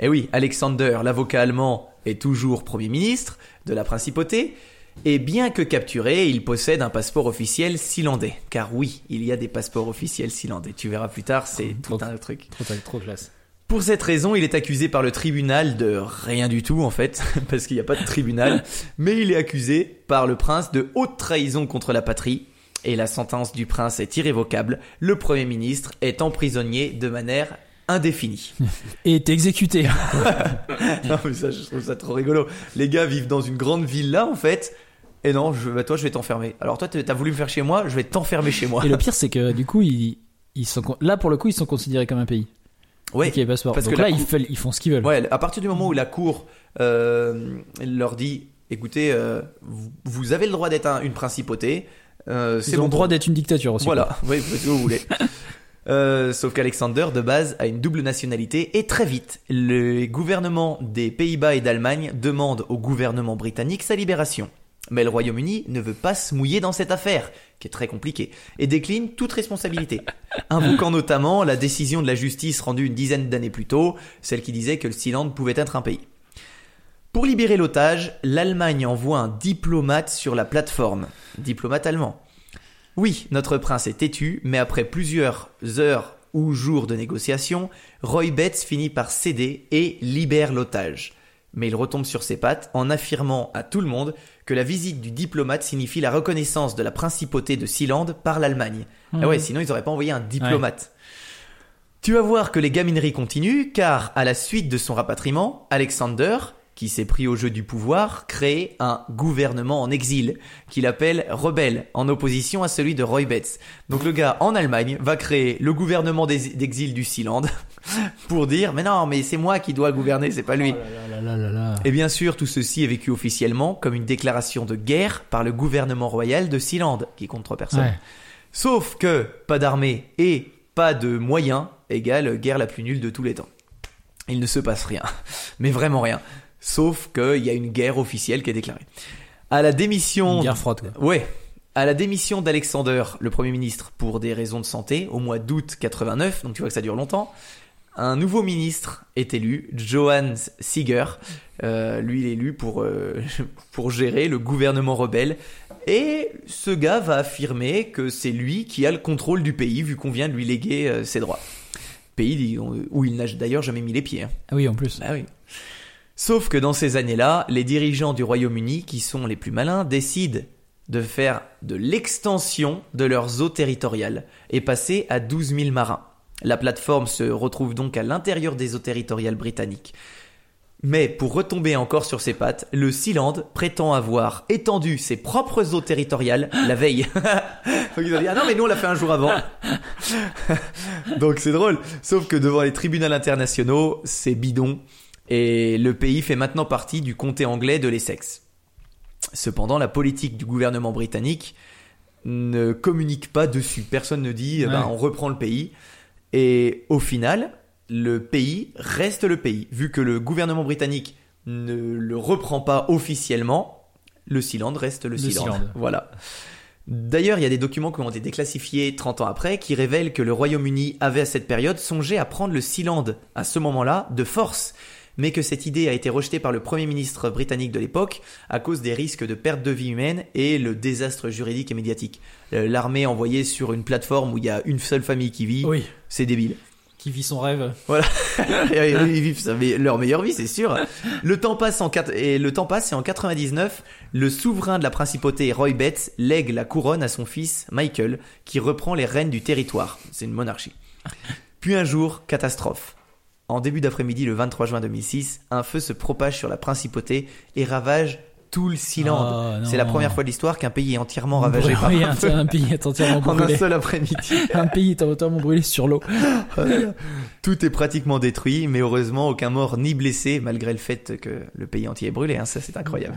Et oui, Alexander, l'avocat allemand, est toujours Premier ministre de la principauté. Et bien que capturé, il possède un passeport officiel silandais. Car oui, il y a des passeports officiels silandais. Tu verras plus tard, c'est tout Trop- un truc. Trop, trop classe. Pour cette raison, il est accusé par le tribunal de rien du tout en fait, parce qu'il n'y a pas de tribunal, mais il est accusé par le prince de haute trahison contre la patrie, et la sentence du prince est irrévocable. Le premier ministre est emprisonné de manière indéfinie. Et t'es exécuté. non mais ça, je trouve ça trop rigolo. Les gars vivent dans une grande villa en fait, et non, je, bah, toi je vais t'enfermer. Alors toi t'as voulu me faire chez moi, je vais t'enfermer chez moi. Et le pire, c'est que du coup, ils, ils sont, là pour le coup, ils sont considérés comme un pays. Ouais, est passeport. parce Donc que là, ils, font ce qu'ils veulent. Ouais, à partir du moment où la cour euh, leur dit, écoutez, euh, vous, vous avez le droit d'être un- une principauté, euh, Ils ont le droit d'être une dictature aussi. Voilà, oui, vous faites ce que vous voulez. Euh, sauf qu'Alexander, de base, a une double nationalité et très vite, le gouvernement des Pays-Bas et d'Allemagne demande au gouvernement britannique sa libération. Mais le Royaume-Uni ne veut pas se mouiller dans cette affaire, qui est très compliquée, et décline toute responsabilité, invoquant notamment la décision de la justice rendue une dizaine d'années plus tôt, celle qui disait que le Sealand pouvait être un pays. Pour libérer l'otage, l'Allemagne envoie un diplomate sur la plateforme. Diplomate allemand. Oui, notre prince est têtu, mais après plusieurs heures ou jours de négociations, Roy Betts finit par céder et libère l'otage. Mais il retombe sur ses pattes en affirmant à tout le monde que la visite du diplomate signifie la reconnaissance de la principauté de Sealand par l'Allemagne. Ah ouais, sinon ils auraient pas envoyé un diplomate. Tu vas voir que les gamineries continuent, car à la suite de son rapatriement, Alexander, qui s'est pris au jeu du pouvoir, crée un gouvernement en exil, qu'il appelle rebelle, en opposition à celui de Roy Betts. Donc le gars, en Allemagne, va créer le gouvernement d'exil du Sealand, pour dire, mais non, mais c'est moi qui dois gouverner, c'est pas lui. Oh là là là là là. Et bien sûr, tout ceci est vécu officiellement comme une déclaration de guerre par le gouvernement royal de Sealand, qui compte trois personnes. Ouais. Sauf que pas d'armée et pas de moyens égale guerre la plus nulle de tous les temps. Il ne se passe rien, mais vraiment rien. Sauf qu'il y a une guerre officielle qui est déclarée. À la démission, Une guerre froide, quoi. ouais, à la démission d'Alexander, le premier ministre, pour des raisons de santé, au mois d'août 89, donc tu vois que ça dure longtemps. Un nouveau ministre est élu, Johannes Siger. Euh, lui, il est élu pour, euh, pour gérer le gouvernement rebelle. Et ce gars va affirmer que c'est lui qui a le contrôle du pays, vu qu'on vient de lui léguer euh, ses droits. Pays où il n'a d'ailleurs jamais mis les pieds. hein. Ah oui, en plus. Bah oui. Sauf que dans ces années-là, les dirigeants du Royaume-Uni, qui sont les plus malins, décident de faire de l'extension de leurs eaux territoriales et passer à 12 000 marins. La plateforme se retrouve donc à l'intérieur des eaux territoriales britanniques. Mais pour retomber encore sur ses pattes, le Sealand prétend avoir étendu ses propres eaux territoriales la veille. Ah non mais nous on l'a fait un jour avant. Donc c'est drôle. Sauf que devant les tribunaux internationaux, c'est bidon et le pays fait maintenant partie du comté anglais de l'Essex. Cependant, la politique du gouvernement britannique ne communique pas dessus. Personne ne dit Ouais. on reprend le pays. Et au final, le pays reste le pays. Vu que le gouvernement britannique ne le reprend pas officiellement, le Sealand reste le, Le Sealand. Sealand. Voilà. D'ailleurs, il y a des documents qui ont été déclassifiés 30 ans après qui révèlent que le Royaume-Uni avait à cette période songé à prendre le Sealand à ce moment-là de force, mais que cette idée a été rejetée par le Premier ministre britannique de l'époque à cause des risques de perte de vie humaine et le désastre juridique et médiatique. Euh, L'armée envoyée sur une plateforme où il y a une seule famille qui vit, Oui. c'est débile. Qui vit son rêve. Et Ils vivent leur meilleure vie, c'est sûr. Le temps passe en et le temps passe et en 99, le souverain de la principauté Roy Betts lègue la couronne à son fils Michael, qui reprend les rênes du territoire. C'est une monarchie. Puis un jour, catastrophe. En début d'après-midi, le 23 juin 2006, un feu se propage sur la principauté et ravage tout le Sealand. Oh, non. c'est la première fois de l'histoire qu'un pays est entièrement ravagé par Oui, un un, feu un pays est entièrement en un brûlé. seul après-midi. Un pays est entièrement brûlé sur l'eau. Tout est pratiquement détruit, mais heureusement aucun mort ni blessé, malgré le fait que le pays entier est brûlé. Hein, ça, c'est incroyable.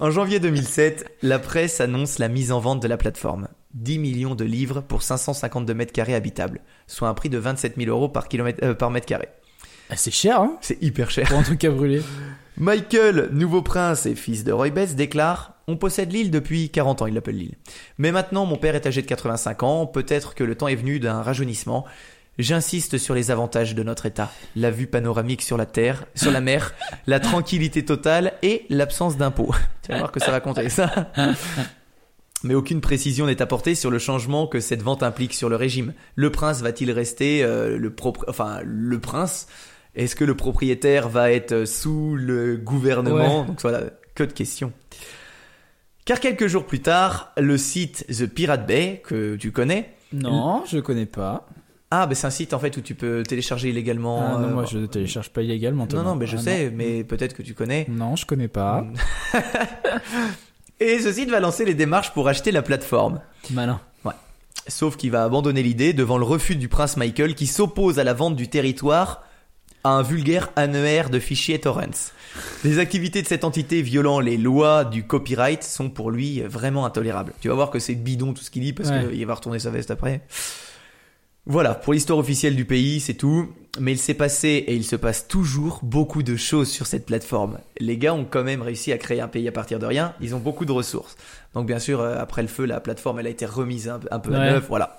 En janvier 2007, la presse annonce la mise en vente de la plateforme. 10 millions de livres pour 552 mètres carrés habitables, soit un prix de 27 000 euros par, kilomètre, euh, par mètre carré. Ah, C'est cher, hein, C'est hyper cher. pour un truc à brûler. Michael, nouveau prince et fils de Roy Betts, déclare On possède l'île depuis 40 ans, il l'appelle l'île. Mais maintenant, mon père est âgé de 85 ans, peut-être que le temps est venu d'un rajeunissement. J'insiste sur les avantages de notre état. La vue panoramique sur la terre, sur la mer, la tranquillité totale et l'absence d'impôts. Tu vas voir que ça va compter, ça. Mais aucune précision n'est apportée sur le changement que cette vente implique sur le régime. Le prince va-t-il rester euh, le propre, enfin le prince Est-ce que le propriétaire va être sous le gouvernement Ouais. Donc voilà, que de questions. Car quelques jours plus tard, le site The Pirate Bay que tu connais. Non, je connais pas. Ah, ben c'est un site en fait où tu peux télécharger illégalement. Ah, non, euh, moi je ne télécharge pas illégalement. Non, non, mais je Ah, sais, mais peut-être que tu connais. Non, je connais pas. Et ce site va lancer les démarches pour acheter la plateforme. Malin. Sauf qu'il va abandonner l'idée devant le refus du prince Michael qui s'oppose à la vente du territoire à un vulgaire annuaire de fichiers torrents. Les activités de cette entité violant les lois du copyright sont pour lui vraiment intolérables. Tu vas voir que c'est bidon tout ce qu'il dit parce Ouais. qu'il va retourner sa veste après. Voilà, pour l'histoire officielle du pays, c'est tout. Mais il s'est passé, et il se passe toujours, beaucoup de choses sur cette plateforme. Les gars ont quand même réussi à créer un pays à partir de rien. Ils ont beaucoup de ressources. Donc bien sûr, euh, après le feu, la plateforme, elle a été remise un, un peu à Ouais. neuf. Voilà.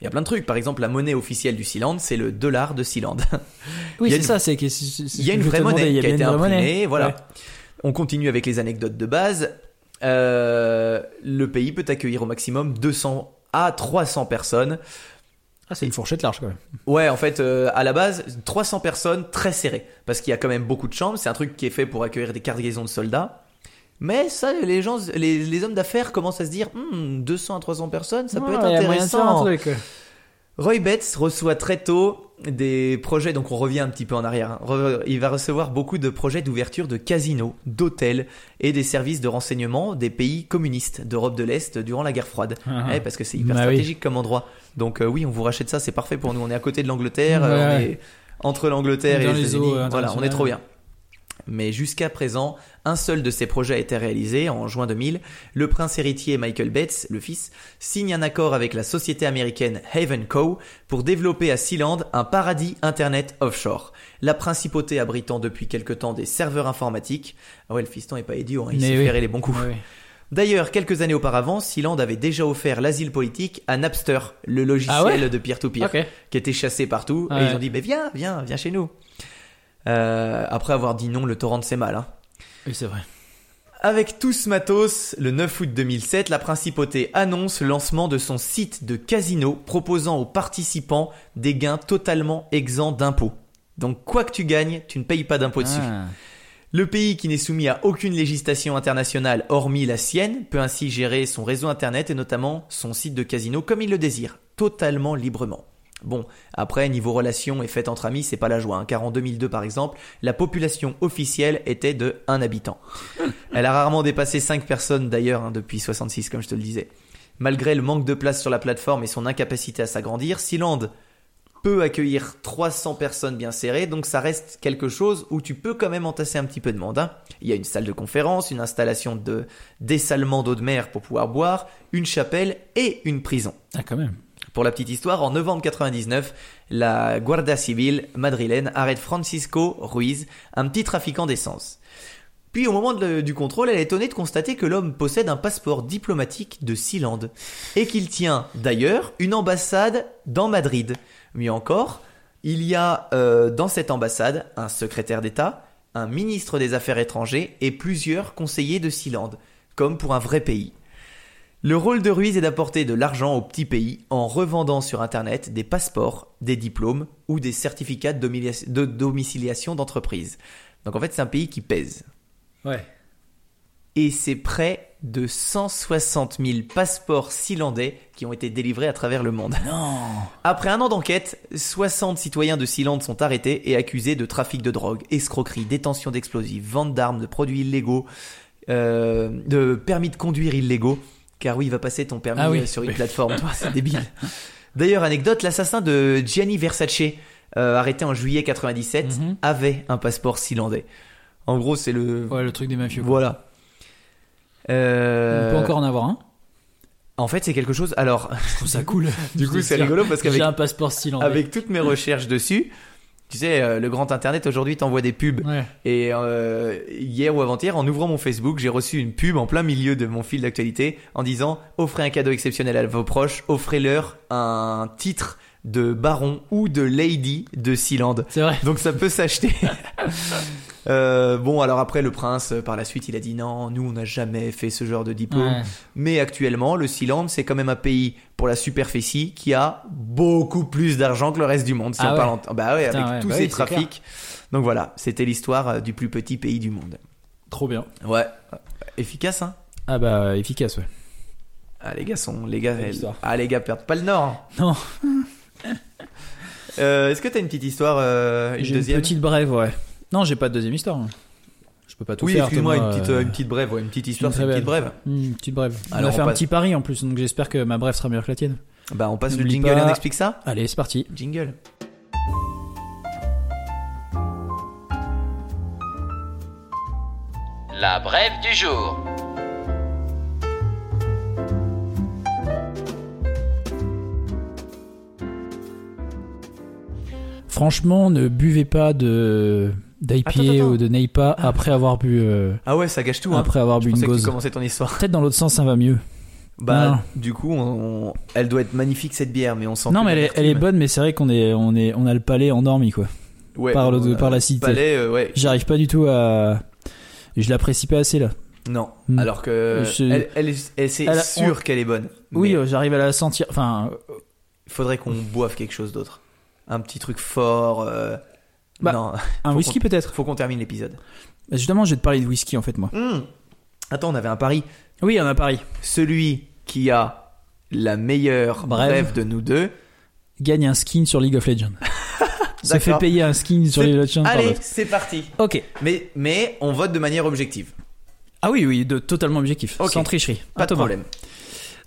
Il y a plein de trucs. Par exemple, la monnaie officielle du Sealand, c'est le dollar de Sealand. Oui, c'est une- ça, c'est Il y a une vraie monnaie qui a été imprimée. Voilà. Ouais. On continue avec les anecdotes de base. Euh, le pays peut accueillir au maximum 200 à 300 personnes. Ah, c'est une fourchette large quand même. Ouais, en fait, euh, à la base, 300 personnes très serrées. Parce qu'il y a quand même beaucoup de chambres. C'est un truc qui est fait pour accueillir des cargaisons de soldats. Mais ça, les gens, les, les hommes d'affaires commencent à se dire, Hmm, 200 à 300 personnes, ça peut être intéressant. un truc, ouais. Roy Betts reçoit très tôt des projets, donc on revient un petit peu en arrière. hein. Il va recevoir beaucoup de projets d'ouverture de casinos, d'hôtels et des services de renseignement des pays communistes d'Europe de l'Est durant la guerre froide. Ah. Ouais, parce que c'est hyper Bah oui. stratégique comme endroit. Donc euh, oui, on vous rachète ça, c'est parfait pour nous. On est à côté de l'Angleterre, Ouais, on est entre l'Angleterre et les, États-Unis. Voilà, on est trop bien. Mais jusqu'à présent, un seul de ces projets a été réalisé en juin 2000. Le prince héritier Michael Bates, le fils, signe un accord avec la société américaine Haven Co. pour développer à Sealand un paradis Internet offshore. La principauté abritant depuis quelque temps des serveurs informatiques. Ah ouais, le fiston est pas idiot, hein, il sait oui. faire les bons coups. D'ailleurs, quelques années auparavant, Sealand avait déjà offert l'asile politique à Napster, le logiciel Ah ouais de peer-to-peer, qui était chassé partout. Ah et ouais. ils ont dit, mais viens, viens, viens chez nous. Euh, après avoir dit non, le torrent c'est mal. Hein. Oui, c'est vrai. Avec tout ce matos, le 9 août 2007, la principauté annonce le lancement de son site de casino proposant aux participants des gains totalement exempts d'impôts. Donc quoi que tu gagnes, tu ne payes pas d'impôts dessus. Ah. Le pays qui n'est soumis à aucune législation internationale hormis la sienne peut ainsi gérer son réseau internet et notamment son site de casino comme il le désire, totalement librement. Bon, après, niveau relations et fêtes entre amis, c'est pas la joie, hein, car en 2002 par exemple, la population officielle était de 1 habitant. Elle a rarement dépassé 5 personnes d'ailleurs hein, depuis 66, comme je te le disais. Malgré le manque de place sur la plateforme et son incapacité à s'agrandir, Sealand peut accueillir 300 personnes bien serrées, donc ça reste quelque chose où tu peux quand même entasser un petit peu de monde. hein. Il y a une salle de conférence, une installation de dessalement d'eau de mer pour pouvoir boire, une chapelle et une prison. Ah, quand même. Pour la petite histoire, en novembre 99, la Guardia Civil madrilène arrête Francisco Ruiz, un petit trafiquant d'essence. Puis au moment du contrôle, elle est étonnée de constater que l'homme possède un passeport diplomatique de Sealand et qu'il tient d'ailleurs une ambassade dans Madrid. Mieux encore, il y a euh, dans cette ambassade un secrétaire d'État, un ministre des Affaires étrangères et plusieurs conseillers de Sealand, comme pour un vrai pays. Le rôle de Ruiz est d'apporter de l'argent au petit pays en revendant sur Internet des passeports, des diplômes ou des certificats de domiciliation d'entreprise. Donc en fait, c'est un pays qui pèse. Ouais. Et c'est près de 160 000 passeports silandais qui ont été délivrés à travers le monde. Non. Après un an d'enquête, 60 citoyens de Sealand sont arrêtés et accusés de trafic de drogue, escroquerie, détention d'explosifs, vente d'armes, de produits illégaux, euh, de permis de conduire illégaux. Car oui, il va passer ton permis Ah oui. euh, sur une plateforme, toi, c'est débile. D'ailleurs, anecdote, l'assassin de Gianni Versace, euh, arrêté en juillet 97, Mhm. avait un passeport sealandais. En gros, c'est le... Ouais, le truc des mafieux. quoi. Voilà. Euh, On peut encore en avoir un? En fait, c'est quelque chose... Alors, Je trouve ça cool. du coup, c'est rigolo parce qu'avec J'ai un passeport style avec toutes mes recherches dessus, tu sais, euh, le grand internet aujourd'hui t'envoie des pubs. Ouais. Et euh, hier ou avant-hier, en ouvrant mon Facebook, j'ai reçu une pub en plein milieu de mon fil d'actualité en disant offrez un cadeau exceptionnel à vos proches, offrez-leur un titre de baron ou de lady de Sealand. C'est vrai. Donc ça peut s'acheter. Euh, bon, alors après, le prince, euh, par la suite, il a dit non, nous, on n'a jamais fait ce genre de diplôme. Ouais. Mais actuellement, le Sealand, c'est quand même un pays pour la superficie qui a beaucoup plus d'argent que le reste du monde. Si Ah on ouais. parle en- Bah ouais, Putain, avec ouais. tous Bah ces oui, trafics. Donc voilà, c'était l'histoire euh, du plus petit pays du monde. Trop bien. Ouais. Efficace, hein? Ah bah efficace, ouais. Ah, les gars sont. Les gars, ah, les gars perdent pas le nord. Non. Euh, Est-ce que t'as une petite histoire, euh, une J'ai une petite brève, ouais. Non, j'ai pas de deuxième histoire. Je peux pas tout Oui, faire. excuse-moi, une petite, euh, une petite brève, ouais, une petite histoire, une une très petite brève. Une petite brève. Alors, on a on fait un petit pari en plus, donc j'espère que ma brève sera meilleure que la tienne. Bah, on passe le jingle et on explique ça Allez, c'est parti. Jingle. La brève du jour. Franchement, ne buvez pas de d'IPA ou de Neipa après avoir bu euh, Ah ouais, ça gâche tout, hein. après avoir Je bu une gauze. commençais ton histoire. Peut-être dans l'autre sens, ça va mieux. Bah, Non. du coup, on- on- elle doit être magnifique cette bière, mais on sent non, mais elle est, l'amertume. elle est bonne, mais c'est vrai qu'on est on est on a le palais endormi quoi. Ouais, par le- par l'acidité. palais, euh, ouais. J'arrive pas du tout à je l'apprécie pas assez là. Non. Hmm. Alors que Je- elle, elle, est- elle- c'est sûr qu'elle est bonne. Oui, Mais euh, j'arrive à la sentir. Enfin, il faudrait qu'on boive quelque chose d'autre. Un petit truc fort. euh, Bah, non, un whisky peut-être. faut qu'on termine l'épisode. Bah, Justement, je vais te parler de whisky en fait moi. Hmm. Attends, on avait un pari. Oui, on a Paris. Celui qui a la meilleure Brève. brève de nous deux. Gagne un skin sur League of Legends. D'accord. fait payer un skin sur League of Legends. Allez, c'est parti. Ok. Mais, mais on vote de manière objective. Ah oui, oui, de, totalement objectif, Ok. sans tricherie. Pas de problème.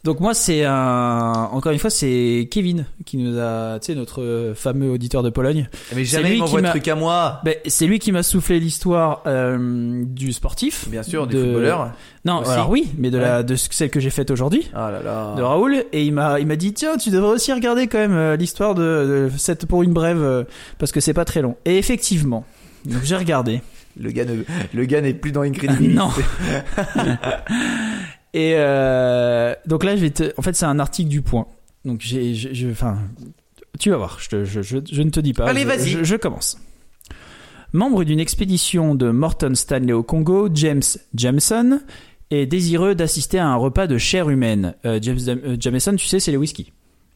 Donc moi, c'est un. Encore une fois, c'est Kevin qui nous a, tu sais, notre fameux auditeur de Pologne. Mais C'est jamais lui il qui m'envoie trucs à moi. Ben, c'est lui qui m'a soufflé l'histoire euh, du sportif. Bien sûr, du de- footballeur. Non, Aussi. alors oui, mais de Ouais. la de ce- celle que j'ai faite aujourd'hui. Ah là là. de Raoul et il m'a il m'a dit tiens tu devrais aussi regarder quand même euh, l'histoire de, de cette pour une brève euh, parce que c'est pas très long et effectivement donc j'ai regardé Le gars ne- le gars n'est plus dans Incredibility. non et euh, donc là je vais te en fait c'est un article du Point donc j'ai je- je- enfin tu vas voir je, te- je, je, ne te dis pas Allez, vas-y. je, commence membre d'une expédition de Morton Stanley au Congo James Jameson est désireux d'assister à un repas de chair humaine Euh, James euh, Jameson tu sais c'est les whisky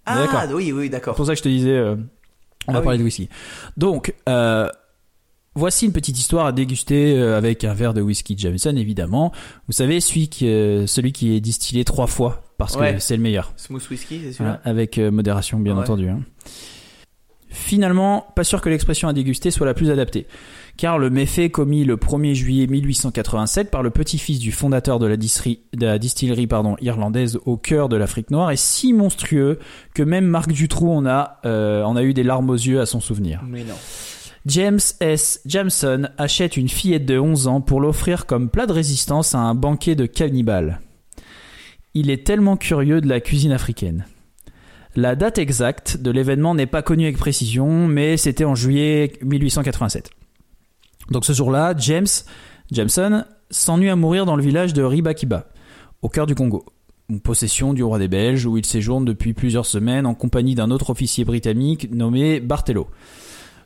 Ah oui, oui, c'est d'accord. pour ça que je te disais, euh, on Ah va oui. parler de whisky. Donc, voici une petite histoire à déguster euh, avec un verre de whisky Jameson, évidemment. Vous savez, celui qui, euh, celui qui est distillé trois fois, parce Ouais. que c'est le meilleur. Smooth whisky, c'est Voilà, celui-là avec euh, modération, bien Ouais. entendu. hein. Finalement, pas sûr que l'expression à déguster soit la plus adaptée, car le méfait commis le 1er juillet 1887 par le petit-fils du fondateur de la, distillerie- de la distillerie pardon, irlandaise au cœur de l'Afrique noire est si monstrueux que même Marc Dutroux en a, euh, en a eu des larmes aux yeux à son souvenir. Mais non. James S. Jameson achète une fillette de 11 ans pour l'offrir comme plat de résistance à un banquet de cannibales. Il est tellement curieux de la cuisine africaine. La date exacte de l'événement n'est pas connue avec précision, mais c'était en juillet 1887. Donc ce jour-là, James Jameson s'ennuie à mourir dans le village de Ribakiba, au cœur du Congo, en possession du roi des Belges, où il séjourne depuis plusieurs semaines en compagnie d'un autre officier britannique nommé Barthelot.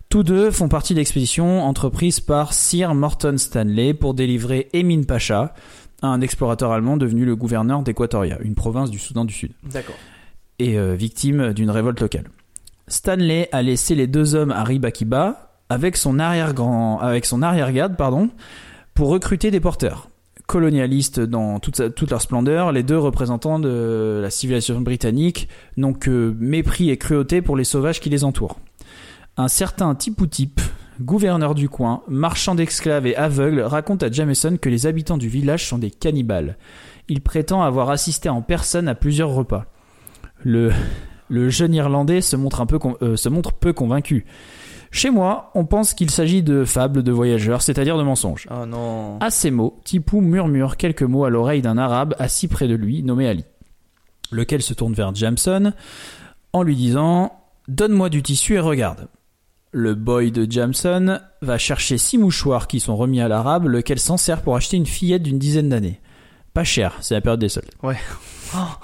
Tous deux font partie de l'expédition entreprise par Sir Morton Stanley pour délivrer Emin Pacha, un explorateur allemand devenu le gouverneur d'Equatoria, une province du Soudan du Sud, D'accord. et euh, victime d'une révolte locale. Stanley a laissé les deux hommes à Ribakiba avec son arrière-grand, avec son arrière-garde, pardon, pour recruter des porteurs. Colonialistes dans toute, sa- toute leur splendeur, les deux représentants de la civilisation britannique n'ont que mépris et cruauté pour les sauvages qui les entourent. Un certain Tipou-Tip, gouverneur du coin, marchand d'esclaves et aveugle, raconte à Jameson que les habitants du village sont des cannibales. Il prétend avoir assisté en personne à plusieurs repas. Le, le jeune Irlandais se montre, un peu, con- euh, se montre peu convaincu. Chez moi, on pense qu'il s'agit de fables de voyageurs, c'est-à-dire de mensonges. Oh non. À ces mots, Tipou murmure quelques mots à l'oreille d'un arabe assis près de lui, nommé Ali, lequel se tourne vers Jameson en lui disant Donne-moi du tissu et regarde. Le boy de Jameson va chercher six mouchoirs qui sont remis à l'arabe, lequel s'en sert pour acheter une fillette d'une dizaine d'années. Pas cher, c'est la période des soldes. Oh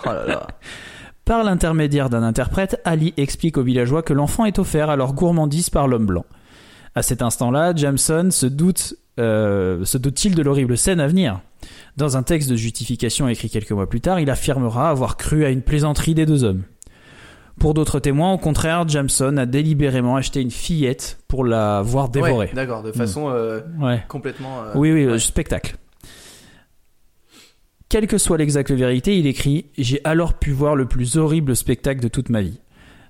là là. Par l'intermédiaire d'un interprète, Ali explique aux villageois que l'enfant est offert à leur gourmandise par l'homme blanc. À cet instant-là, Jameson se doute, euh, se doute-t-il de l'horrible scène à venir? Dans un texte de justification écrit quelques mois plus tard, il affirmera avoir cru à une plaisanterie des deux hommes. Pour d'autres témoins, au contraire, Jameson a délibérément acheté une fillette pour la voir dévorer. Ouais, D'accord, de façon euh, Ouais. complètement. euh, Oui, oui, ouais. euh, spectacle. Quelle que soit l'exacte vérité, il écrit J'ai alors pu voir le plus horrible spectacle de toute ma vie.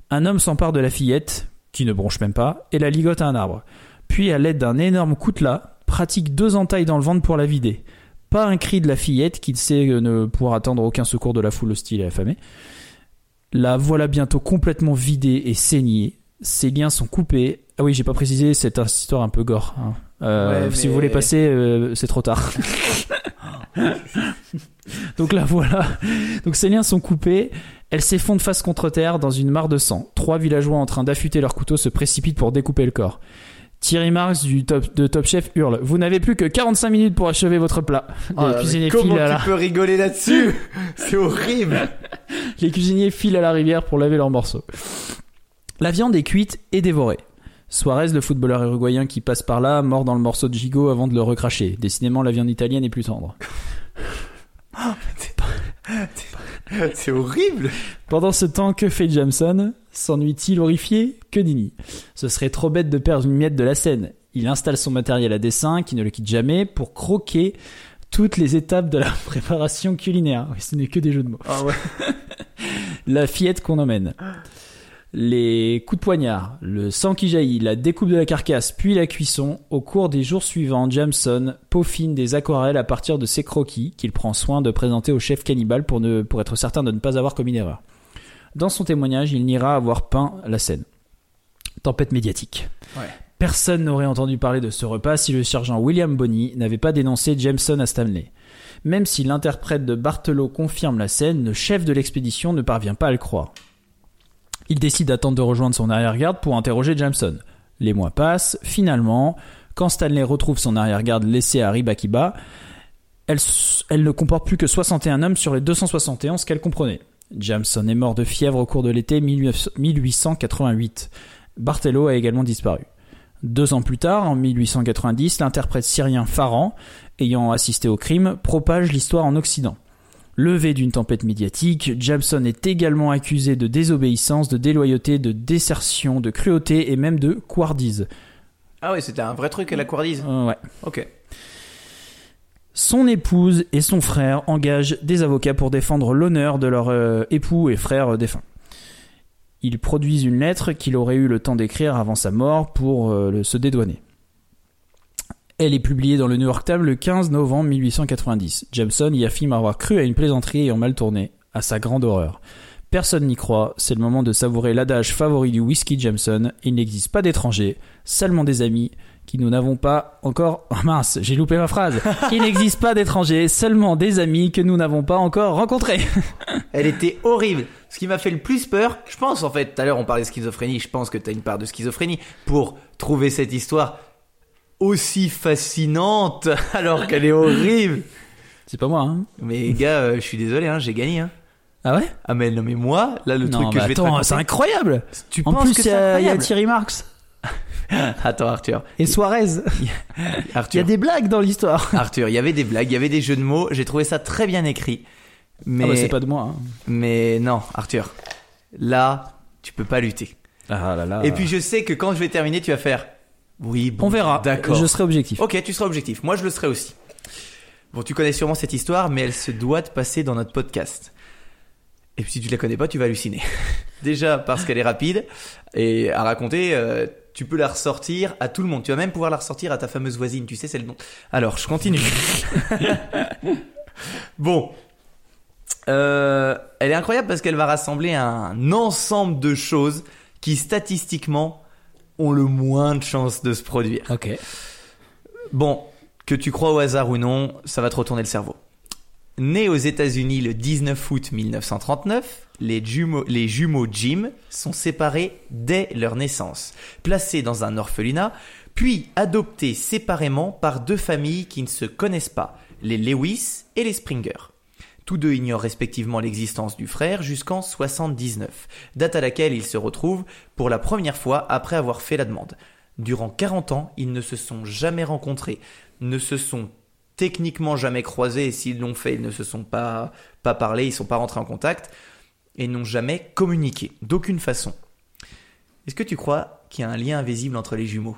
Un homme s'empare de la fillette, qui ne bronche même pas, et la ligote à un arbre. Puis, à l'aide d'un énorme coutelas, pratique deux entailles dans le ventre pour la vider. Pas un cri de la fillette, qui sait ne pouvoir attendre aucun secours de la foule hostile et affamée. La voilà bientôt complètement vidée et saignée. Ses liens sont coupés. Ah oui, j'ai pas précisé, c'est une histoire un peu gore. hein. Euh, Ouais, Si vous voulez passer, euh, c'est trop tard. Donc là, voilà. Donc ses liens sont coupés. Elle s'effondre face contre terre dans une mare de sang. Trois villageois en train d'affûter leurs couteaux se précipitent pour découper le corps. Thierry Marx du top, de Top Chef hurle Vous n'avez plus que 45 minutes pour achever votre plat. Oh Les là, cuisiniers comment filent à tu la- peux rigoler là-dessus C'est horrible. Les cuisiniers filent à la rivière pour laver leurs morceaux. La viande est cuite et dévorée. Suarez, le footballeur uruguayen qui passe par là, mord dans le morceau de gigot avant de le recracher. Décidément, la viande italienne est plus tendre. C'est horrible. Pendant ce temps, que fait Jameson? S'ennuie-t-il horrifié Que nenni. Ce serait trop bête de perdre une miette de la scène. Il installe son matériel à dessin, qui ne le quitte jamais, pour croquer toutes les étapes de la préparation culinaire. Oui, ce n'est que des jeux de mots. Ah ouais. La fillette qu'on emmène. Les coups de poignard, le sang qui jaillit, la découpe de la carcasse, puis la cuisson. Au cours des jours suivants, Jameson peaufine des aquarelles à partir de ses croquis qu'il prend soin de présenter au chef cannibale pour, ne, pour être certain de ne pas avoir commis d'erreur. Dans son témoignage, il niera avoir peint la scène. Tempête médiatique. Ouais. Personne n'aurait entendu parler de ce repas si le sergent William Bonney n'avait pas dénoncé Jameson à Stanley. Même si l'interprète de Barthelot confirme la scène, le chef de l'expédition ne parvient pas à le croire. Il décide d'attendre de rejoindre son arrière-garde pour interroger Jameson. Les mois passent, finalement, quand Stanley retrouve son arrière-garde laissé à Ribakiba, elle, elle ne comporte plus que 61 hommes sur les 271 qu'elle comprenait. Jameson est mort de fièvre au cours de l'été 19- 1888. Barthelot a également disparu. Deux ans plus tard, en 1890, l'interprète syrien Farhan, ayant assisté au crime, propage l'histoire en Occident. Levé d'une tempête médiatique, Jameson est également accusé de désobéissance, de déloyauté, de désertion, de cruauté et même de couardise. Ah ouais, c'était un vrai truc à la couardise. Euh, ouais. Ok. Son épouse et son frère engagent des avocats pour défendre l'honneur de leur euh, époux et frère euh, défunt. ils produisent une lettre qu'il aurait eu le temps d'écrire avant sa mort pour euh, se dédouaner. Elle est publiée dans le New York Times le 15 novembre 1890. Jameson y affirme avoir cru à une plaisanterie ayant mal tourné, à sa grande horreur. Personne n'y croit, c'est le moment de savourer l'adage favori du whisky Jameson. Il n'existe pas d'étrangers, seulement des amis qui nous n'avons pas encore... Oh mince, j'ai loupé ma phrase. Il n'existe pas d'étrangers, seulement des amis que nous n'avons pas encore rencontrés. Elle était horrible. Ce qui m'a fait le plus peur, je pense en fait, tout à l'heure on parlait de schizophrénie, je pense que t'as une part de schizophrénie pour trouver cette histoire aussi fascinante alors qu'elle est horrible. C'est pas moi, hein Mais gars, euh, je suis désolé, hein, j'ai gagné. Hein. Ah ouais? Ah mais non mais moi, là le Non, truc que bah je vais te attends, raconter, c'est incroyable tu En penses plus, que c'est y a Thierry Marx Attends Arthur, et Suarez. Il y Arthur, a des blagues dans l'histoire. Arthur, il y avait des blagues, il y avait des jeux de mots, j'ai trouvé ça très bien écrit. Mais Ah bah c'est pas de moi. hein. mais non, Arthur, là, tu peux pas lutter. Ah là là. Et puis je sais que quand je vais terminer, tu vas faire. Oui, bon, on verra. D'accord. Je serai objectif. Ok, tu seras objectif. Moi, je le serai aussi. Bon, tu connais sûrement cette histoire, mais elle se doit de passer dans notre podcast. Et puis, si tu la connais pas, tu vas halluciner. Déjà parce qu'elle est rapide et à raconter. euh, tu peux la ressortir à tout le monde. Tu vas même pouvoir la ressortir à ta fameuse voisine. Tu sais, c'est le nom. Alors, je continue. bon. Euh, elle est incroyable parce qu'elle va rassembler un ensemble de choses qui statistiquement ont le moins de chances de se produire. Ok. Bon, que tu crois au hasard ou non, ça va te retourner le cerveau. Né aux États-Unis le 19 août 1939, les jumeaux, Jim sont séparés dès leur naissance, placés dans un orphelinat, puis adoptés séparément par deux familles qui ne se connaissent pas, les Lewis et les Springer. Tous deux ignorent respectivement l'existence du frère jusqu'en 79, date à laquelle ils se retrouvent pour la première fois après avoir fait la demande. Durant 40 ans, ils ne se sont jamais rencontrés, ne se sont techniquement jamais croisés, et s'ils l'ont fait, ils ne se sont pas, pas parlé, ils sont pas rentrés en contact, et n'ont jamais communiqué, d'aucune façon. Est-ce que tu crois qu'il y a un lien invisible entre les jumeaux?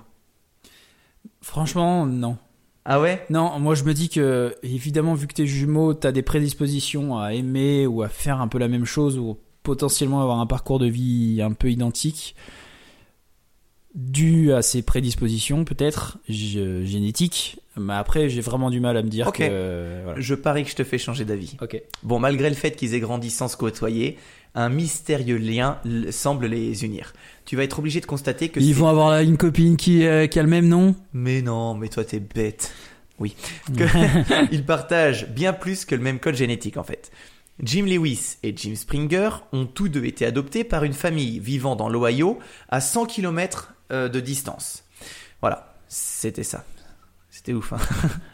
Franchement, non. Ah ouais? Non, moi je me dis que, évidemment, vu que t'es jumeau, t'as des prédispositions à aimer ou à faire un peu la même chose ou potentiellement avoir un parcours de vie un peu identique. Dû à ces prédispositions, peut-être, gé- génétiques. Mais après, j'ai vraiment du mal à me dire que. euh, voilà. Je parie que je te fais changer d'avis. Ok. Bon, malgré le fait qu'ils aient grandi sans se côtoyer, un mystérieux lien semble les unir. Tu vas être obligé de constater que Ils vont avoir là une copine qui, euh, qui a le même nom? Mais non, mais toi t'es bête. Oui. Que- Ils partagent bien plus que le même code génétique en fait. Jim Lewis et Jim Springer ont tous deux été adoptés par une famille vivant dans l'Ohio à 100 km de distance. Voilà, c'était ça. C'était ouf. hein.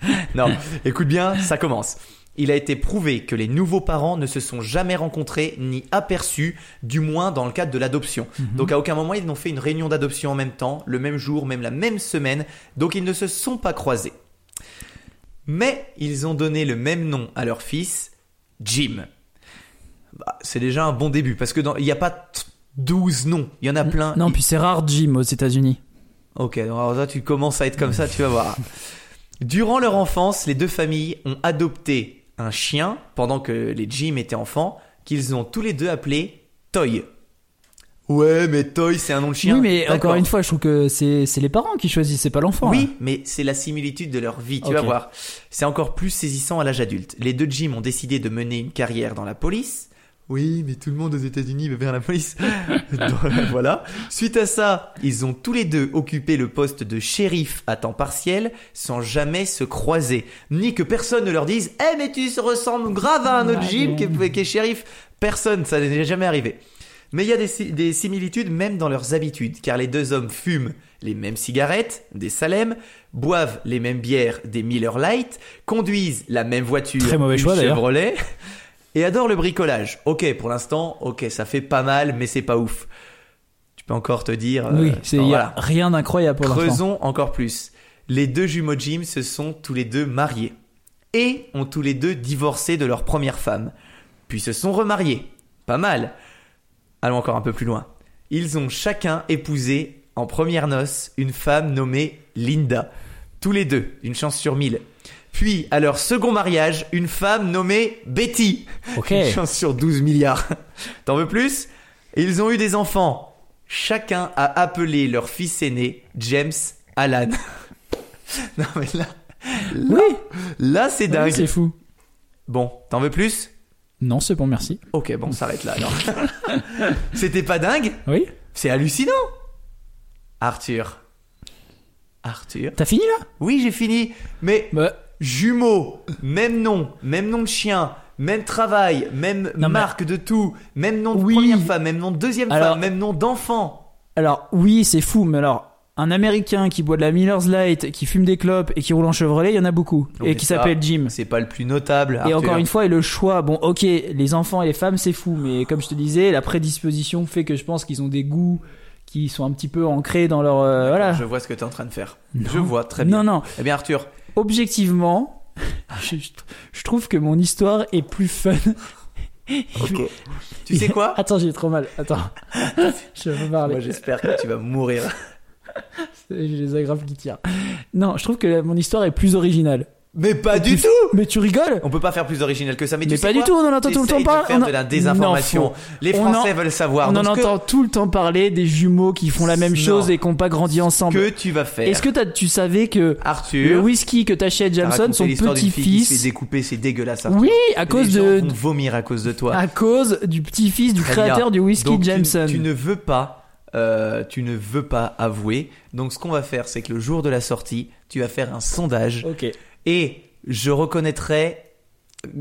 non, écoute bien, ça commence. Il a été prouvé que les nouveaux parents ne se sont jamais rencontrés ni aperçus, du moins dans le cadre de l'adoption. Donc à aucun moment ils n'ont fait une réunion d'adoption en même temps, le même jour, même la même semaine, donc ils ne se sont pas croisés. Mais ils ont donné le même nom à leur fils, Jim. Bah, c'est déjà un bon début, parce que il n'y a pas 12 noms, il y en a plein. Non, puis c'est rare Jim aux États-Unis. Ok, alors toi tu commences à être comme ça, tu vas voir. Durant leur enfance, les deux familles ont adopté un chien pendant que les Jim étaient enfants, qu'ils ont tous les deux appelé Toy. Ouais, mais Toy c'est un nom de chien. Oui, mais encore une fois, je trouve que c'est les parents qui choisissent, c'est pas l'enfant. hein. Oui, mais c'est la similitude de leur vie, tu vas voir. C'est encore plus saisissant à l'âge adulte. Les deux Jim ont décidé de mener une carrière dans la police. Oui, mais tout le monde aux États-Unis veut faire la police. Donc, voilà. Suite à ça, ils ont tous les deux occupé le poste de shérif à temps partiel sans jamais se croiser. Ni que personne ne leur dise Eh, mais tu ressembles grave à un autre Jim qui est, qui est shérif. Personne, ça n'est jamais arrivé. Mais il y a des, si- des similitudes même dans leurs habitudes, car les deux hommes fument les mêmes cigarettes, des Salem, boivent les mêmes bières, des Miller Lite, conduisent la même voiture, Très mauvais une choix. Chevrolet, et adorent le bricolage. Ok, pour l'instant, ok, ça fait pas mal, mais c'est pas ouf. Tu peux encore te dire. euh, Oui, c'est y a voilà. rien d'incroyable pour l'instant. Creusons encore plus. Les deux jumeaux Jim se sont tous les deux mariés et ont tous les deux divorcé de leur première femme, puis se sont remariés. Pas mal. Allons encore un peu plus loin. Ils ont chacun épousé en première noce une femme nommée Linda. Tous les deux, une chance sur mille. Puis, à leur second mariage, une femme nommée Betty. Ok. Une chance sur 12 milliards. T'en veux plus? Ils ont eu des enfants. Chacun a appelé leur fils aîné James Alan. non mais là, là, Oui, là c'est oui, dingue. c'est fou. Bon, t'en veux plus? Non, c'est bon, merci. Ok, bon, on s'arrête là alors. C'était pas dingue? Oui C'est hallucinant. Arthur. Arthur. T'as fini là? Oui, j'ai fini. Mais Bah, jumeaux, même nom, même nom de chien, même travail, même Non, mais- marque de tout, même nom de Oui. première femme, même nom de deuxième Alors- femme, même nom d'enfant. alors oui, c'est fou, mais alors. Un Américain qui boit de la Miller's Light, qui fume des clopes et qui roule en Chevrolet, il y en a beaucoup. Non, et qui ça, s'appelle Jim. C'est pas le plus notable. Et Arthur. encore une fois, et le choix, bon, ok, les enfants et les femmes, c'est fou, mais comme je te disais, la prédisposition fait que je pense qu'ils ont des goûts qui sont un petit peu ancrés dans leur. euh, voilà. Je vois ce que t'es en train de faire. Non. Je vois très bien. Non, non, Eh bien, Arthur, objectivement, je, je trouve que mon histoire est plus fun. ok. tu sais quoi? Attends, j'ai trop mal. Attends. je vais parler. Moi, j'espère que tu vas mourir. J'ai les agrafes qui tirent. Non, je trouve que mon histoire est plus originale. Mais pas du Tu- tout Mais tu rigoles On peut pas faire plus original que ça. Mais, Mais, tu sais pas du quoi tout, on en entend tout le temps de parler. on en- de la désinformation. Non. Les en- Français veulent savoir. On en que- entend tout le temps parler des jumeaux qui font la même Non. chose et qui n'ont pas grandi ensemble. que tu vas faire. Est-ce que tu savais que le whisky que t'achètes Jameson, son petit-fils, découper, c'est dégueulasse. Arthur. oui, à cause Les gens de, vont vomir à cause de toi. à cause du petit-fils du Très créateur bien. du whisky Donc, tu- Jameson. Tu, ne veux pas, euh, tu ne veux pas avouer. Donc ce qu'on va faire, c'est que le jour de la sortie, tu vas faire un sondage Ok. Et je reconnaîtrai.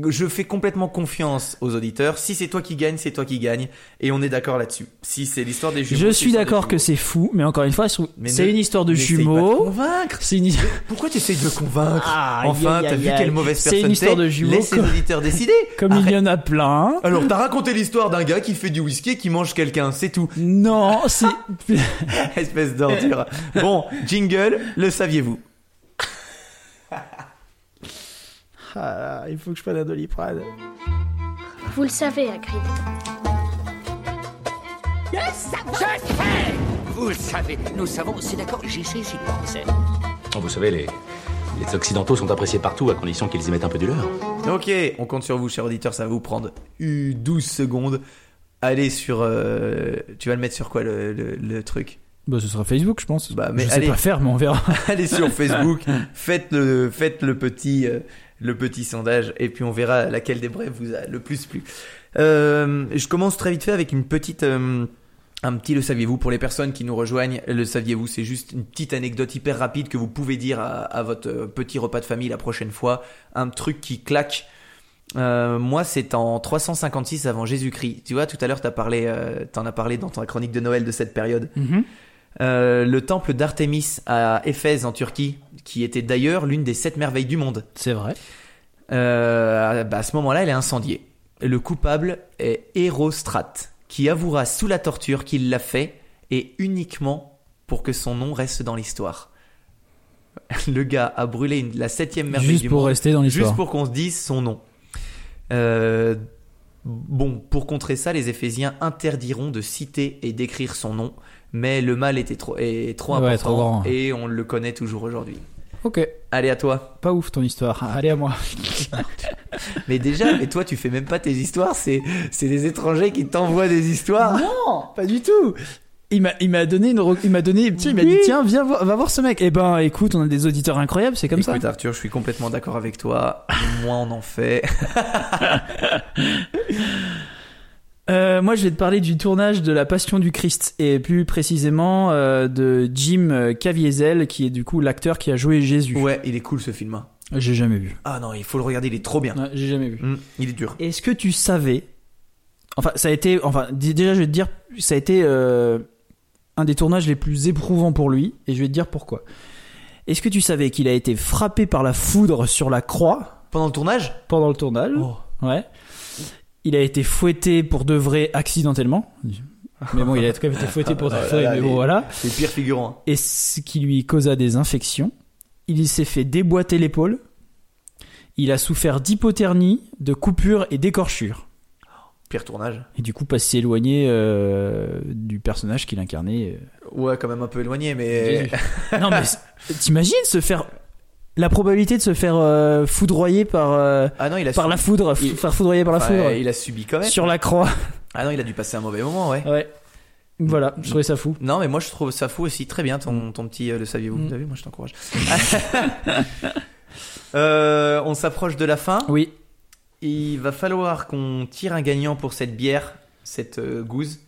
Je fais complètement confiance aux auditeurs. Si c'est toi qui gagne, c'est toi qui gagne. Et on est d'accord là-dessus. Si c'est l'histoire des jumeaux. Je c'est suis d'accord que c'est fou, mais encore une fois, c'est ne- une histoire de jumeaux. C'est une... Pourquoi tu essayes de me convaincre Ah, Enfin, t'as vu quelle mauvaise C'est personne une histoire de jumeaux Laisse les auditeurs décider. Comme Arrête. il y en a plein. Alors, t'as raconté l'histoire d'un gars qui fait du whisky et qui mange quelqu'un, c'est tout. Non, c'est. Espèce d'ordure. Bon, jingle, le saviez-vous? Ah, il faut que je prenne un doliprane. Vous le savez, Hagrid. Vous le savez, nous savons, c'est d'accord, j'y sais, j'y pensais. Oh, Vous savez, les, les Occidentaux sont appréciés partout à condition qu'ils y mettent un peu du leur. Ok, on compte sur vous, cher auditeur, ça va vous prendre eu 12 secondes. Allez sur... euh, Tu vas le mettre sur quoi, le, le- le truc? Bah, ce sera Facebook, je pense. Bah, mais je sais allez. pas faire, mais on verra. Allez sur Facebook, faites le, faites le petit, euh, le petit sondage et puis on verra laquelle des brèves vous a le plus plu. Euh, je commence très vite fait avec une petite, euh, un petit le saviez-vous pour les personnes qui nous rejoignent. Le saviez-vous, c'est juste une petite anecdote hyper rapide que vous pouvez dire à, votre euh, petit repas de famille la prochaine fois. Un truc qui claque. Moi, c'est en 356 avant Jésus-Christ. Tu vois, tout à l'heure, t'as parlé, t'en as parlé dans ta chronique de Noël de cette période. Mhm. Euh, le temple d'Artémis à Éphèse en Turquie, qui était d'ailleurs l'une des sept merveilles du monde. C'est vrai. Euh, bah, à ce moment-là, elle est incendiée. Le coupable est Hérostrate, qui avouera sous la torture qu'il l'a fait, et uniquement pour que son nom reste dans l'histoire. Le gars a brûlé une- la septième merveille Juste du pour monde, rester dans l'histoire. juste pour qu'on se dise son nom. Euh, bon, pour contrer ça, les Éphésiens interdiront de citer et d'écrire son nom, mais le mal était trop, est trop Ouais, important trop grand. et on le connaît toujours aujourd'hui. Ok. Allez à toi. Pas ouf ton histoire. Allez à moi. Mais déjà, mais toi tu fais même pas tes histoires, c'est c'est les étrangers qui t'envoient des histoires. Non, pas du tout. Il m'a, il m'a donné une, il m'a donné, il m'a dit tiens viens voir, va voir ce mec. Eh ben écoute, on a des auditeurs incroyables, c'est comme Écoute Arthur, je suis complètement d'accord avec toi. Moins on en fait. Euh, moi je vais te parler du tournage de La Passion du Christ et plus précisément euh, de Jim Caviezel qui est du coup l'acteur qui a joué Jésus. Ouais, il est cool ce film. hein. J'ai jamais vu. Ah non, il faut le regarder, il est trop bien. Ouais, j'ai jamais vu. Hum, il est dur. Est-ce que tu savais Enfin, ça a été. Enfin, d- déjà, je vais te dire, ça a été euh, un des tournages les plus éprouvants pour lui, et je vais te dire pourquoi. Est-ce que tu savais qu'il a été frappé par la foudre sur la croix? Pendant le tournage? Pendant le tournage Oh. Ouais. Il a été fouetté pour de vrai accidentellement. Mais bon, il a quand même été fouetté pour de là vrai, mais bon, voilà. C'est le pire figurant. Et ce qui lui causa des infections. Il s'est fait déboîter l'épaule. Il a souffert d'hypothermie, de coupures et d'écorchures. Pire tournage. Et du coup, pas s'y éloigner euh, du personnage qu'il incarnait. Ouais, quand même un peu éloigné, euh, mais. Non, mais t'imagines se faire. La probabilité de se faire euh, foudroyer par, euh, Ah non, il a par subi- la foudre, il- faire foudroyer par la enfin, foudre il a subi quand même. sur la croix. Ah non, il a dû passer un mauvais moment, ouais. Ouais. Voilà, je trouvais ça fou. Non, mais moi je trouve ça fou aussi. Très bien ton, ton petit euh, le saviez-vous. Mm. Vous avez vu, moi je t'encourage. On s'approche de la fin. Oui. Il va falloir qu'on tire un gagnant pour cette bière, cette gouze.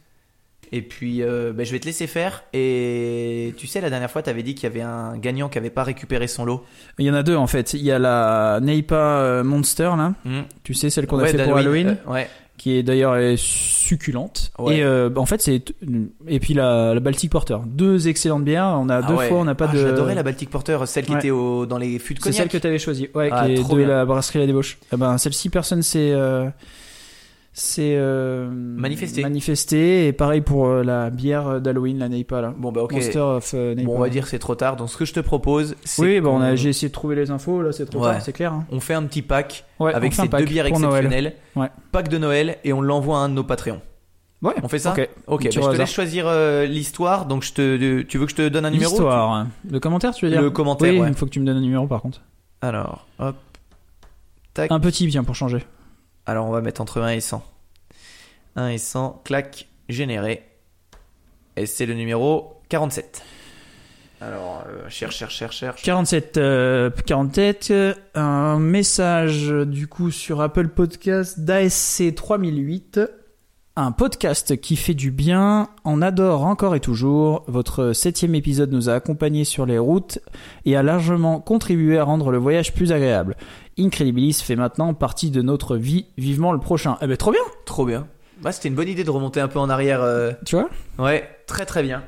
Et puis, euh, ben, je vais te laisser faire. Et tu sais, la dernière fois, tu avais dit qu'il y avait un gagnant qui avait pas récupéré son lot. Il y en a deux en fait. Il y a la Neipa euh, Monster là. Tu sais, celle qu'on a fait pour. Halloween. Euh, ouais. Qui est d'ailleurs succulente. Ouais. Et euh, en fait, c'est. Et puis la, la Baltic Porter. Deux excellentes bières. On a Ah deux fois, on n'a pas Ah, de. J'adorais la Baltic Porter, celle qui était au, dans les fûts de C'est cognac. celle que tu avais choisie. Ouais, Ah, qui est de bien. la brasserie La Débauche. Eh ben, celle-ci, personne s'est. S'est, euh, Manifesté. manifesté. Et pareil pour euh, la bière d'Halloween, la Neipa là. Bon, bah ok. Monster of euh, Neipa. Bon, on va dire que c'est trop tard. Donc, ce que je te propose, c'est Oui, bah, on a, j'ai essayé de trouver les infos. Là, c'est trop Ouais. tard, c'est clair. hein. on fait un petit pack Ouais, avec ces pack deux bières exceptionnelles. Ouais. Pack de Noël et on l'envoie à un de nos Patreons. Ouais. On fait ça Ok. Ok, Un bah, je te hasard. laisse choisir euh, l'histoire. Donc, je te, tu veux que je te donne un numéro L'histoire. Le commentaire, tu veux dire Le commentaire, Oui, il faut que tu me donnes un numéro par contre. Alors, hop. Tac. Un petit, bien pour changer. Alors, on va mettre entre 1 et 100. 1 et 100, clac, généré. Et c'est le numéro 47. Alors, euh, cherche, cherche, cherche, cherche. 47, euh, 47, euh, un message du coup sur Apple Podcast d'ASC 3008. Un podcast qui fait du bien, on adore encore et toujours. Votre septième épisode nous a accompagnés sur les routes et a largement contribué à rendre le voyage plus agréable. Incredibilis fait maintenant partie de notre vie, vivement le prochain. Eh ben trop bien Trop bien. Bah, c'était une bonne idée de remonter un peu en arrière. euh. Tu vois? Ouais, très très bien.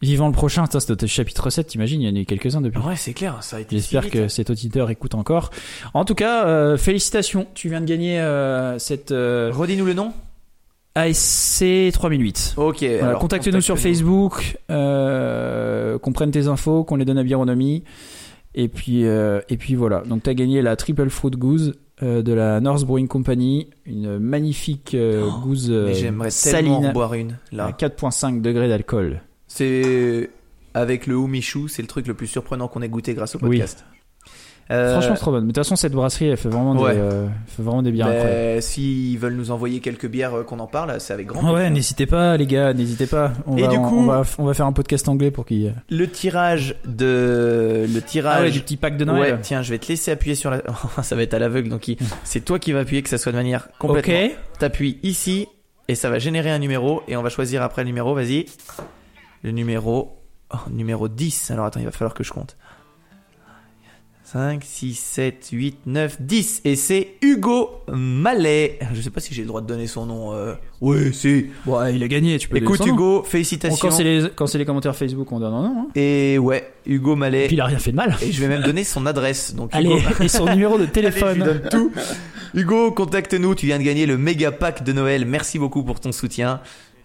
Vivant le prochain, ça c'était chapitre 7, t'imagines, il y en a eu quelques-uns depuis. Ouais, c'est clair, ça a été. J'espère vite. que cet auditeur écoute encore. En tout cas, euh, félicitations, tu viens de gagner euh, cette euh, Redis-nous le nom ASC 3008. Ok. Voilà, Contacte-nous sur Facebook, euh, qu'on prenne tes infos, qu'on les donne à Bironomie. Et puis, euh, et puis voilà. Donc, tu as gagné la Triple Fruit Goose euh, de la North Brewing Company. Une magnifique euh, Oh, goose Mais j'aimerais tellement saline en boire une, à là. 4,5 degrés d'alcool. C'est. Avec le Oumichou, c'est le truc le plus surprenant qu'on ait goûté grâce au Oui. podcast. Euh, Franchement, c'est trop bonne. Mais de toute façon, cette brasserie, elle fait vraiment, Ouais. des, euh, fait vraiment des bières ben. S'ils veulent nous envoyer quelques bières euh, qu'on en parle, c'est avec grand Ouais, plaisir. n'hésitez pas, les gars, n'hésitez pas. On Et va, du on- coup- on, va, on va faire un podcast anglais pour qu'il. Le tirage de. Le tirage. Ah ouais, du petit pack de Noël. Ouais, tiens, je vais te laisser appuyer sur la. ça va être à l'aveugle, donc il- c'est toi qui vas appuyer, que ça soit de manière complètement. Ok. T'appuies ici et ça va générer un numéro et on va choisir après le numéro. Vas-y. Le numéro. oh, numéro 10. Alors attends, il va falloir que je compte. 5, 6, 7, 8, 9, 10. Et c'est Hugo Mallet. Je sais pas si j'ai le droit de donner son nom. euh. Oui, si. Bon, il a gagné, tu peux Écoute nom. Hugo, Bon, félicitations. quand c'est les, les commentaires Facebook, on donne un nom. Hein. Et ouais, Hugo Mallet. Et puis il a rien fait de mal. Et je vais même donner son adresse. Donc Allez, Hugo- et son numéro de Allez, téléphone. je lui donne tout. Hugo, contacte-nous. Tu viens de gagner le méga pack de Noël. Merci beaucoup pour ton soutien.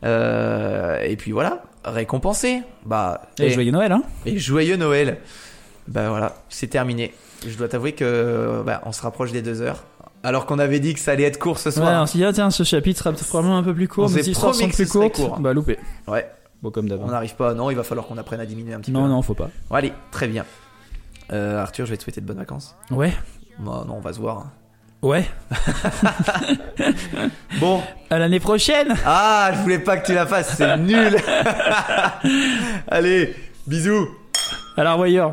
Euh, et puis voilà, récompensé. Bah, Et joyeux Noël, hein. et joyeux Noël. Bah voilà, c'est terminé. Je dois t'avouer que bah, on se rapproche des deux heures. Alors qu'on avait dit que ça allait être court ce Ouais, soir. on s'est dit, ah, tiens, ce chapitre sera probablement un peu plus court, On mais si sont plus courtes, court. bah loupé. Ouais, Bon, comme d'hab. on n'arrive pas. Non, il va falloir qu'on apprenne à diminuer un petit Non, peu. non, faut pas. Bon, allez, très bien. Euh, Arthur, je vais te souhaiter de bonnes vacances. Ouais. Bon, non, on va se voir. hein. Ouais. Bon, À l'année prochaine. Ah, je voulais pas que tu la fasses, c'est nul. Allez, bisous. À la revoyeur.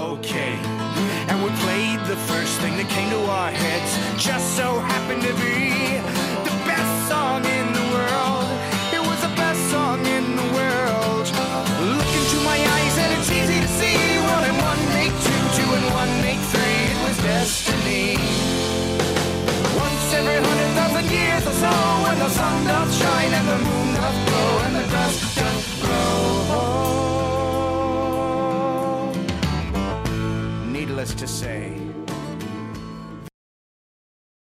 Okay. And we played the first thing that came to our heads. Just so happened to be the best song in the world. It was the best song in the world. Look into my eyes and it's easy to see. One and one make two, two and one make three. It was destiny. Once every hundred thousand years or so, when the sun doth shine and the moon doth glow and the dust doth needless to say,